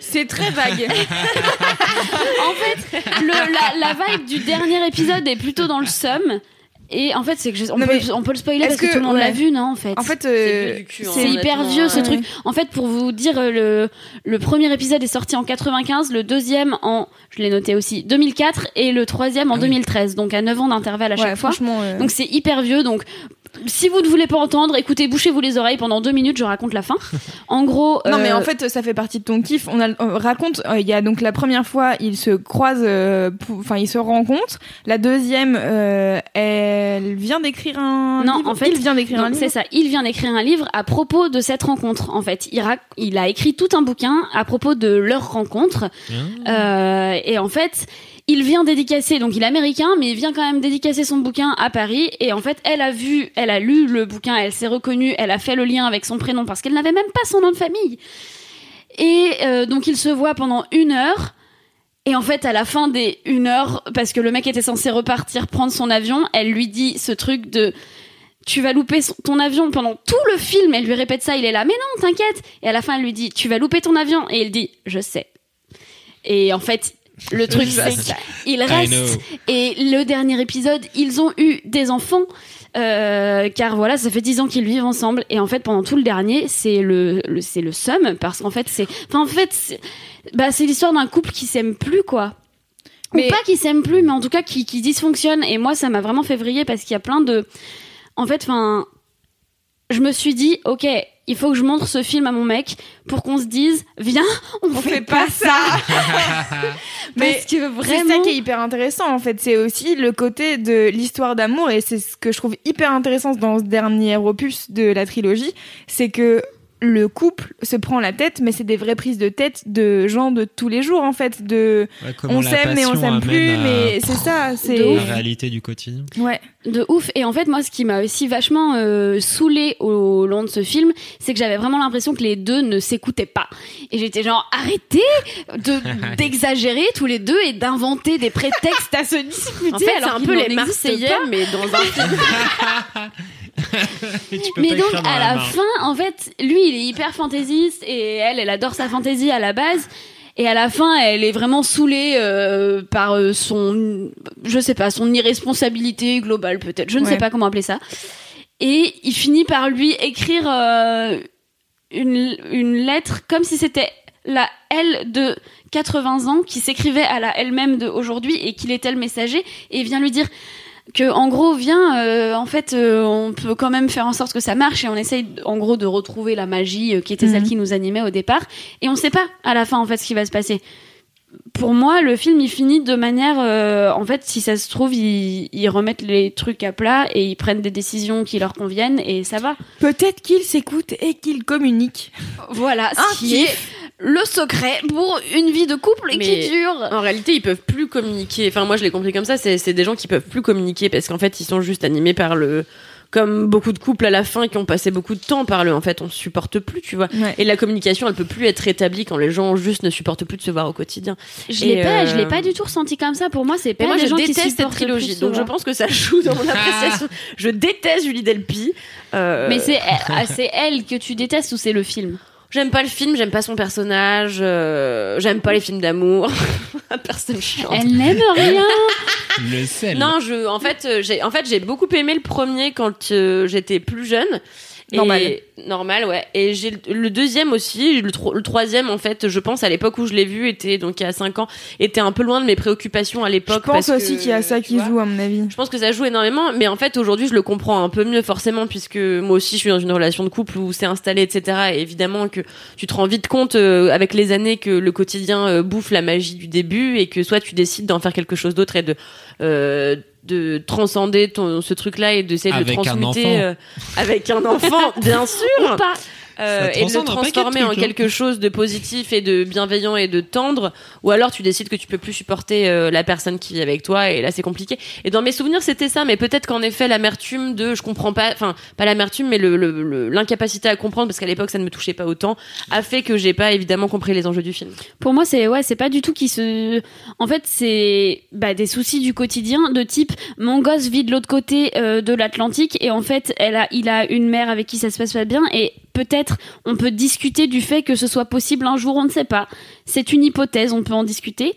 Speaker 3: C'est très vague. <laughs>
Speaker 4: En fait, le, la, la vibe du dernier épisode est plutôt dans le somme. Et en fait, c'est que je- on,
Speaker 3: Non,
Speaker 4: peut,
Speaker 3: mais
Speaker 4: on peut le spoiler parce que,
Speaker 3: que-
Speaker 4: tout le monde
Speaker 3: ouais.
Speaker 4: l'a vu, non En fait?
Speaker 3: en fait,
Speaker 2: C'est
Speaker 3: euh,
Speaker 2: cul, hein,
Speaker 4: C'est hyper vieux ce
Speaker 3: Ouais.
Speaker 4: truc. En fait, pour vous dire, euh, le, le premier épisode est sorti en 95, le deuxième en, je l'ai noté aussi, 2004 et le troisième en
Speaker 1: Ah oui.
Speaker 4: 2013. Donc à 9 ans d'intervalle à chaque
Speaker 3: ouais,
Speaker 4: fois.
Speaker 3: franchement. euh,
Speaker 4: Donc c'est hyper vieux. Donc si vous ne voulez pas entendre, écoutez, bouchez-vous les oreilles pendant deux minutes, je raconte la fin. <laughs> En gros.
Speaker 3: Non, mais
Speaker 4: euh,
Speaker 3: en fait, ça fait partie de ton kiff. On, a, on raconte, euh, il y a donc la première fois, ils se croisent, euh, enfin, ils se rencontrent. La deuxième, euh, elle vient d'écrire un
Speaker 4: Non,
Speaker 3: livre.
Speaker 4: en fait,
Speaker 3: il vient d'écrire un livre.
Speaker 4: C'est ça. Il vient d'écrire un livre à propos de cette rencontre. En fait, il, rac- il a écrit tout un bouquin à propos de leur rencontre. Euh, et en fait, il vient dédicacer. Donc, il est américain, mais il vient quand même dédicacer son bouquin à Paris. Et en fait, elle a vu, elle a lu le bouquin, elle s'est reconnue, elle a fait le lien avec son prénom parce qu'elle n'avait même pas son nom de famille. Et euh, donc, ils se voient pendant une heure. Et en fait, à la fin des une heure, parce que le mec était censé repartir prendre son avion, elle lui dit ce truc de tu vas louper ton avion pendant tout le film. Elle lui répète ça, il est là, mais non, t'inquiète. Et à la fin, elle lui dit, tu vas louper ton avion. Et il dit, je sais. Et en fait, le truc, c'est
Speaker 1: sais.
Speaker 4: qu'il
Speaker 1: I
Speaker 4: reste.
Speaker 1: know.
Speaker 4: Et le dernier épisode, ils ont eu des enfants. euh, car voilà, ça fait dix ans qu'ils vivent ensemble et en fait pendant tout le dernier c'est le, le c'est le seum parce qu'en fait c'est enfin en fait c'est bah c'est l'histoire d'un couple qui s'aime plus quoi
Speaker 3: Mais-
Speaker 4: ou pas qui s'aime plus mais en tout cas qui, qui dysfonctionne et moi ça m'a vraiment fait vriller parce qu'il y a plein de en fait enfin je me suis dit ok il faut que je montre ce film à mon mec pour qu'on se dise viens on,
Speaker 3: On
Speaker 4: fait,
Speaker 3: fait
Speaker 4: pas
Speaker 3: pas
Speaker 4: ça <laughs>
Speaker 3: Mais
Speaker 4: parce que
Speaker 3: C'est
Speaker 4: vraiment
Speaker 3: ça qui est hyper intéressant en fait. C'est aussi le côté de l'histoire d'amour et c'est ce que je trouve hyper intéressant dans ce dernier opus de la trilogie, c'est que le couple se prend la tête, mais c'est des vraies prises de tête de gens de tous les jours en fait. De
Speaker 1: Ouais,
Speaker 3: on s'aime mais on s'aime plus,
Speaker 1: à
Speaker 3: mais c'est ça. C'est
Speaker 1: La réalité du quotidien.
Speaker 3: ouais.
Speaker 4: De ouf. Et en fait, moi, ce qui m'a aussi vachement euh, saoulé au long de ce film, c'est que j'avais vraiment l'impression que les deux ne s'écoutaient pas. Et j'étais genre, arrêtez de <laughs> d'exagérer tous les deux et d'inventer des prétextes à se disputer.
Speaker 2: En fait, c'est
Speaker 4: alors
Speaker 2: un peu les Marseillais,
Speaker 4: pas.
Speaker 2: mais dans un film. <laughs> <laughs>
Speaker 1: Et tu peux
Speaker 4: Mais
Speaker 1: pas
Speaker 4: donc, à
Speaker 1: la
Speaker 4: fin, en fait, lui, il est hyper fantaisiste et elle, elle adore sa fantaisie à la base. Et à la fin, elle est vraiment saoulée euh, par euh, son, je sais pas, son irresponsabilité globale peut-être. Je ne sais pas comment appeler ça. Et il finit par lui écrire euh, une, une lettre comme si c'était la elle de 80 ans qui s'écrivait à la elle-même de aujourd'hui et qu'il était le messager et il vient lui dire que en gros viens euh, en fait euh, on peut quand même faire en sorte que ça marche et on essaye en gros de retrouver la magie euh, qui était celle
Speaker 3: Mhm.
Speaker 4: qui nous animait au départ et on sait pas à la fin en fait ce qui va se passer pour moi le film il finit de manière euh, en fait si ça se trouve ils, ils remettent les trucs à plat et ils prennent des décisions qui leur conviennent et ça va
Speaker 3: Peut-être qu'ils s'écoutent et qu'ils communiquent.
Speaker 4: voilà ce qui est. le secret pour une vie de couple
Speaker 2: Mais-
Speaker 4: qui dure.
Speaker 2: En réalité, ils peuvent plus communiquer. Enfin, moi, je l'ai compris comme ça. C'est des gens qui peuvent plus communiquer parce qu'en fait, ils sont juste animés par le. Comme beaucoup de couples à la fin qui ont passé beaucoup de temps par le. En fait, on se supporte plus, tu vois.
Speaker 3: Ouais.
Speaker 2: Et la communication, elle peut plus être établie quand les gens juste ne supportent plus de se voir au quotidien.
Speaker 4: Je l'ai pas,
Speaker 2: euh,
Speaker 4: je l'ai pas du tout ressenti comme ça. Pour moi, c'est pas
Speaker 2: moi,
Speaker 4: des
Speaker 2: je
Speaker 4: gens qui
Speaker 2: déteste cette trilogie, donc je
Speaker 4: euh,
Speaker 2: pense que ça joue dans mon appréciation. je déteste Julie Delpy. Euh,
Speaker 4: Mais c'est <laughs> ah, c'est elle que tu détestes ou c'est le film?
Speaker 2: J'aime pas le film, j'aime pas son personnage, euh, j'aime pas les films d'amour. <laughs> Personne chiante.
Speaker 4: Elle n'aime rien. <laughs>
Speaker 1: Le sel.
Speaker 2: Non, je, en fait, euh, j'ai, en fait, j'ai beaucoup aimé le premier quand euh, j'étais plus jeune. Et-
Speaker 3: Normal.
Speaker 2: Normal, ouais. Et j'ai le, le deuxième aussi, le, tro- le troisième, en fait, je pense à l'époque où je l'ai vu, était donc il y a 5 ans, était un peu loin de mes préoccupations à
Speaker 3: Je
Speaker 2: l'époque.
Speaker 3: pense
Speaker 2: parce
Speaker 3: aussi qu'il y a ça qui joue, à mon avis.
Speaker 2: Je pense que ça joue énormément, mais en fait aujourd'hui je le comprends un peu mieux forcément puisque moi aussi je suis dans une relation de couple où c'est installé, etc. Et évidemment que tu te rends vite compte euh, avec les années que le quotidien euh, bouffe la magie du début et que soit tu décides d'en faire quelque chose d'autre et de euh, de transcender ton, ce truc-là et d'essayer de le transmuter euh, avec un enfant, <laughs> bien sûr.
Speaker 4: Pas.
Speaker 2: Euh, et de le transformer en
Speaker 1: trucs, hein.
Speaker 2: quelque chose de positif et de bienveillant et de tendre ou alors tu décides que tu peux plus supporter euh, la personne qui vit avec toi et là c'est compliqué et dans mes souvenirs c'était ça mais peut-être qu'en effet l'amertume de je comprends pas enfin pas l'amertume mais le- le- le- l'incapacité à comprendre parce qu'à l'époque ça ne me touchait pas autant a fait que j'ai pas évidemment compris les enjeux du film
Speaker 4: Pour moi, c'est ouais, c'est pas du tout qui se. En fait, c'est bah, des soucis du quotidien de type mon gosse vit de l'autre côté euh, de l'Atlantique et en fait, elle a, il a une mère avec qui ça se passe pas bien et peut-être on peut discuter du fait que ce soit possible un jour, on ne sait pas. C'est une hypothèse, on peut en discuter.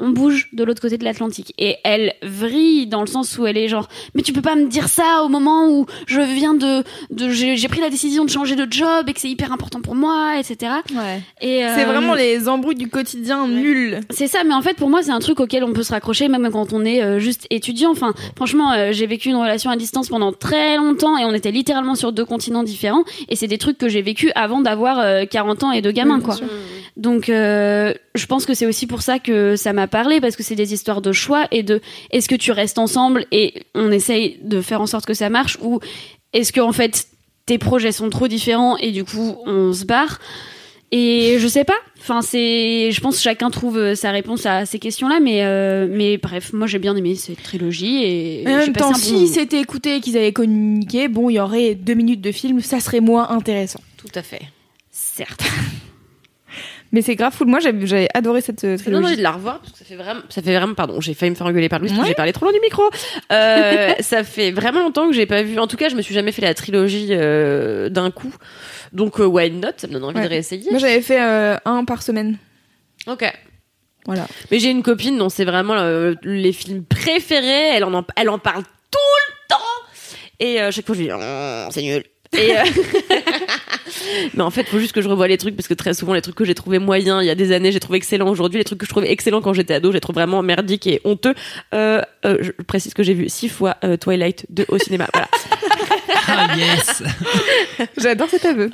Speaker 4: On bouge de l'autre côté de l'Atlantique et elle vrille dans le sens où elle est genre mais tu peux pas me dire ça au moment où je viens de, de j'ai pris la décision de changer de job et que c'est hyper important pour moi etc
Speaker 3: Ouais.
Speaker 4: et
Speaker 3: C'est
Speaker 4: euh,
Speaker 3: vraiment les embrouilles du quotidien nuls.
Speaker 4: c'est ça, mais en fait pour moi c'est un truc auquel on peut se raccrocher même quand on est euh, juste étudiant. Enfin, franchement, euh, j'ai vécu une relation à distance pendant très longtemps et on était littéralement sur deux continents différents. Et c'est des trucs que j'ai vécu avant d'avoir euh, 40 ans et deux gamins,
Speaker 3: Oui,
Speaker 4: quoi.
Speaker 3: sûr.
Speaker 4: Donc, euh, je pense que c'est aussi pour ça que ça m'a parlé parce que c'est des histoires de choix et de est-ce que tu restes ensemble et on essaye de faire en sorte que ça marche ou est-ce que en fait tes projets sont trop différents et du coup on se barre? Et je sais pas. Enfin, c'est. Je pense que chacun trouve euh, sa réponse à ces questions-là, mais euh, mais bref, moi j'ai bien aimé cette trilogie et.
Speaker 3: En même temps,
Speaker 4: bon
Speaker 3: si
Speaker 4: moment.
Speaker 3: c'était écouté et qu'ils avaient communiqué, bon, il y aurait deux minutes de film, ça serait moins intéressant.
Speaker 2: tout à fait
Speaker 4: certes. <laughs>
Speaker 3: Mais c'est grave cool. Moi, j'ai j'ai adoré cette euh,
Speaker 2: Ça donne envie
Speaker 3: trilogie.
Speaker 2: de la revoir parce que ça fait vraiment, ça fait vraiment, pardon, j'ai failli me faire engueuler par Louis parce que j'ai parlé trop loin du micro. Euh, <laughs> ça fait vraiment longtemps que j'ai pas vu. En tout cas, je me suis jamais fait la trilogie euh, d'un coup. Donc, euh, why not? Ça me donne envie
Speaker 3: Ouais.
Speaker 2: de réessayer.
Speaker 3: Moi, j'avais fait un par semaine.
Speaker 2: Ok.
Speaker 3: Voilà.
Speaker 2: Mais j'ai une copine dont c'est vraiment les films préférés. Elle en, elle en parle tout le temps. Et chaque fois, je lui dis, Oh, c'est nul. Et <laughs> Mais en fait, faut juste que je revoie les trucs parce que très souvent, les trucs que j'ai trouvé moyens il y a des années, j'ai trouvé excellents aujourd'hui. Les trucs que je trouvais excellents quand j'étais ado, j'ai trouvé vraiment merdiques et honteux. Euh, euh, je précise que j'ai vu six fois euh, Twilight 2 au cinéma. Voilà. <laughs>
Speaker 1: Ah yes <laughs>
Speaker 3: J'adore cet aveu.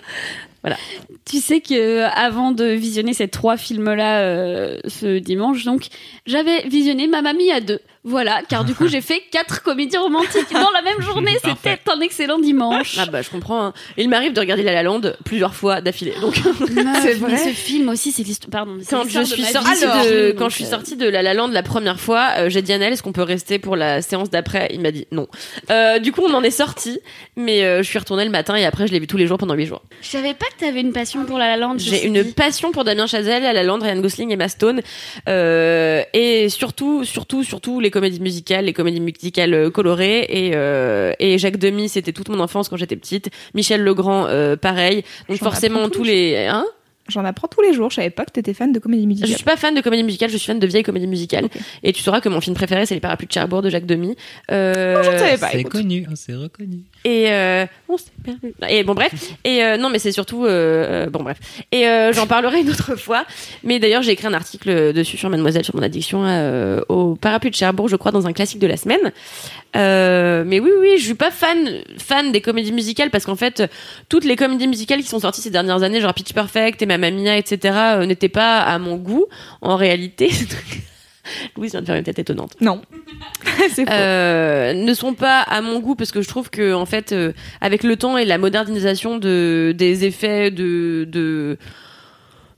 Speaker 4: Tu sais que avant de visionner ces trois films-là euh, ce dimanche, donc j'avais visionné Ma mamie à deux. Voilà, car du coup j'ai fait quatre comédies romantiques dans la même journée. C'était un excellent dimanche.
Speaker 2: Ah bah je comprends. hein. Il m'arrive de regarder La La Land plusieurs fois d'affilée. Donc <laughs>
Speaker 3: C'est
Speaker 4: mais
Speaker 3: vrai.
Speaker 4: ce film aussi, c'est l'histoire. Pardon.
Speaker 2: quand je suis sortie de quand je suis sortie de La La Land la première fois, euh, j'ai dit à Annelle est-ce qu'on peut rester pour la séance d'après? Il m'a dit non. Euh, du coup on en est sorti, mais euh, je suis retournée le matin et après je l'ai vu tous les jours pendant huit jours.
Speaker 4: Je savais pas que t'avais une passion pour La La Land.
Speaker 2: J'ai une passion pour Damien Chazelle, La La Land, Ryan Gosling et Stone, euh, et surtout, surtout, surtout les comédies musicales, les comédies musicales euh, colorées et euh, et Jacques Demy, c'était toute mon enfance quand j'étais petite. Michel Legrand, euh, pareil. Donc forcément tous les hein?
Speaker 3: J'en apprends tous les jours. Je savais pas que t'étais fan de comédie
Speaker 2: Je
Speaker 3: musicale.
Speaker 2: suis pas fan de comédie musicale, je suis fan de vieilles comédies musicales. Et tu sauras que mon film préféré, c'est Les Parapluies de Cherbourg de Jacques Demy. Euh,
Speaker 3: je ne savais pas.
Speaker 1: C'est connu, oh, c'est reconnu.
Speaker 2: Et euh, on s'est perdu. Et bon bref. Et euh, non, mais c'est surtout euh, euh, bon bref. Et euh, j'en parlerai une autre fois. Mais d'ailleurs, j'ai écrit un article dessus sur Mademoiselle sur mon addiction euh, au Parapluie de Cherbourg, je crois, dans un classique de la semaine. Euh, mais oui, oui, je suis pas fan fan des comédies musicales parce qu'en fait, toutes les comédies musicales qui sont sorties ces dernières années, genre Pitch Perfect et Mamma Mia, etc., euh, n'étaient pas à mon goût. En réalité, <laughs> <laughs> Louise vient de faire une tête étonnante.
Speaker 3: Non. <laughs> c'est faux.
Speaker 2: Euh, ne sont pas à mon goût parce que je trouve que en fait euh, avec le temps et la modernisation de des effets de de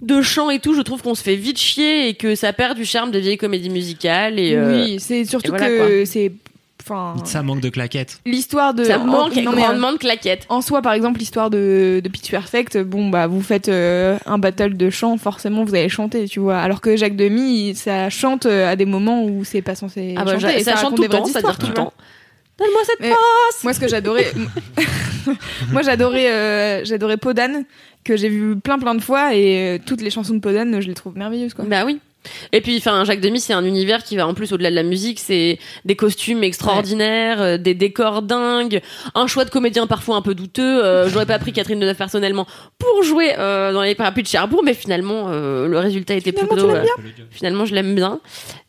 Speaker 2: de chant et tout, je trouve qu'on se fait vite chier et que ça perd du charme de vieille comédie musicale. Et, euh,
Speaker 3: Oui, c'est surtout
Speaker 2: et voilà,
Speaker 3: que c'est. Enfin.
Speaker 1: Ça manque de claquettes.
Speaker 3: L'histoire de.
Speaker 2: ça
Speaker 3: en-
Speaker 2: manque
Speaker 3: non, mais, euh,
Speaker 2: grandement de claquettes.
Speaker 3: En soi, par exemple, l'histoire de, de Pitch Perfect, bon, bah, vous faites euh, un battle de chant, forcément, vous allez chanter, tu vois. Alors que Jacques Demy, il- ça chante euh, à des moments où c'est pas censé
Speaker 2: Ah bah,
Speaker 3: chanter.
Speaker 2: ça,
Speaker 3: et
Speaker 2: ça chante
Speaker 3: raconte
Speaker 2: tout le temps, c'est-à-dire
Speaker 3: histoires,
Speaker 2: tout le temps. Donne-moi cette
Speaker 3: Mais-
Speaker 2: passe
Speaker 3: Moi, ce que j'adorais, <laughs> moi, j'adorais, euh, j'adorais Podane, que j'ai vu plein plein de fois, et euh, toutes les chansons de Podane, je les trouve merveilleuses, quoi.
Speaker 2: Bah oui. Et puis, enfin, Jacques Demy, c'est un univers qui va en plus au-delà de la musique. C'est des costumes extraordinaires, euh, des décors dingues, un choix de comédien parfois un peu douteux. Euh, <laughs> J'aurais pas pris Catherine Deneuve personnellement pour jouer euh, dans les parapluies de Cherbourg, mais finalement, euh, le résultat était
Speaker 3: Finalement,
Speaker 2: plutôt. finalement, je l'aime bien.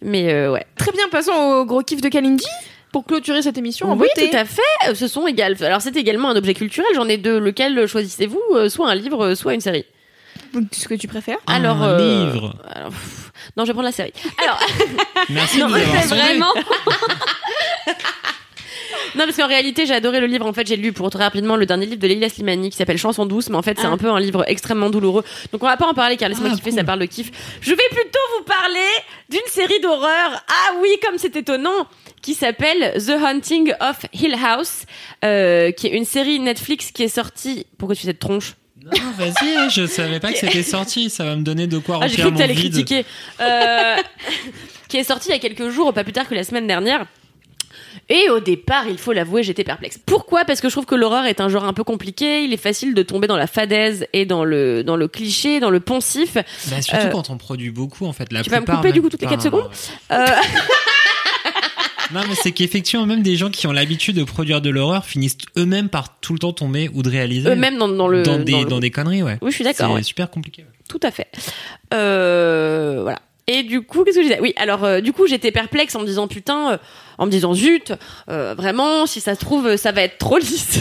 Speaker 2: Mais euh, ouais.
Speaker 3: Très bien, passons au gros kiff de Kalindi pour clôturer cette émission en
Speaker 2: Oui,
Speaker 3: beauté.
Speaker 2: tout à fait. Ce sont égal. Alors, c'est également un objet culturel. J'en ai deux. Lequel choisissez-vous Soit un livre, soit une série?
Speaker 3: Ce que tu préfères?
Speaker 2: Alors,
Speaker 1: un
Speaker 2: euh,
Speaker 1: livre.
Speaker 2: alors, pff, non, je vais prendre la série. Alors, <laughs>
Speaker 1: Merci
Speaker 2: Non,
Speaker 1: de
Speaker 2: c'est.
Speaker 4: Vraiment <laughs>
Speaker 2: Non, parce qu'en réalité, j'ai adoré le livre. En fait, j'ai lu pour très rapidement le dernier livre de Leila Slimani qui s'appelle Chanson douce, mais en fait, c'est
Speaker 4: Ah.
Speaker 2: un peu un livre extrêmement douloureux. Donc, on va pas en parler car laisse-moi
Speaker 1: Ah,
Speaker 2: kiffer,
Speaker 1: cool.
Speaker 2: ça parle de kiff. Je vais plutôt vous parler d'une série d'horreur. Ah oui, comme c'est étonnant, qui s'appelle The Haunting of Hill House, euh, qui est une série Netflix qui est sortie. Pourquoi tu fais cette tronche?
Speaker 1: Non, vas-y, je savais pas que c'était sorti. Ça va me donner de quoi
Speaker 2: Ah, j'ai
Speaker 1: remplir
Speaker 2: cru que
Speaker 1: mon
Speaker 2: t'allais
Speaker 1: vide.
Speaker 2: critiquer. Euh, <laughs> qui est sorti il y a quelques jours, pas plus tard que la semaine dernière. Et au départ, il faut l'avouer, j'étais perplexe. Pourquoi? Parce que je trouve que l'horreur est un genre un peu compliqué. Il est facile de tomber dans la fadaise et dans le dans le cliché, dans le poncif.
Speaker 1: Bah, surtout
Speaker 2: Euh,
Speaker 1: quand on produit beaucoup, en fait. La
Speaker 2: tu vas me couper, du coup, toutes les quatre
Speaker 1: Enfin,
Speaker 2: secondes Euh, <laughs>
Speaker 1: Non, mais c'est qu'effectivement, même des gens qui ont l'habitude de produire de l'horreur finissent eux-mêmes par tout le temps tomber ou de réaliser.
Speaker 2: Eux-mêmes dans, dans le
Speaker 1: dans des,
Speaker 2: dans le-
Speaker 1: dans des conneries, ouais.
Speaker 2: Oui, je suis d'accord.
Speaker 1: C'est
Speaker 2: ouais.
Speaker 1: super compliqué. ouais.
Speaker 2: Tout à fait. Euh, voilà. Et du coup, qu'est-ce que je disais? Oui, alors euh, du coup, j'étais perplexe en me disant putain, euh, en me disant zut, euh, vraiment, si ça se trouve, ça va être trop lisse.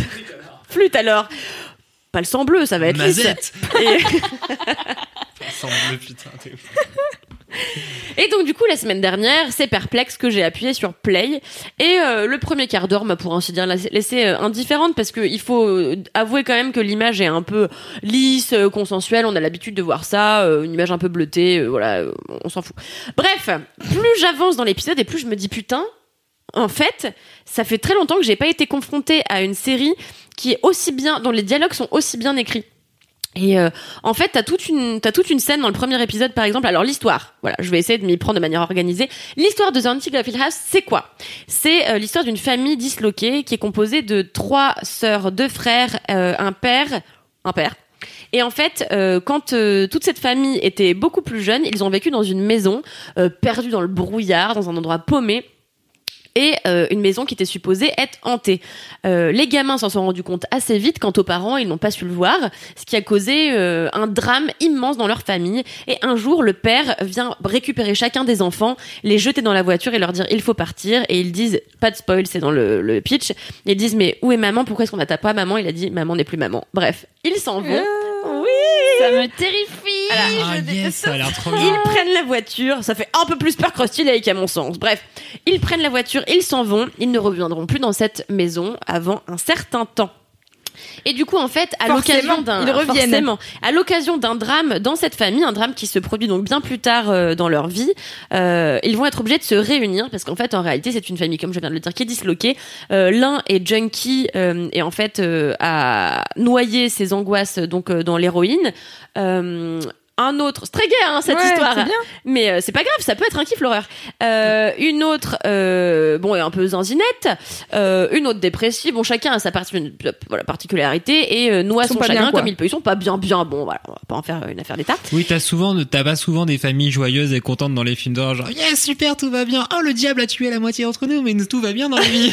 Speaker 2: Flûte alors. Pas le sang bleu, ça va être lisse.
Speaker 1: Mazette
Speaker 2: Et,
Speaker 1: Semble, putain, t'es ouf. <laughs>
Speaker 2: et donc du coup, la semaine dernière, c'est perplexe que j'ai appuyé sur play. Et euh, le premier quart d'heure m'a pour ainsi dire laissé euh, indifférente parce que il faut euh, avouer quand même que l'image est un peu lisse, consensuelle. On a l'habitude de voir ça, une image un peu bleutée. voilà, on s'en fout. Bref, plus j'avance dans l'épisode et plus je me dis putain. En fait, ça fait très longtemps que j'ai pas été confrontée à une série qui est aussi bien, dont les dialogues sont aussi bien écrits. Et euh, en fait, t'as toute une t'as toute une scène dans le premier épisode, par exemple. Alors l'histoire, voilà, je vais essayer de m'y prendre de manière organisée. L'histoire de The House, c'est quoi? C'est euh, l'histoire d'une famille disloquée qui est composée de trois sœurs, deux frères, euh, un père, un père. Et en fait, euh, quand euh, toute cette famille était beaucoup plus jeune, ils ont vécu dans une maison euh, perdue dans le brouillard, dans un endroit paumé et euh, une maison qui était supposée être hantée. Euh, les gamins s'en sont rendus compte assez vite quant aux parents, ils n'ont pas su le voir, ce qui a causé euh, un drame immense dans leur famille. Et un jour, le père vient récupérer chacun des enfants, les jeter dans la voiture et leur dire il faut partir. Et ils disent, pas de spoil, c'est dans le, le pitch, ils disent mais où est maman? Pourquoi est-ce qu'on n'attend pas maman? Il a dit maman n'est plus maman. Bref, ils s'en vont.
Speaker 4: Ça me terrifie.
Speaker 1: Ah yes, ça a l'air trop bien.
Speaker 2: ils prennent la voiture, ça fait un peu plus peur que Rusty Lake à mon sens. Bref, ils prennent la voiture, ils s'en vont, ils ne reviendront plus dans cette maison avant un certain temps. Et du coup, en fait, à l'occasion d'un forcément, à l'occasion d'un drame dans cette famille, un drame qui se produit donc bien plus tard euh, dans leur vie, euh, ils vont être obligés de se réunir parce qu'en fait, en réalité, c'est une famille, comme je viens de le dire, qui est disloquée. Euh, L'un est junkie euh, et en fait euh, a noyé ses angoisses donc dans l'héroïne. Un autre, c'est très gay hein, cette
Speaker 3: Ouais,
Speaker 2: histoire, mais euh, c'est pas grave, ça peut être un kiff l'horreur. Euh, une autre, euh, bon, est un peu zinzinette, euh, une autre dépressive. Bon, chacun a sa voilà, particularité et euh, noie son
Speaker 3: pas
Speaker 2: chagrin
Speaker 3: bien,
Speaker 2: comme il peut. Ils sont pas bien, bien. Bon, voilà, on va pas en faire une affaire d'état.
Speaker 1: Oui, t'as souvent, t'as pas souvent des familles joyeuses et contentes dans les films d'horreur, genre yes super tout va bien. Oh le diable a tué la moitié d'entre nous, mais nous, tout va bien dans la vie.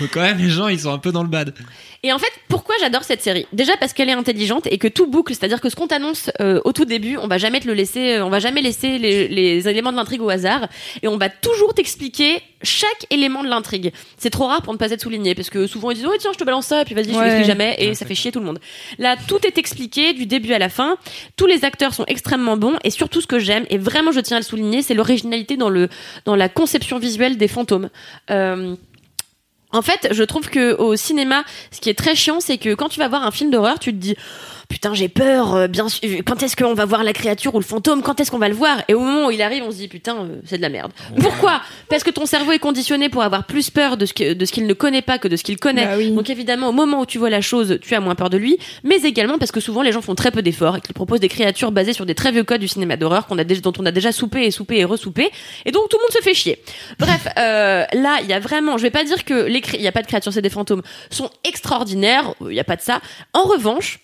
Speaker 1: Donc <laughs> <laughs> quand même les gens ils sont un peu dans le bad.
Speaker 2: Et en fait, pourquoi j'adore cette série? Déjà parce qu'elle est intelligente et que tout boucle, c'est-à-dire que ce qu'on t'annonce euh, au tout début, on va jamais te le laisser, euh, on va jamais laisser les, les éléments de l'intrigue au hasard et on va toujours t'expliquer chaque élément de l'intrigue. C'est trop rare pour ne pas être souligné parce que souvent ils disent oh tiens je te balance ça et puis vas-y je
Speaker 3: Ouais.
Speaker 2: l'explique jamais et
Speaker 1: Ouais,
Speaker 2: ça fait chier tout le monde. Là tout est expliqué du début à la fin. Tous les acteurs sont extrêmement bons et surtout ce que j'aime et vraiment je tiens à le souligner, c'est l'originalité dans le dans la conception visuelle des fantômes. Euh, en fait, je trouve que au cinéma, ce qui est très chiant, c'est que quand tu vas voir un film d'horreur, tu te dis putain j'ai peur, euh, bien sûr. Quand est-ce qu'on va voir la créature ou le fantôme? Quand est-ce qu'on va le voir? Et au moment où il arrive, on se dit putain euh, c'est de la merde. Pourquoi? Parce que ton cerveau est conditionné pour avoir plus peur de ce que- de ce qu'il ne connaît pas que de ce qu'il connaît.
Speaker 3: Bah oui.
Speaker 2: Donc évidemment au moment où tu vois la chose, tu as moins peur de lui, mais également parce que souvent les gens font très peu d'efforts et qu'ils proposent des créatures basées sur des très vieux codes du cinéma d'horreur qu'on a dont on a déjà soupé et soupé et ressoupé, et donc tout le monde se fait chier. Bref, <laughs> euh, là il y a vraiment, je vais pas dire que les il y a pas de créatures, c'est des fantômes, sont extraordinaires, il y a pas de ça. En revanche,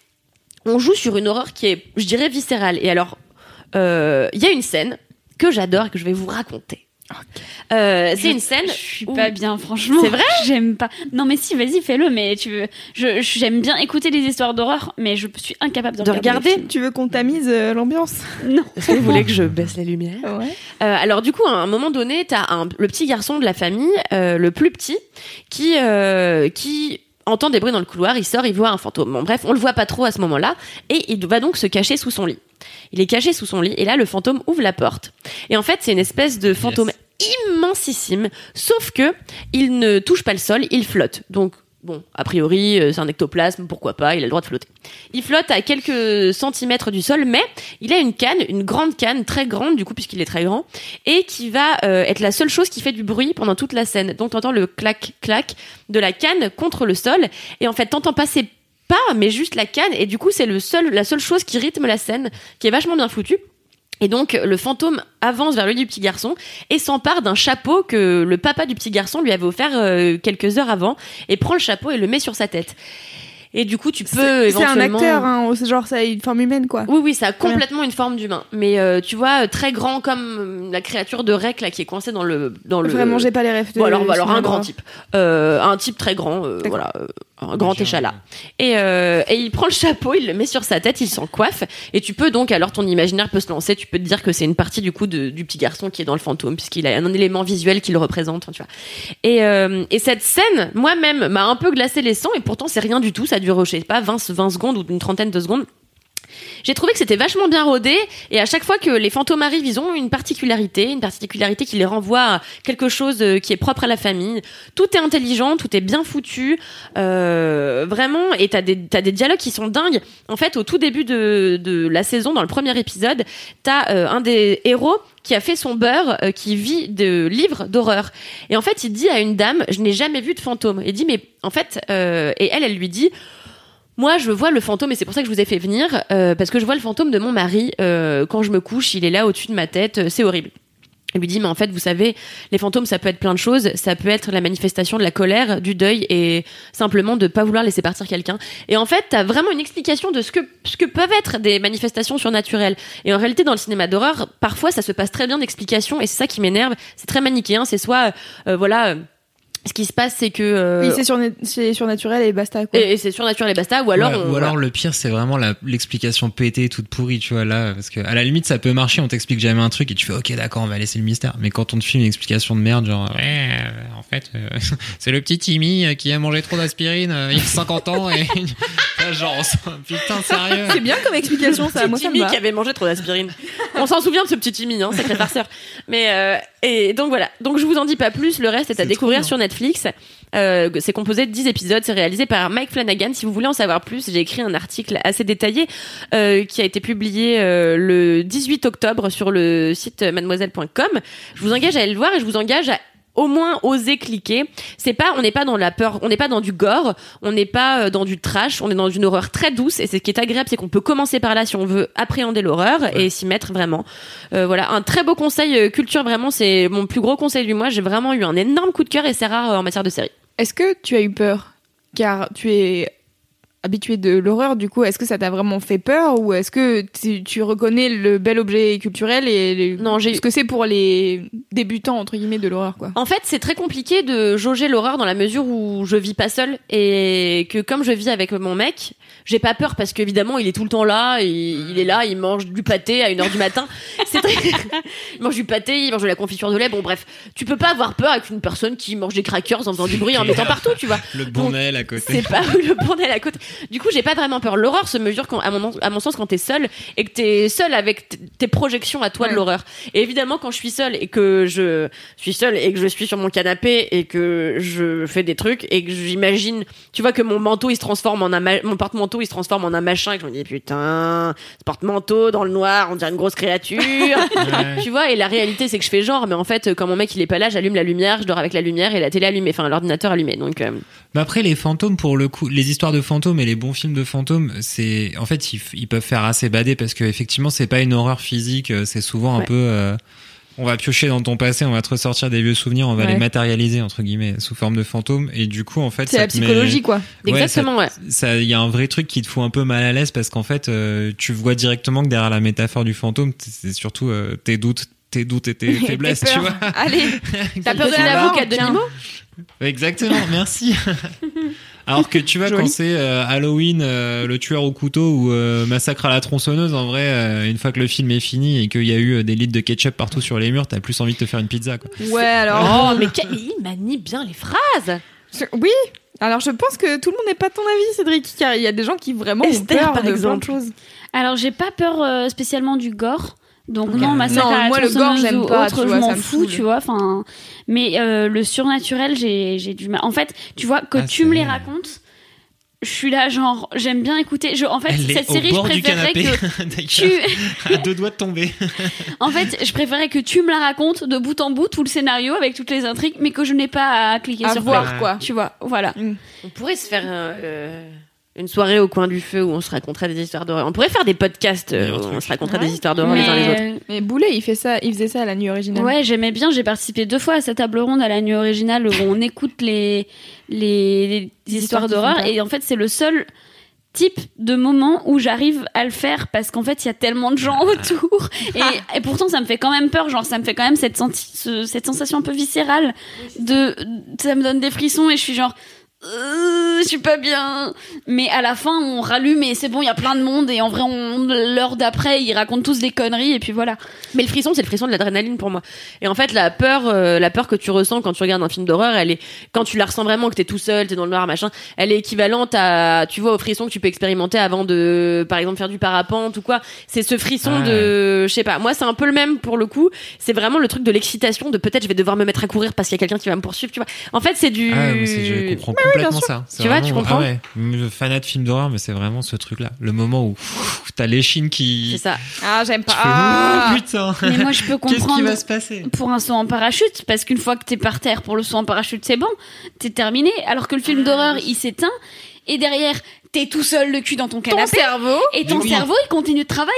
Speaker 2: on joue sur une horreur qui est, je dirais, viscérale. Et alors, euh, il y a une scène que j'adore et que je vais vous raconter. Euh, c'est une scène.
Speaker 4: Je suis
Speaker 2: où-
Speaker 4: pas bien, franchement.
Speaker 2: C'est vrai?
Speaker 4: J'aime pas. Non, mais si, vas-y, fais-le. Mais tu veux. Je je- j'aime bien écouter les histoires d'horreur, mais je suis incapable de,
Speaker 2: De
Speaker 4: regarder.
Speaker 3: Tu veux qu'on tamise euh, l'ambiance?
Speaker 4: Non.
Speaker 2: Est-ce que vous voulez que je baisse les lumières?
Speaker 3: Ouais.
Speaker 2: Euh, alors du coup, à un moment donné, t'as un, le petit garçon de la famille, euh, le plus petit, qui euh, qui entend des bruits dans le couloir. Il sort, il voit un fantôme. Bon, bref, on le voit pas trop à ce moment-là, et il va donc se cacher sous son lit. Il est caché sous son lit, et là, le fantôme ouvre la porte. Et en fait, c'est une espèce de fantôme immensissime, sauf que il ne touche pas le sol, il flotte. Donc Bon, a priori, euh, c'est un ectoplasme, pourquoi pas, il a le droit de flotter. Il flotte à quelques centimètres du sol, mais il a une canne, une grande canne, très grande du coup, puisqu'il est très grand, et qui va euh, être la seule chose qui fait du bruit pendant toute la scène. Donc t'entends le clac-clac de la canne contre le sol, et en fait t'entends passer pas, mais juste la canne, et du coup c'est le seul, la seule chose qui rythme la scène, qui est vachement bien foutue. Et donc le fantôme avance vers le du petit garçon et s'empare d'un chapeau que le papa du petit garçon lui avait offert euh, quelques heures avant et prend le chapeau et le met sur sa tête. Et du coup tu peux
Speaker 3: C'est c'est un acteur, hein, c'est genre ça a une forme humaine quoi.
Speaker 2: oui, oui, ça a complètement une forme d'humain. Mais euh, tu vois, très grand comme euh, la créature de Rec là qui est coincée dans le dans le.
Speaker 3: Vraiment, j'ai pas les rêves de.
Speaker 2: Bon, alors, bah, alors un grand type, euh, un type très grand, euh, voilà, euh, un grand échalas. Et euh, et il prend le chapeau, il le met sur sa tête, il s'en coiffe. Et tu peux donc, alors ton imaginaire peut se lancer. Tu peux te dire que c'est une partie du coup de- du petit garçon qui est dans le fantôme puisqu'il a un élément visuel qui le représente. enfin, tu vois. Et euh, et cette scène, moi-même, m'a un peu glacé les sangs. Et pourtant, c'est rien du tout. Ça dure, je sais pas, 20 20 secondes ou une trentaine de secondes. J'ai trouvé que c'était vachement bien rodé et à chaque fois que les fantômes arrivent, ils ont une particularité, une particularité qui les renvoie à quelque chose euh, qui est propre à la famille. Tout est intelligent, tout est bien foutu, euh, vraiment. Et t'as des t'as des dialogues qui sont dingues. En fait, au tout début de de la saison, dans le premier épisode, t'as euh, un des héros qui a fait son beurre, euh, qui vit de livres d'horreur. Et en fait, il dit à une dame, je n'ai jamais vu de fantôme. Il dit, mais en fait, et elle, elle lui dit, moi, je vois le fantôme, et c'est pour ça que je vous ai fait venir, euh, parce que je vois le fantôme de mon mari. euh, quand je me couche, il est là au-dessus de ma tête, euh, c'est horrible. Elle lui dit, mais en fait, vous savez, les fantômes, ça peut être plein de choses. Ça peut être la manifestation de la colère, du deuil, et simplement de pas vouloir laisser partir quelqu'un. Et en fait, t'as vraiment une explication de ce que, ce que peuvent être des manifestations surnaturelles. Et en réalité, dans le cinéma d'horreur, parfois, ça se passe très bien d'explications, et c'est ça qui m'énerve. C'est très manichéen. C'est soit, euh, voilà, euh, ce qui se passe, c'est que... euh,
Speaker 3: Oui, c'est surna- c'est surnaturel et basta quoi.
Speaker 2: et, et c'est surnaturel et basta, ou alors...
Speaker 1: Ouais,
Speaker 2: on-
Speaker 1: ou
Speaker 2: voilà.
Speaker 1: alors le pire c'est vraiment la- l'explication pétée toute pourrie tu vois là parce que à la limite ça peut marcher on t'explique jamais un truc et tu fais ok d'accord on va laisser le mystère mais quand on te filme une explication de merde genre ouais euh, en fait euh, <laughs> c'est le petit Timmy qui a mangé trop d'aspirine euh, il a 50 ans et <laughs> <laughs> genre putain sérieux
Speaker 3: C'est bien comme explication ça, moi ça me
Speaker 2: Timmy qui avait mangé trop d'aspirine. On s'en souvient de ce petit Timmy, hein, sacré farceur. Mais euh, et donc voilà. Donc je vous en dis pas plus. Le reste est à
Speaker 1: C'est
Speaker 2: découvrir sur Netflix. Euh, c'est composé de 10 épisodes. C'est réalisé par Mike Flanagan. Si vous voulez en savoir plus, j'ai écrit un article assez détaillé euh, qui a été publié euh, le 18 octobre sur le site mademoiselle.com. Je vous engage à aller le voir et je vous engage à au moins oser cliquer. C'est pas, on n'est pas dans la peur, on n'est pas dans du gore, on n'est pas euh, dans du trash, on est dans une horreur très douce. Et ce qui est agréable, c'est qu'on peut commencer par là si on veut appréhender l'horreur et s'y mettre vraiment. Euh, voilà, un très beau conseil euh, culture. Vraiment, c'est mon plus gros conseil du mois. J'ai vraiment eu un énorme coup de cœur et c'est rare euh, en matière de série.
Speaker 3: Est-ce que tu as eu peur? Car tu es habitué de l'horreur, du coup, est-ce que ça t'a vraiment fait peur ou est-ce que tu, tu reconnais le bel objet culturel et les-
Speaker 2: Non, j'ai-
Speaker 3: ce que c'est pour les débutants entre guillemets de l'horreur quoi?
Speaker 2: En fait, c'est très compliqué de jauger l'horreur dans la mesure où je vis pas seule et que comme je vis avec mon mec, j'ai pas peur parce qu'évidemment il est tout le temps là, et il est là, il mange du pâté à 1h du matin. <laughs> C'est très... <laughs> il mange du pâté, il mange de la confiture de lait. Bon bref, tu peux pas avoir peur avec une personne qui mange des crackers en faisant du bruit en mettant partout, tu vois.
Speaker 1: le bon aile à côté
Speaker 2: C'est pas <laughs> le bordel à côté. Du coup, j'ai pas vraiment peur. L'horreur se mesure, quand, à, mon, à mon sens, quand t'es seul et que t'es seul avec tes projections à toi de l'horreur. Et évidemment, quand je suis seule et que je suis seule et que je suis sur mon canapé et que je fais des trucs et que j'imagine, tu vois, que mon manteau il se transforme en un, ma- mon porte-manteau il se transforme en un machin et que je me dis putain, ce porte-manteau dans le noir, on dirait une grosse créature. <laughs> tu vois, et la réalité c'est que je fais genre, mais en fait, quand mon mec il est pas là, j'allume la lumière, je dors avec la lumière et la télé allumée, enfin l'ordinateur allumé. Donc, euh,
Speaker 1: Mais après, les fantômes, pour le coup, les histoires de fantômes et les bons films de fantômes, c'est, en fait, ils, peuvent faire assez bader parce que effectivement, c'est pas une horreur physique, euh, c'est souvent un
Speaker 2: Ouais.
Speaker 1: peu, euh, on va piocher dans ton passé, on va te ressortir des vieux souvenirs, on va
Speaker 3: Ouais.
Speaker 1: les matérialiser, entre guillemets, sous forme de fantômes. Et du coup, en fait,
Speaker 3: C'est la
Speaker 1: met-
Speaker 3: psychologie, quoi.
Speaker 1: Ouais,
Speaker 2: exactement, ouais.
Speaker 1: ça, il y a un vrai truc qui te fout un peu mal à l'aise parce qu'en fait, euh, tu vois directement que derrière la métaphore du fantôme, c'est surtout euh, tes doutes, tes doutes et tes <laughs> faiblesses, tu vois.
Speaker 3: Allez, <laughs> t'as peur de la
Speaker 2: avocat
Speaker 3: mort
Speaker 2: de
Speaker 3: tiens.
Speaker 2: Nemo
Speaker 1: Exactement, <laughs> merci. <laughs> Alors que tu
Speaker 3: Joli.
Speaker 1: quand c'est euh, Halloween, euh, le tueur au couteau ou euh, massacre à la tronçonneuse, en vrai, euh, une fois que le film est fini et qu'il y a eu euh, des litres de ketchup partout sur les murs, t'as plus envie de te faire une pizza, quoi.
Speaker 3: Ouais, alors. <laughs>
Speaker 2: Oh, mais il manie bien les phrases.
Speaker 3: Je- Oui, alors je pense que tout le monde n'est pas ton avis, Cédric, car il y a des gens qui vraiment ont peur
Speaker 2: par
Speaker 3: de
Speaker 2: exemple.
Speaker 3: plein de choses.
Speaker 4: Alors, j'ai pas peur euh, spécialement du gore. Donc non, massacre
Speaker 3: Non,
Speaker 4: à la
Speaker 3: moi, le gore, j'aime
Speaker 4: ou
Speaker 3: pas,
Speaker 4: autre,
Speaker 3: tu
Speaker 4: je m'en fous, tu vois. Enfin, mais euh, le surnaturel, j'ai j'ai du mal. En fait, tu vois que
Speaker 1: Ah,
Speaker 4: tu me les racontes. Je suis là, genre, j'aime bien écouter. Je, en fait,
Speaker 1: Elle
Speaker 4: cette série, je préférerais que <laughs> tu.
Speaker 1: à deux doigts de tomber. <laughs>
Speaker 4: En fait, je préférais que tu me la racontes de bout en bout, tout le scénario avec toutes les intrigues, mais que je n'ai pas à cliquer
Speaker 3: À
Speaker 4: sur
Speaker 3: voir, quoi.
Speaker 4: Tu vois, voilà.
Speaker 2: On pourrait se faire euh, une soirée au coin du feu où on se raconterait des histoires d'horreur. On pourrait faire des podcasts euh, où on
Speaker 1: truc.
Speaker 2: se raconterait
Speaker 3: Ouais.
Speaker 2: des histoires d'horreur les uns les autres.
Speaker 4: Mais,
Speaker 3: Boulet, il fait ça, il faisait ça à la nuit originale.
Speaker 4: Ouais, j'aimais bien. J'ai participé deux fois à cette table ronde à la nuit originale où on écoute les, les, les
Speaker 3: histoires
Speaker 4: d'horreur. Et en fait, c'est le seul type de moment où j'arrive à le faire parce qu'en fait, il y a tellement de gens autour. Et, et pourtant, ça me fait quand même peur. Genre, ça me fait quand même cette, senti- ce- cette sensation un peu viscérale de, ça me donne des frissons et je suis genre, euh, je suis pas bien. Mais à la fin, on rallume et c'est bon, il y a plein de monde et en vrai, on, l'heure d'après, ils racontent tous des conneries et puis voilà.
Speaker 2: Mais le frisson, c'est le frisson de l'adrénaline pour moi. Et en fait, la peur, euh, la peur que tu ressens quand tu regardes un film d'horreur, elle est quand tu la ressens vraiment, que t'es tout seul, t'es dans le noir, machin. Elle est équivalente à, tu vois, au frisson que tu peux expérimenter avant de, par exemple, faire du parapente ou quoi. C'est ce frisson
Speaker 1: Ah
Speaker 2: de, je sais pas. Moi, c'est un peu le même pour le coup. C'est vraiment le truc de l'excitation, de peut-être je vais devoir me mettre à courir parce qu'il y a quelqu'un qui va me poursuivre. Tu vois. En fait, c'est du.
Speaker 1: Ah, complètement ça.
Speaker 2: Tu vois, tu
Speaker 1: vraiment-
Speaker 2: comprends
Speaker 1: Ah ouais, le fanat de films d'horreur, mais c'est vraiment ce truc-là. Le moment où t'as l'échine qui.
Speaker 2: C'est ça.
Speaker 3: Ah, j'aime pas.
Speaker 1: fais,
Speaker 3: Ah.
Speaker 1: oh, putain.
Speaker 4: Mais moi, je peux <laughs>
Speaker 1: Qu'est-ce qui
Speaker 4: comprendre.
Speaker 1: va se passer
Speaker 4: pour un saut en parachute, parce qu'une fois que t'es par terre pour le saut en parachute, c'est bon, t'es terminé. Alors que le
Speaker 3: Ah,
Speaker 4: film d'horreur, il s'éteint, et derrière, t'es tout seul le cul dans ton
Speaker 3: Ton
Speaker 4: canapé,
Speaker 3: cerveau.
Speaker 4: et ton
Speaker 1: Oui.
Speaker 4: cerveau, il continue de travailler.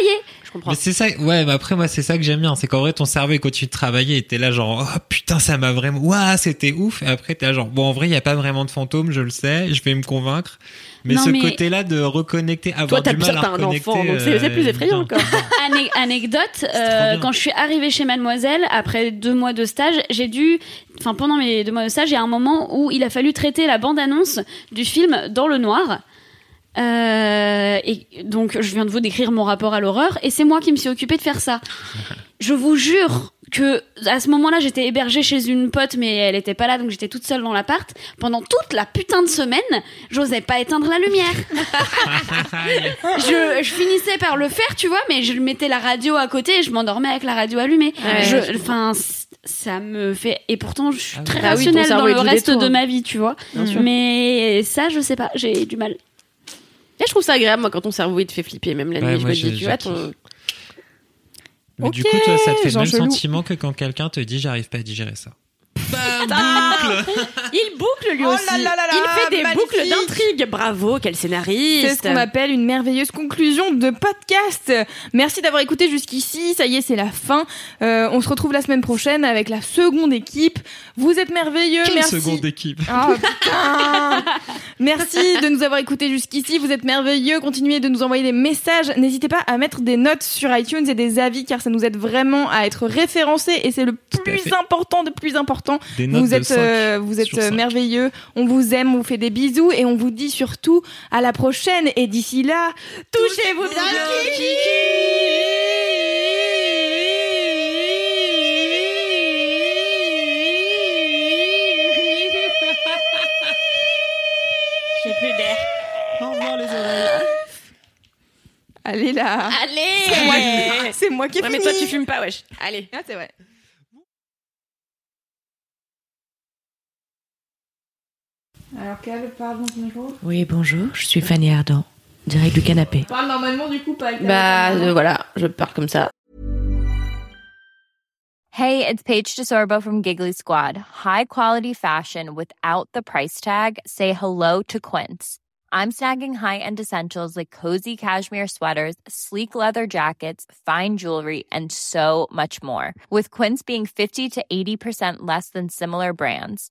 Speaker 2: Je comprends.
Speaker 1: Mais c'est ça, ouais, mais après, moi, c'est ça que j'aime bien. C'est qu'en vrai, ton cerveau, il continue de travailler et t'es là, genre, oh putain, ça m'a vraiment, ouah, c'était ouf. Et après, t'es là, genre, bon, en vrai, il y a pas vraiment de fantôme, je le sais, je vais me convaincre. Mais
Speaker 4: Non,
Speaker 1: ce
Speaker 4: mais-
Speaker 1: côté-là de reconnecter, avoir
Speaker 2: Toi,
Speaker 1: du mal à
Speaker 2: t'as un enfant, donc c'est c'est plus
Speaker 1: euh,
Speaker 2: effrayant encore. <laughs>
Speaker 4: Ané- anecdote, euh, quand je suis arrivée chez Mademoiselle, après deux mois de stage, j'ai dû, enfin pendant mes deux mois de stage, il y a un moment où il a fallu traiter la bande-annonce du film dans le noir. Euh, et donc, je viens de vous décrire mon rapport à l'horreur, et c'est moi qui me suis occupée de faire ça. Je vous jure que à ce moment-là, j'étais hébergée chez une pote, mais elle était pas là, donc j'étais toute seule dans l'appart. Pendant toute la putain de semaine, j'osais pas éteindre la lumière. <laughs> je, je finissais par le faire, tu vois, mais je mettais la radio à côté et je m'endormais avec la radio allumée.
Speaker 2: Ouais,
Speaker 4: Je- Enfin, ça me fait. Et pourtant, je suis
Speaker 1: Ah
Speaker 4: très
Speaker 2: Bah
Speaker 4: rationnelle dans le reste
Speaker 2: détour,
Speaker 4: de
Speaker 2: hein.
Speaker 4: ma vie, tu vois. Mais ça, je sais pas, j'ai du mal.
Speaker 2: Et je trouve ça agréable, moi, quand ton cerveau il te fait flipper, même la
Speaker 1: Ouais,
Speaker 2: nuit. Je me dis, tu vois, ton.
Speaker 1: Mais du coup, toi, ça te fait le même
Speaker 3: Chelou.
Speaker 1: sentiment que quand quelqu'un te dit, j'arrive pas à digérer ça.
Speaker 2: Il boucle lui
Speaker 3: Oh
Speaker 2: aussi.
Speaker 3: là là là là,
Speaker 2: il fait des
Speaker 3: magnifique.
Speaker 2: boucles d'intrigue. Bravo, quel scénariste.
Speaker 3: C'est ce qu'on appelle une merveilleuse conclusion de podcast. Merci d'avoir écouté jusqu'ici. Ça y est, c'est la fin. Euh, on se retrouve la semaine prochaine avec la seconde équipe. Vous êtes merveilleux.
Speaker 1: Quelle
Speaker 3: Merci.
Speaker 1: seconde équipe
Speaker 3: Oh putain Merci de nous avoir écoutés jusqu'ici. Vous êtes merveilleux. Continuez de nous envoyer des messages. N'hésitez pas à mettre des notes sur iTunes et des avis car ça nous aide vraiment à être référencés et c'est le plus important de plus important. Vous êtes,
Speaker 1: 5
Speaker 3: euh, vous êtes euh,
Speaker 1: 5.
Speaker 3: merveilleux. On vous aime, on vous fait des bisous et on vous dit surtout à la prochaine. Et d'ici là, touchez-vous bien le kiki <laughs>
Speaker 4: J'ai plus d'air.
Speaker 1: Au revoir les oreilles.
Speaker 3: Allez là.
Speaker 2: Allez
Speaker 3: C'est moi qui ai
Speaker 2: Ouais, mais toi, tu fumes pas, wesh. Allez.
Speaker 3: Ah, c'est vrai. Alors, Cal, parle dans ton micro.
Speaker 2: Oui, bonjour, je suis Fanny Ardant, direct du canapé.
Speaker 3: Parle normalement, du coup, pas avec
Speaker 2: Bah, euh, voilà, je pars comme ça.
Speaker 5: Hey, it's Paige DeSorbo from Giggly Squad. High quality fashion without the price tag. Say hello to Quince. I'm snagging high-end essentials like cozy cashmere sweaters, sleek leather jackets, fine jewelry, and so much more. With Quince being 50 to 80% less than similar brands.